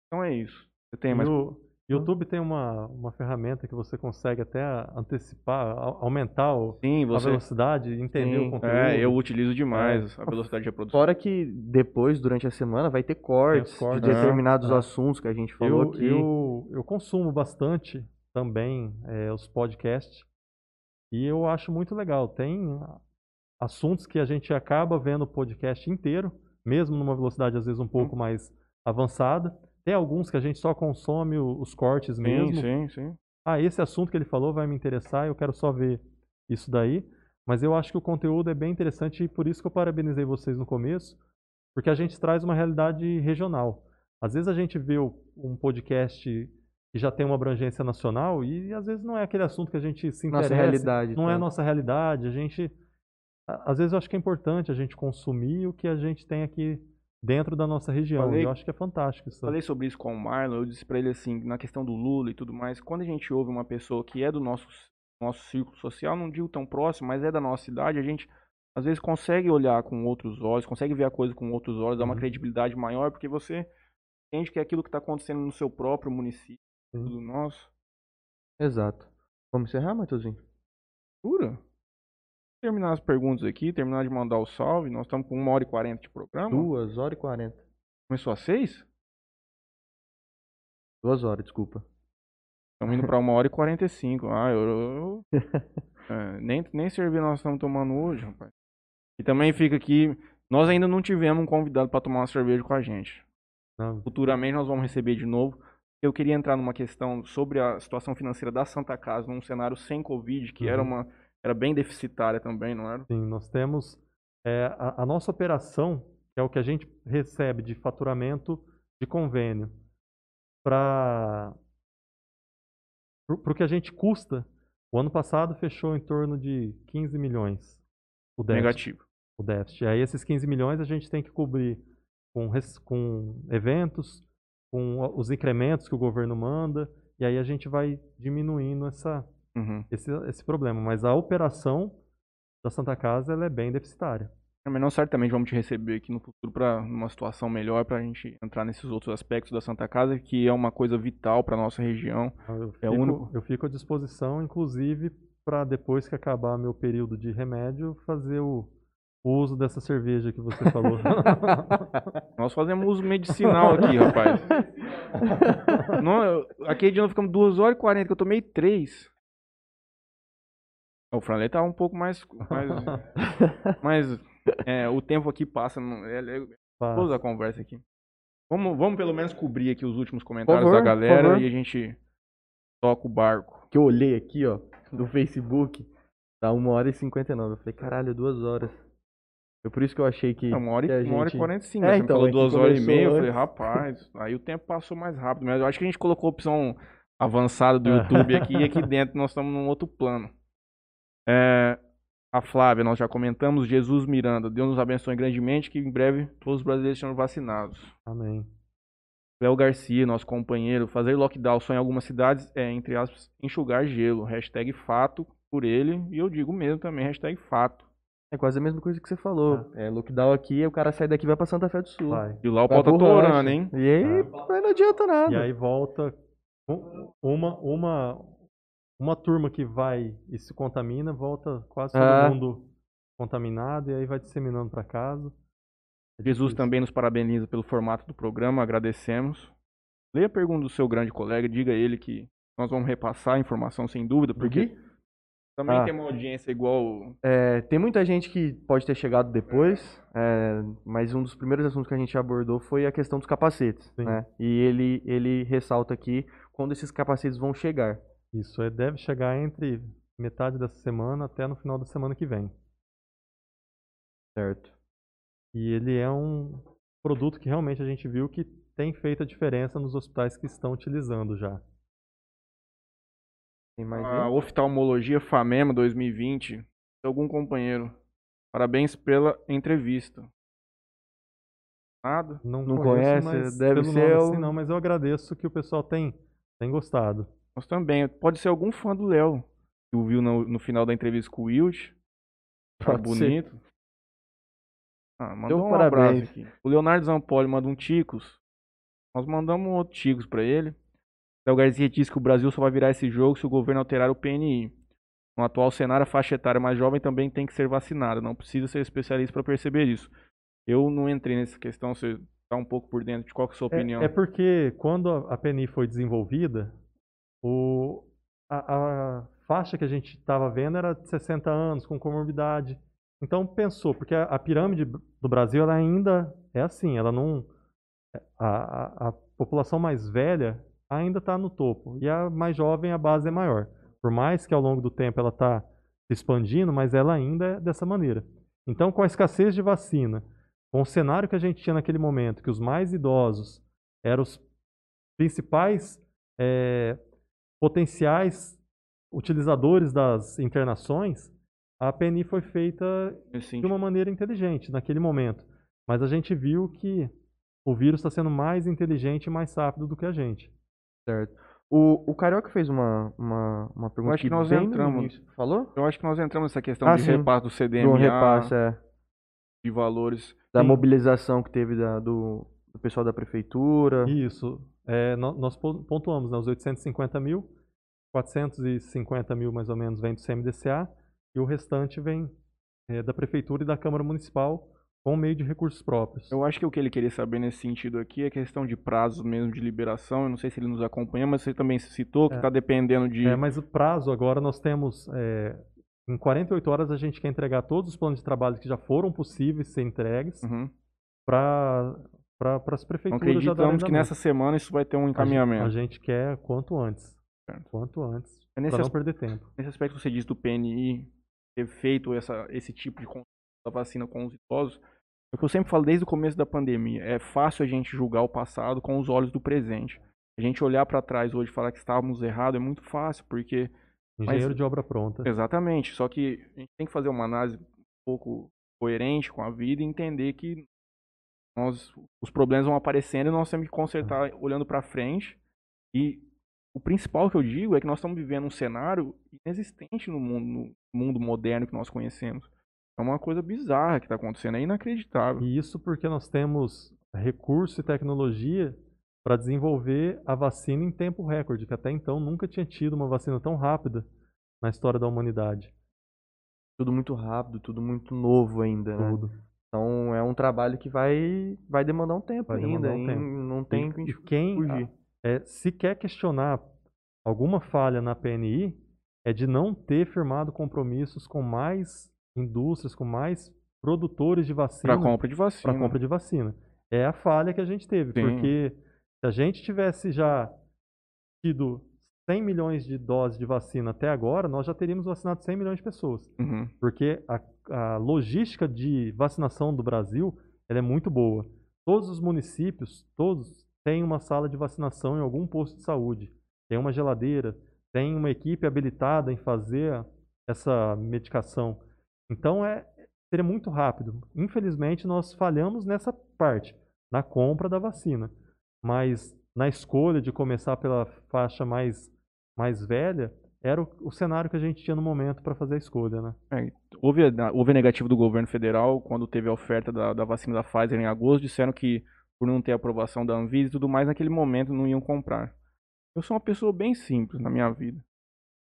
Então é isso. Você tem mais o YouTube tem uma, uma ferramenta que você consegue até antecipar, au- aumentar o- Sim, a você. velocidade, entender Sim. o conteúdo. É, eu utilizo demais a velocidade de reprodução. Fora que depois, durante a semana, vai ter cortes, cortes. de É, determinados é. assuntos que a gente falou eu, aqui. eu, eu consumo bastante também é, os podcasts e eu acho muito legal. Tem assuntos que a gente acaba vendo o podcast inteiro, mesmo numa velocidade às vezes um pouco mais avançada. Tem alguns que a gente só consome os cortes Sim, mesmo. sim, sim. ah, esse assunto que ele falou vai me interessar, eu quero só ver isso daí. Mas eu acho que o conteúdo é bem interessante e por isso que eu parabenizei vocês no começo, porque a gente traz uma realidade regional. Às vezes a gente vê um podcast que já tem uma abrangência nacional e às vezes não é aquele assunto que a gente se Nossa interessa, realidade. não é a tá? nossa realidade. A gente, a- às vezes eu acho que é importante a gente consumir o que a gente tem aqui dentro da nossa região. Falei- eu acho que é fantástico isso. Falei sobre isso com o Marlon, eu disse pra ele assim, na questão do Lula e tudo mais, quando a gente ouve uma pessoa que é do nosso, nosso círculo social, não digo tão próximo, mas é da nossa cidade, a gente às vezes consegue olhar com outros olhos, consegue ver a coisa com outros olhos, dá uma Uhum. credibilidade maior, porque você entende que é aquilo que está acontecendo no seu próprio município, Sim. do nosso. Exato. Vamos encerrar, Matheusinho? Jura? Terminar as perguntas aqui, terminar de mandar o salve, nós estamos com uma hora e quarenta de programa. Duas horas e quarenta. Começou às seis? Duas horas, desculpa. Estamos indo para uma hora e quarenta e cinco. Ah, eu. eu- <laughs> é, nem, nem cerveja nós estamos tomando hoje, rapaz. E também fica aqui. Nós ainda não tivemos um convidado para tomar uma cerveja com a gente. Não, Futuramente nós vamos receber de novo. Eu queria entrar numa questão sobre a situação financeira da Santa Casa num cenário sem Covid, que era Uhum. uma era bem deficitária também, não era? Sim, nós temos é, a, a nossa operação, que é o que a gente recebe de faturamento de convênio, para o que a gente custa. O ano passado fechou em torno de 15 milhões o déficit. Negativo. O déficit. E aí esses 15 milhões a gente tem que cobrir com, com eventos, com os incrementos que o governo manda, e aí a gente vai diminuindo essa, Uhum. esse, esse problema. Mas a operação da Santa Casa ela é bem deficitária. Mas nós certamente vamos te receber aqui no futuro para numa situação melhor para a gente entrar nesses outros aspectos da Santa Casa, que é uma coisa vital para nossa região. Eu É fico, único- eu fico à disposição, inclusive, para depois que acabar meu período de remédio, fazer o, o uso dessa cerveja que você falou. <laughs> Nós fazemos uso medicinal aqui, rapaz. <laughs> Não, eu- aquele dia nós ficamos 2 horas e 40, que eu tomei 3. O Franley tá um pouco mais. mais <laughs> mas é, o tempo aqui passa. É, é, toda a conversa aqui. Vamos, vamos pelo menos cobrir aqui os últimos comentários favor, da galera e a gente toca o barco. que eu olhei aqui, ó, no Facebook, tá uma hora e cinquenta e nove. Eu falei, caralho, duas horas. Foi por isso que eu achei que. É uma hora, que e, uma hora e gente- 45. É, você então, falou é duas horas e meia. Eu falei, rapaz, <laughs> aí o tempo passou mais rápido. Mas eu acho que a gente colocou a opção avançada do É. <laughs> YouTube aqui e aqui dentro nós estamos num outro plano. É, a Flávia, nós já comentamos. Jesus Miranda, Deus nos abençoe grandemente, que em breve todos os brasileiros sejam vacinados. Amém. Léo Garcia, nosso companheiro, fazer lockdown só em algumas cidades é, entre aspas, enxugar gelo. Hashtag fato por ele. E eu digo mesmo também, hashtag fato. É quase a mesma coisa que você falou. É, lockdown aqui, o cara sai daqui e vai pra Santa Fé do Sul. Vai. E lá o pau tá torando, hein? E aí, mas não adianta nada. E aí volta um- uma, uma, uma turma que vai e se contamina, volta quase todo Ah. mundo contaminado e aí vai disseminando para casa. É Jesus também nos parabeniza pelo formato do programa, agradecemos. Leia a pergunta do seu grande colega, diga a ele que nós vamos repassar a informação sem dúvida, porque Gui? também Ah. tem uma audiência igual. É, tem muita gente que pode ter chegado depois, é, mas um dos primeiros assuntos que a gente abordou foi a questão dos capacetes. Né? E ele, ele ressalta aqui quando esses capacetes vão chegar. Isso é, deve chegar entre metade dessa semana até no final da semana que vem. Certo. E ele é um produto que realmente a gente viu que tem feito a diferença nos hospitais que estão utilizando já. A oftalmologia FAMEMA 2020. Algum companheiro. Parabéns pela entrevista. Nada? Não, Não conheço, conhece? mas Deve pelo ser nome o- assim não, mas eu agradeço que o pessoal tem, tem gostado. Nós também. Pode ser algum fã do Léo. Que o viu no, no final da entrevista com o Wilt. Tá Pode ser. bonito. Ah, mandou Deu um parabéns. abraço aqui. O Leonardo Zampoli manda um Ticos. Nós mandamos um outro Ticos pra ele. Léo Garcia disse que o Brasil só vai virar esse jogo se o governo alterar o PNI. No atual cenário, a faixa etária mais jovem também tem que ser vacinada. Não precisa ser especialista para perceber isso. Eu não entrei nessa questão, você tá um pouco por dentro de qual que é a sua opinião. É, é porque quando a PNI foi desenvolvida, o, a, a faixa que a gente estava vendo era de 60 anos, com comorbidade. Então pensou, porque a, a pirâmide do Brasil ainda é assim, ela não. A, a, população mais velha ainda está no topo, e a mais jovem, a base é maior. Por mais que ao longo do tempo ela está se expandindo, mas ela ainda é dessa maneira. Então, com a escassez de vacina, com o cenário que a gente tinha naquele momento, que os mais idosos eram os principais eh, potenciais utilizadores das internações, a PNI foi feita de uma maneira inteligente naquele momento. Mas a gente viu que o vírus está sendo mais inteligente e mais rápido do que a gente. Certo. O, o Carioca fez uma, uma, uma pergunta acho que nós entramos. início. Falou? Eu acho que nós entramos nessa questão Ah, de sim. repasse do CDMA, Do repasse, é. de valores. Da Sim. mobilização que teve da- do, do pessoal da prefeitura. Isso. É, nó- nós pon- pontuamos né, os 850 mil, 450 mil mais ou menos vem do CMDCA e o restante vem é, da Prefeitura e da Câmara Municipal com meio de recursos próprios. Eu acho que o que ele queria saber nesse sentido aqui é questão de prazos mesmo de liberação. Eu não sei se ele nos acompanha, mas você também citou que É. está dependendo de. É, mas o prazo agora nós temos. é, em 48 horas a gente quer entregar todos os planos de trabalho que já foram possíveis ser entregues Uhum. para pra, as Então prefeituras darem acreditamos que nessa semana isso vai ter um A gente- encaminhamento. A gente quer quanto antes. Certo. Quanto antes. É Para não as- perder tempo. Nesse aspecto que você disse do PNI ter feito essa, esse tipo de da vacina com os idosos, é o que eu sempre falo desde o começo da pandemia. É fácil a gente julgar o passado com os olhos do presente. A gente olhar para trás hoje e falar que estávamos errados é muito fácil, porque Engenheiro de obra pronta. Exatamente. Só que a gente tem que fazer uma análise um pouco coerente com a vida e entender que nós, os problemas vão aparecendo e nós temos que consertar olhando para frente. E o principal que eu digo é que nós estamos vivendo um cenário inexistente no mundo, no mundo moderno que nós conhecemos. É uma coisa bizarra que está acontecendo, é inacreditável. E isso porque nós temos recurso e tecnologia para desenvolver a vacina em tempo recorde, que até então nunca tinha tido uma vacina tão rápida na história da humanidade. Tudo muito rápido, tudo muito novo ainda, né? Então é um trabalho que vai, vai demandar um tempo Vai ainda. um tempo. Não tem E- e quem fugir. é, se quer questionar alguma falha na PNI, é de não ter firmado compromissos com mais indústrias, com mais produtores de vacina Para compra de vacina. para compra de vacina. É a falha que a gente teve, Sim. porque se a gente tivesse já tido 100 milhões de doses de vacina até agora, nós já teríamos vacinado 100 milhões de pessoas. Uhum. Porque a, a logística de vacinação do Brasil é muito boa. Todos os municípios, todos, têm uma sala de vacinação em algum posto de saúde. Tem uma geladeira, tem uma equipe habilitada em fazer essa medicação. Então é seria muito rápido. Infelizmente nós falhamos nessa parte, na compra da vacina. Mas na escolha de começar pela faixa mais mais velha, era o, o cenário que a gente tinha no momento para fazer a escolha, né? Houve, a- houve a negativa do governo federal quando teve a oferta da, da vacina da Pfizer em agosto, disseram que por não ter aprovação da Anvisa e tudo mais, naquele momento não iam comprar. Eu sou uma pessoa bem simples na minha vida.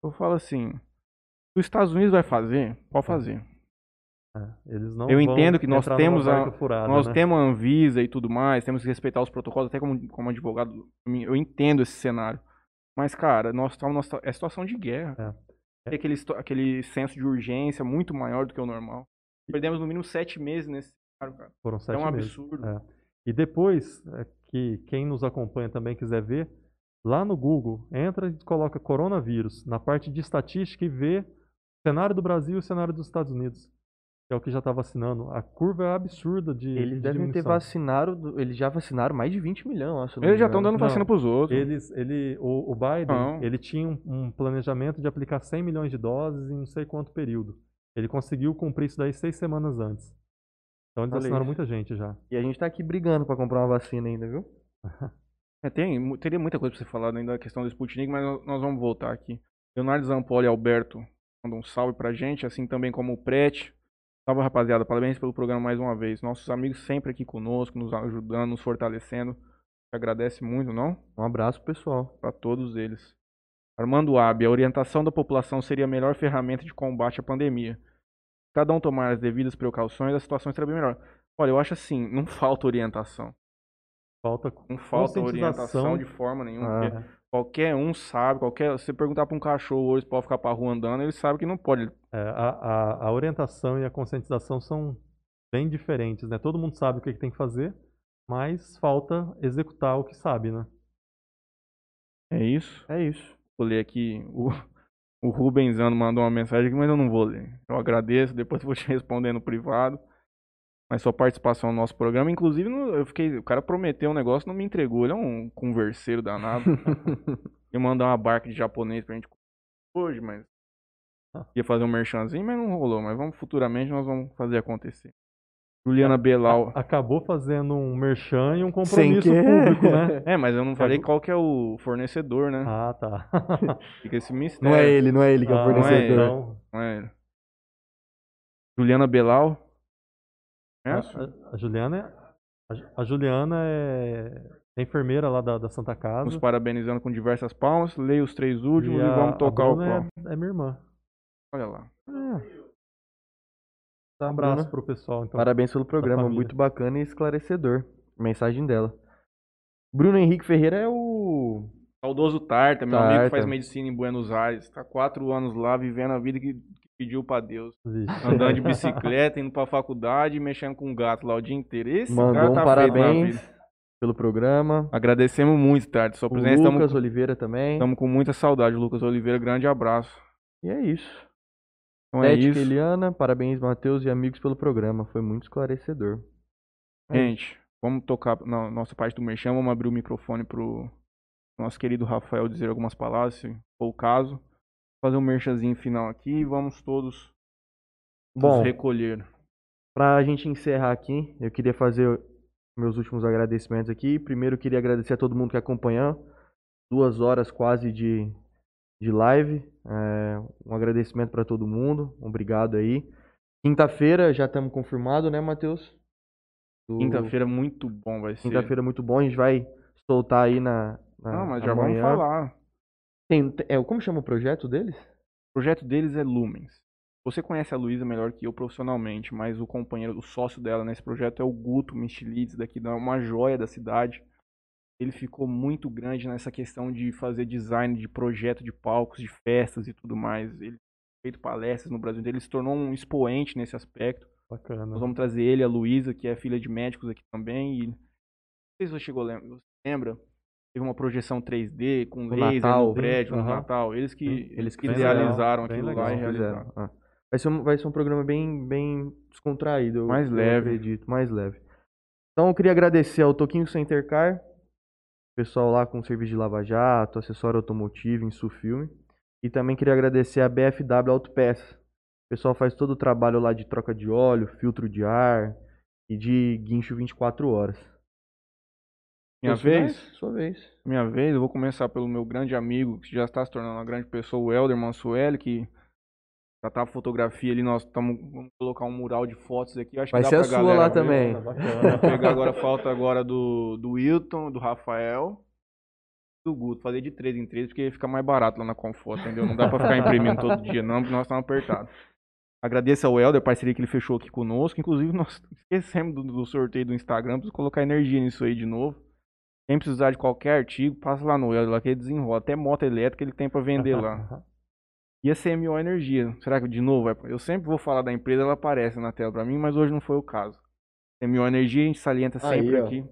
Eu falo assim, se os Estados Unidos vai fazer, pode fazer. É, eles não Eu entendo que nós temos a- furada, Nós né? temos a Anvisa e tudo mais, temos que respeitar os protocolos, até como, como advogado, eu entendo esse cenário. Mas, cara, nós estamos numa situa- é situação de guerra. É. Tem aquele, situ- aquele senso de urgência muito maior do que o normal. Perdemos no mínimo sete meses nesse cenário, cara. Foram É sete um meses. absurdo. É. E depois, é, que quem nos acompanha também quiser ver, lá no Google, entra e coloca coronavírus na parte de estatística e vê o cenário do Brasil e o cenário dos Estados Unidos. Que é o que já está vacinando. A curva é absurda de Eles de devem ter diminuição. vacinado, eles já vacinaram mais de 20 milhões, Eles já estão dando vacina Não, pros outros. Eles, ele, o, o Biden, Não. ele tinha um, um planejamento de aplicar 100 milhões de doses em não sei quanto período. Ele conseguiu cumprir isso daí seis semanas antes. Então eles Olha vacinaram muita gente já. E a gente tá aqui brigando pra comprar uma vacina ainda, viu? <laughs> É, tem, mu- teria muita coisa pra você falar ainda da questão do Sputnik, mas nós- nós vamos voltar aqui. Leonardo Zampoli e Alberto mandam um salve pra gente, assim também como o Prete. Salve, rapaziada. Parabéns pelo programa mais uma vez. Nossos amigos sempre aqui conosco, nos ajudando, nos fortalecendo. Agradece muito, não? Um abraço, pessoal. Para todos eles. Armando Abi, a orientação da população seria a melhor ferramenta de combate à pandemia. Se cada um tomar as devidas precauções, a situação estará bem melhor. Olha, eu acho assim, não <laughs> falta orientação. Falta Não falta orientação de forma nenhuma. Ah. Qualquer um sabe, qualquer. Se você perguntar pra um cachorro hoje se pode ficar pra rua andando, ele sabe que não pode. É, a, a, a orientação e a conscientização são bem diferentes, né? Todo mundo sabe o que, que tem que fazer, mas falta executar o que sabe, né? É isso. É isso. Vou ler aqui. O, o Rubenzano mandou uma mensagem aqui, mas eu não vou ler. Eu agradeço, depois eu vou te responder no privado. Mas sua participação no nosso programa, inclusive, eu fiquei. O cara prometeu um negócio não me entregou. Ele é um converseiro danado. <laughs> Ia mandar uma barca de japonês pra gente hoje, mas. Ia fazer um merchanzinho, mas não rolou. Mas vamos futuramente nós vamos fazer acontecer. Juliana Belau. Acabou fazendo um merchan e um compromisso público, né? <laughs> É, mas eu não falei qual que é o fornecedor, né? Ah, tá. <laughs> Fica esse mistério. Não é ele, não é ele que é o Ah, fornecedor. então, Não é ele. Juliana Belau. A, Conhece? a- a Juliana é, a, a Juliana é, é enfermeira lá da, da Santa Casa. Nos parabenizando com diversas palmas. Leia os três últimos e, a- vamos tocar a o pau. é, é minha irmã. Olha lá. Tá, Um abraço Bruna. pro pessoal, então. Parabéns pelo programa, muito bacana e esclarecedor. Mensagem dela. Bruno Henrique Ferreira é o. Saudoso Tarta, meu amigo que Tarta. faz medicina em Buenos Aires. Tá quatro anos lá, vivendo a vida que pediu pra Deus. Vixe. Andando de <laughs> bicicleta, indo pra faculdade mexendo com um gato lá o dia inteiro. Esse Mandou cara um tá na parabéns pelo programa. Agradecemos muito, Tarta. Sua O presença. Lucas Estamos Oliveira também. com muita saudade, Lucas Oliveira. Grande abraço. E é isso. Então é isso. Eliana, parabéns, Matheus e amigos pelo programa. Foi muito esclarecedor. É Gente, vamos tocar na nossa parte do merchan, vamos abrir o microfone pro nosso querido Rafael dizer algumas palavras, se for o caso. Fazer um merchanzinho final aqui e vamos todos Bom, nos recolher. Pra gente encerrar aqui, eu queria fazer meus últimos agradecimentos aqui. Primeiro, queria agradecer a todo mundo que acompanhou. Duas horas quase de, de live. É, um agradecimento pra todo mundo. Obrigado aí. Quinta-feira já estamos confirmados, né, Matheus? Do- Quinta-feira muito bom vai ser. Quinta-feira muito bom. A gente vai soltar aí na. na Não, mas já amanhã. vamos falar. Tem, é, como chama o projeto deles? O projeto deles é Lumens. Você conhece a Luísa melhor que eu profissionalmente, mas o companheiro, o sócio dela nesse projeto é o Guto Michelides, daqui da uma joia da cidade. Ele ficou muito grande nessa questão de fazer design de projeto de palcos, de festas e tudo mais. Ele feito palestras no Brasil ele se tornou um expoente nesse aspecto. Bacana. Nós vamos trazer ele, a Luísa, que é filha de médicos aqui também. E não sei se você chegou, lembra? Teve uma projeção 3D com No laser Natal, no prédio, no aham. Natal. Eles que, Eles que idealizaram aquilo legal. lá e realizaram. Ah. Vai, ser um, vai ser um programa bem, bem descontraído. Mais leve. acredito, mais leve. Então eu queria agradecer ao Toquinho Center Car, pessoal lá com serviço de lava-jato, acessório automotivo, Insufilme. E também queria agradecer a BFW Autopeças. O pessoal faz todo o trabalho lá de troca de óleo, filtro de ar e de guincho 24 horas. Minha vez? finais? Sua vez. Minha vez, eu vou começar pelo meu grande amigo, que já está se tornando uma grande pessoa, o Helder Mansueli, que já tá a fotografia ali, nós estamos vamos colocar um mural de fotos aqui. Acho Vai que dá ser a pra sua galera lá ver. também. Tá pegar agora, falta agora do, do Wilton, do Rafael, do Guto, fazer de 3 em 3, porque fica mais barato lá na Conforto, entendeu? Não dá pra ficar imprimindo todo dia não, porque nós estamos apertados. Agradeço ao Helder, a parceria que ele fechou aqui conosco, inclusive nós <laughs> esquecemos do, do sorteio do Instagram, preciso colocar energia nisso aí de novo. Quem precisar de qualquer artigo, passa lá no Helder, lá que ele desenrola, até moto elétrica ele tem pra vender lá. E a CMO Energia, será que de novo? Eu sempre vou falar da empresa, ela aparece na tela pra mim, mas hoje não foi o caso. CMO Energia a gente salienta Aí, sempre ó. aqui.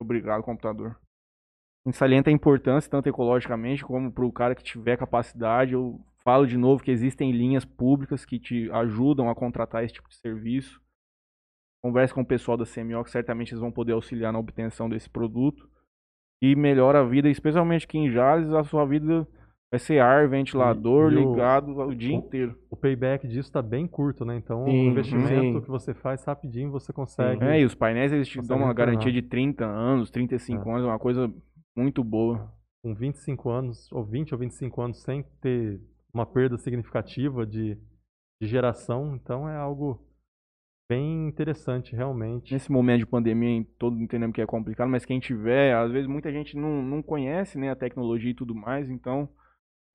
Obrigado, computador. A gente salienta a importância, tanto ecologicamente como para o cara que tiver capacidade. Eu Falo de novo que existem linhas públicas que te ajudam a contratar esse tipo de serviço. Converse com o pessoal da CMO, que certamente eles vão poder auxiliar na obtenção desse produto. E melhora a vida, especialmente aqui em Jales, a sua vida vai ser ar, ventilador, E- e o- ligado o dia o- inteiro. O payback disso está bem curto, né? Então, Sim, o investimento sim. que você faz rapidinho, você consegue. É, e os painéis eles te dão uma retornar. garantia de 30 anos, 35 anos, é uma coisa muito boa. com 25 anos, ou 20 ou 25 anos, sem ter uma perda significativa de, de geração. Então, é algo bem interessante, realmente. Nesse momento de pandemia, em- todos entendemos que é complicado, mas quem tiver, às vezes muita gente não, não conhece né, a tecnologia e tudo mais, então,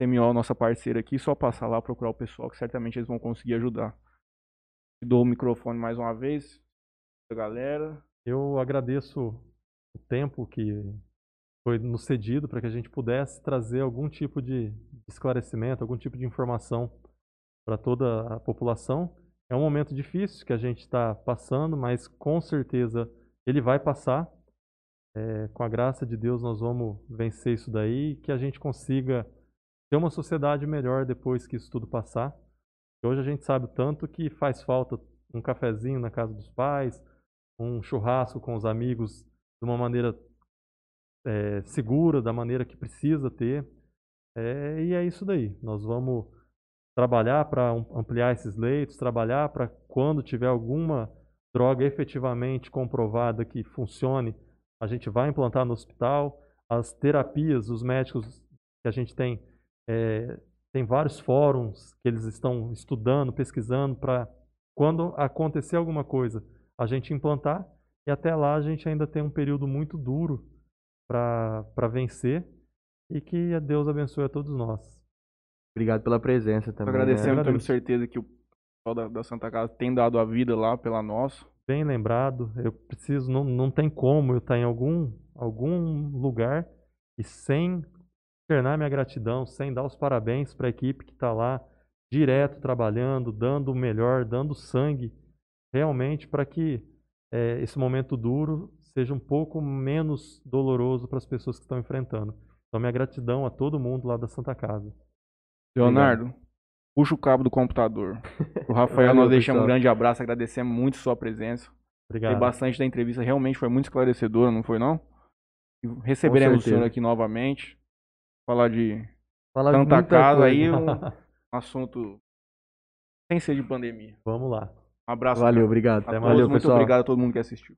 CMO, nossa parceira aqui, só passar lá, procurar o pessoal, que certamente eles vão conseguir ajudar. Dou o microfone mais uma vez, galera. Eu agradeço o tempo que foi nos cedido para que a gente pudesse trazer algum tipo de esclarecimento, algum tipo de informação para toda a população. É um momento difícil que a gente está passando, mas com certeza ele vai passar. É, com a graça de Deus, nós vamos vencer isso daí e que a gente consiga ter uma sociedade melhor depois que isso tudo passar. Hoje a gente sabe tanto que faz falta um cafezinho na casa dos pais, um churrasco com os amigos de uma maneira é, segura, da maneira que precisa ter. É, e é isso daí. Nós vamos trabalhar para ampliar esses leitos, trabalhar para quando tiver alguma droga efetivamente comprovada que funcione, a gente vai implantar no hospital. As terapias, os médicos que a gente tem, é, tem vários fóruns que eles estão estudando, pesquisando para quando acontecer alguma coisa, a gente implantar. E até lá a gente ainda tem um período muito duro para vencer e que Deus abençoe a todos nós. Obrigado pela presença também. né? Agradecemos, temos Agradeço. certeza que o pessoal da, da Santa Casa tem dado a vida lá pela nossa. Bem lembrado, eu preciso, não, não tem como eu estar em algum, algum lugar e sem externar minha gratidão, sem dar os parabéns para a equipe que está lá direto trabalhando, dando o melhor, dando sangue, realmente para que eh, esse momento duro seja um pouco menos doloroso para as pessoas que estão enfrentando. Então, minha gratidão a todo mundo lá da Santa Casa. Leonardo, puxa o cabo do computador. O <laughs> Rafael, nós deixamos um grande abraço, agradecemos muito sua presença. Obrigado. Gostei bastante da entrevista, realmente foi muito esclarecedora, não foi não? E receberemos o senhor aqui novamente. Falar de Falar de Santa muita Casa coisa. aí, um <laughs> assunto sem ser de pandemia. Vamos lá. Um abraço. Valeu, obrigado. A todos, Valeu, muito pessoal. obrigado a todo mundo que assistiu.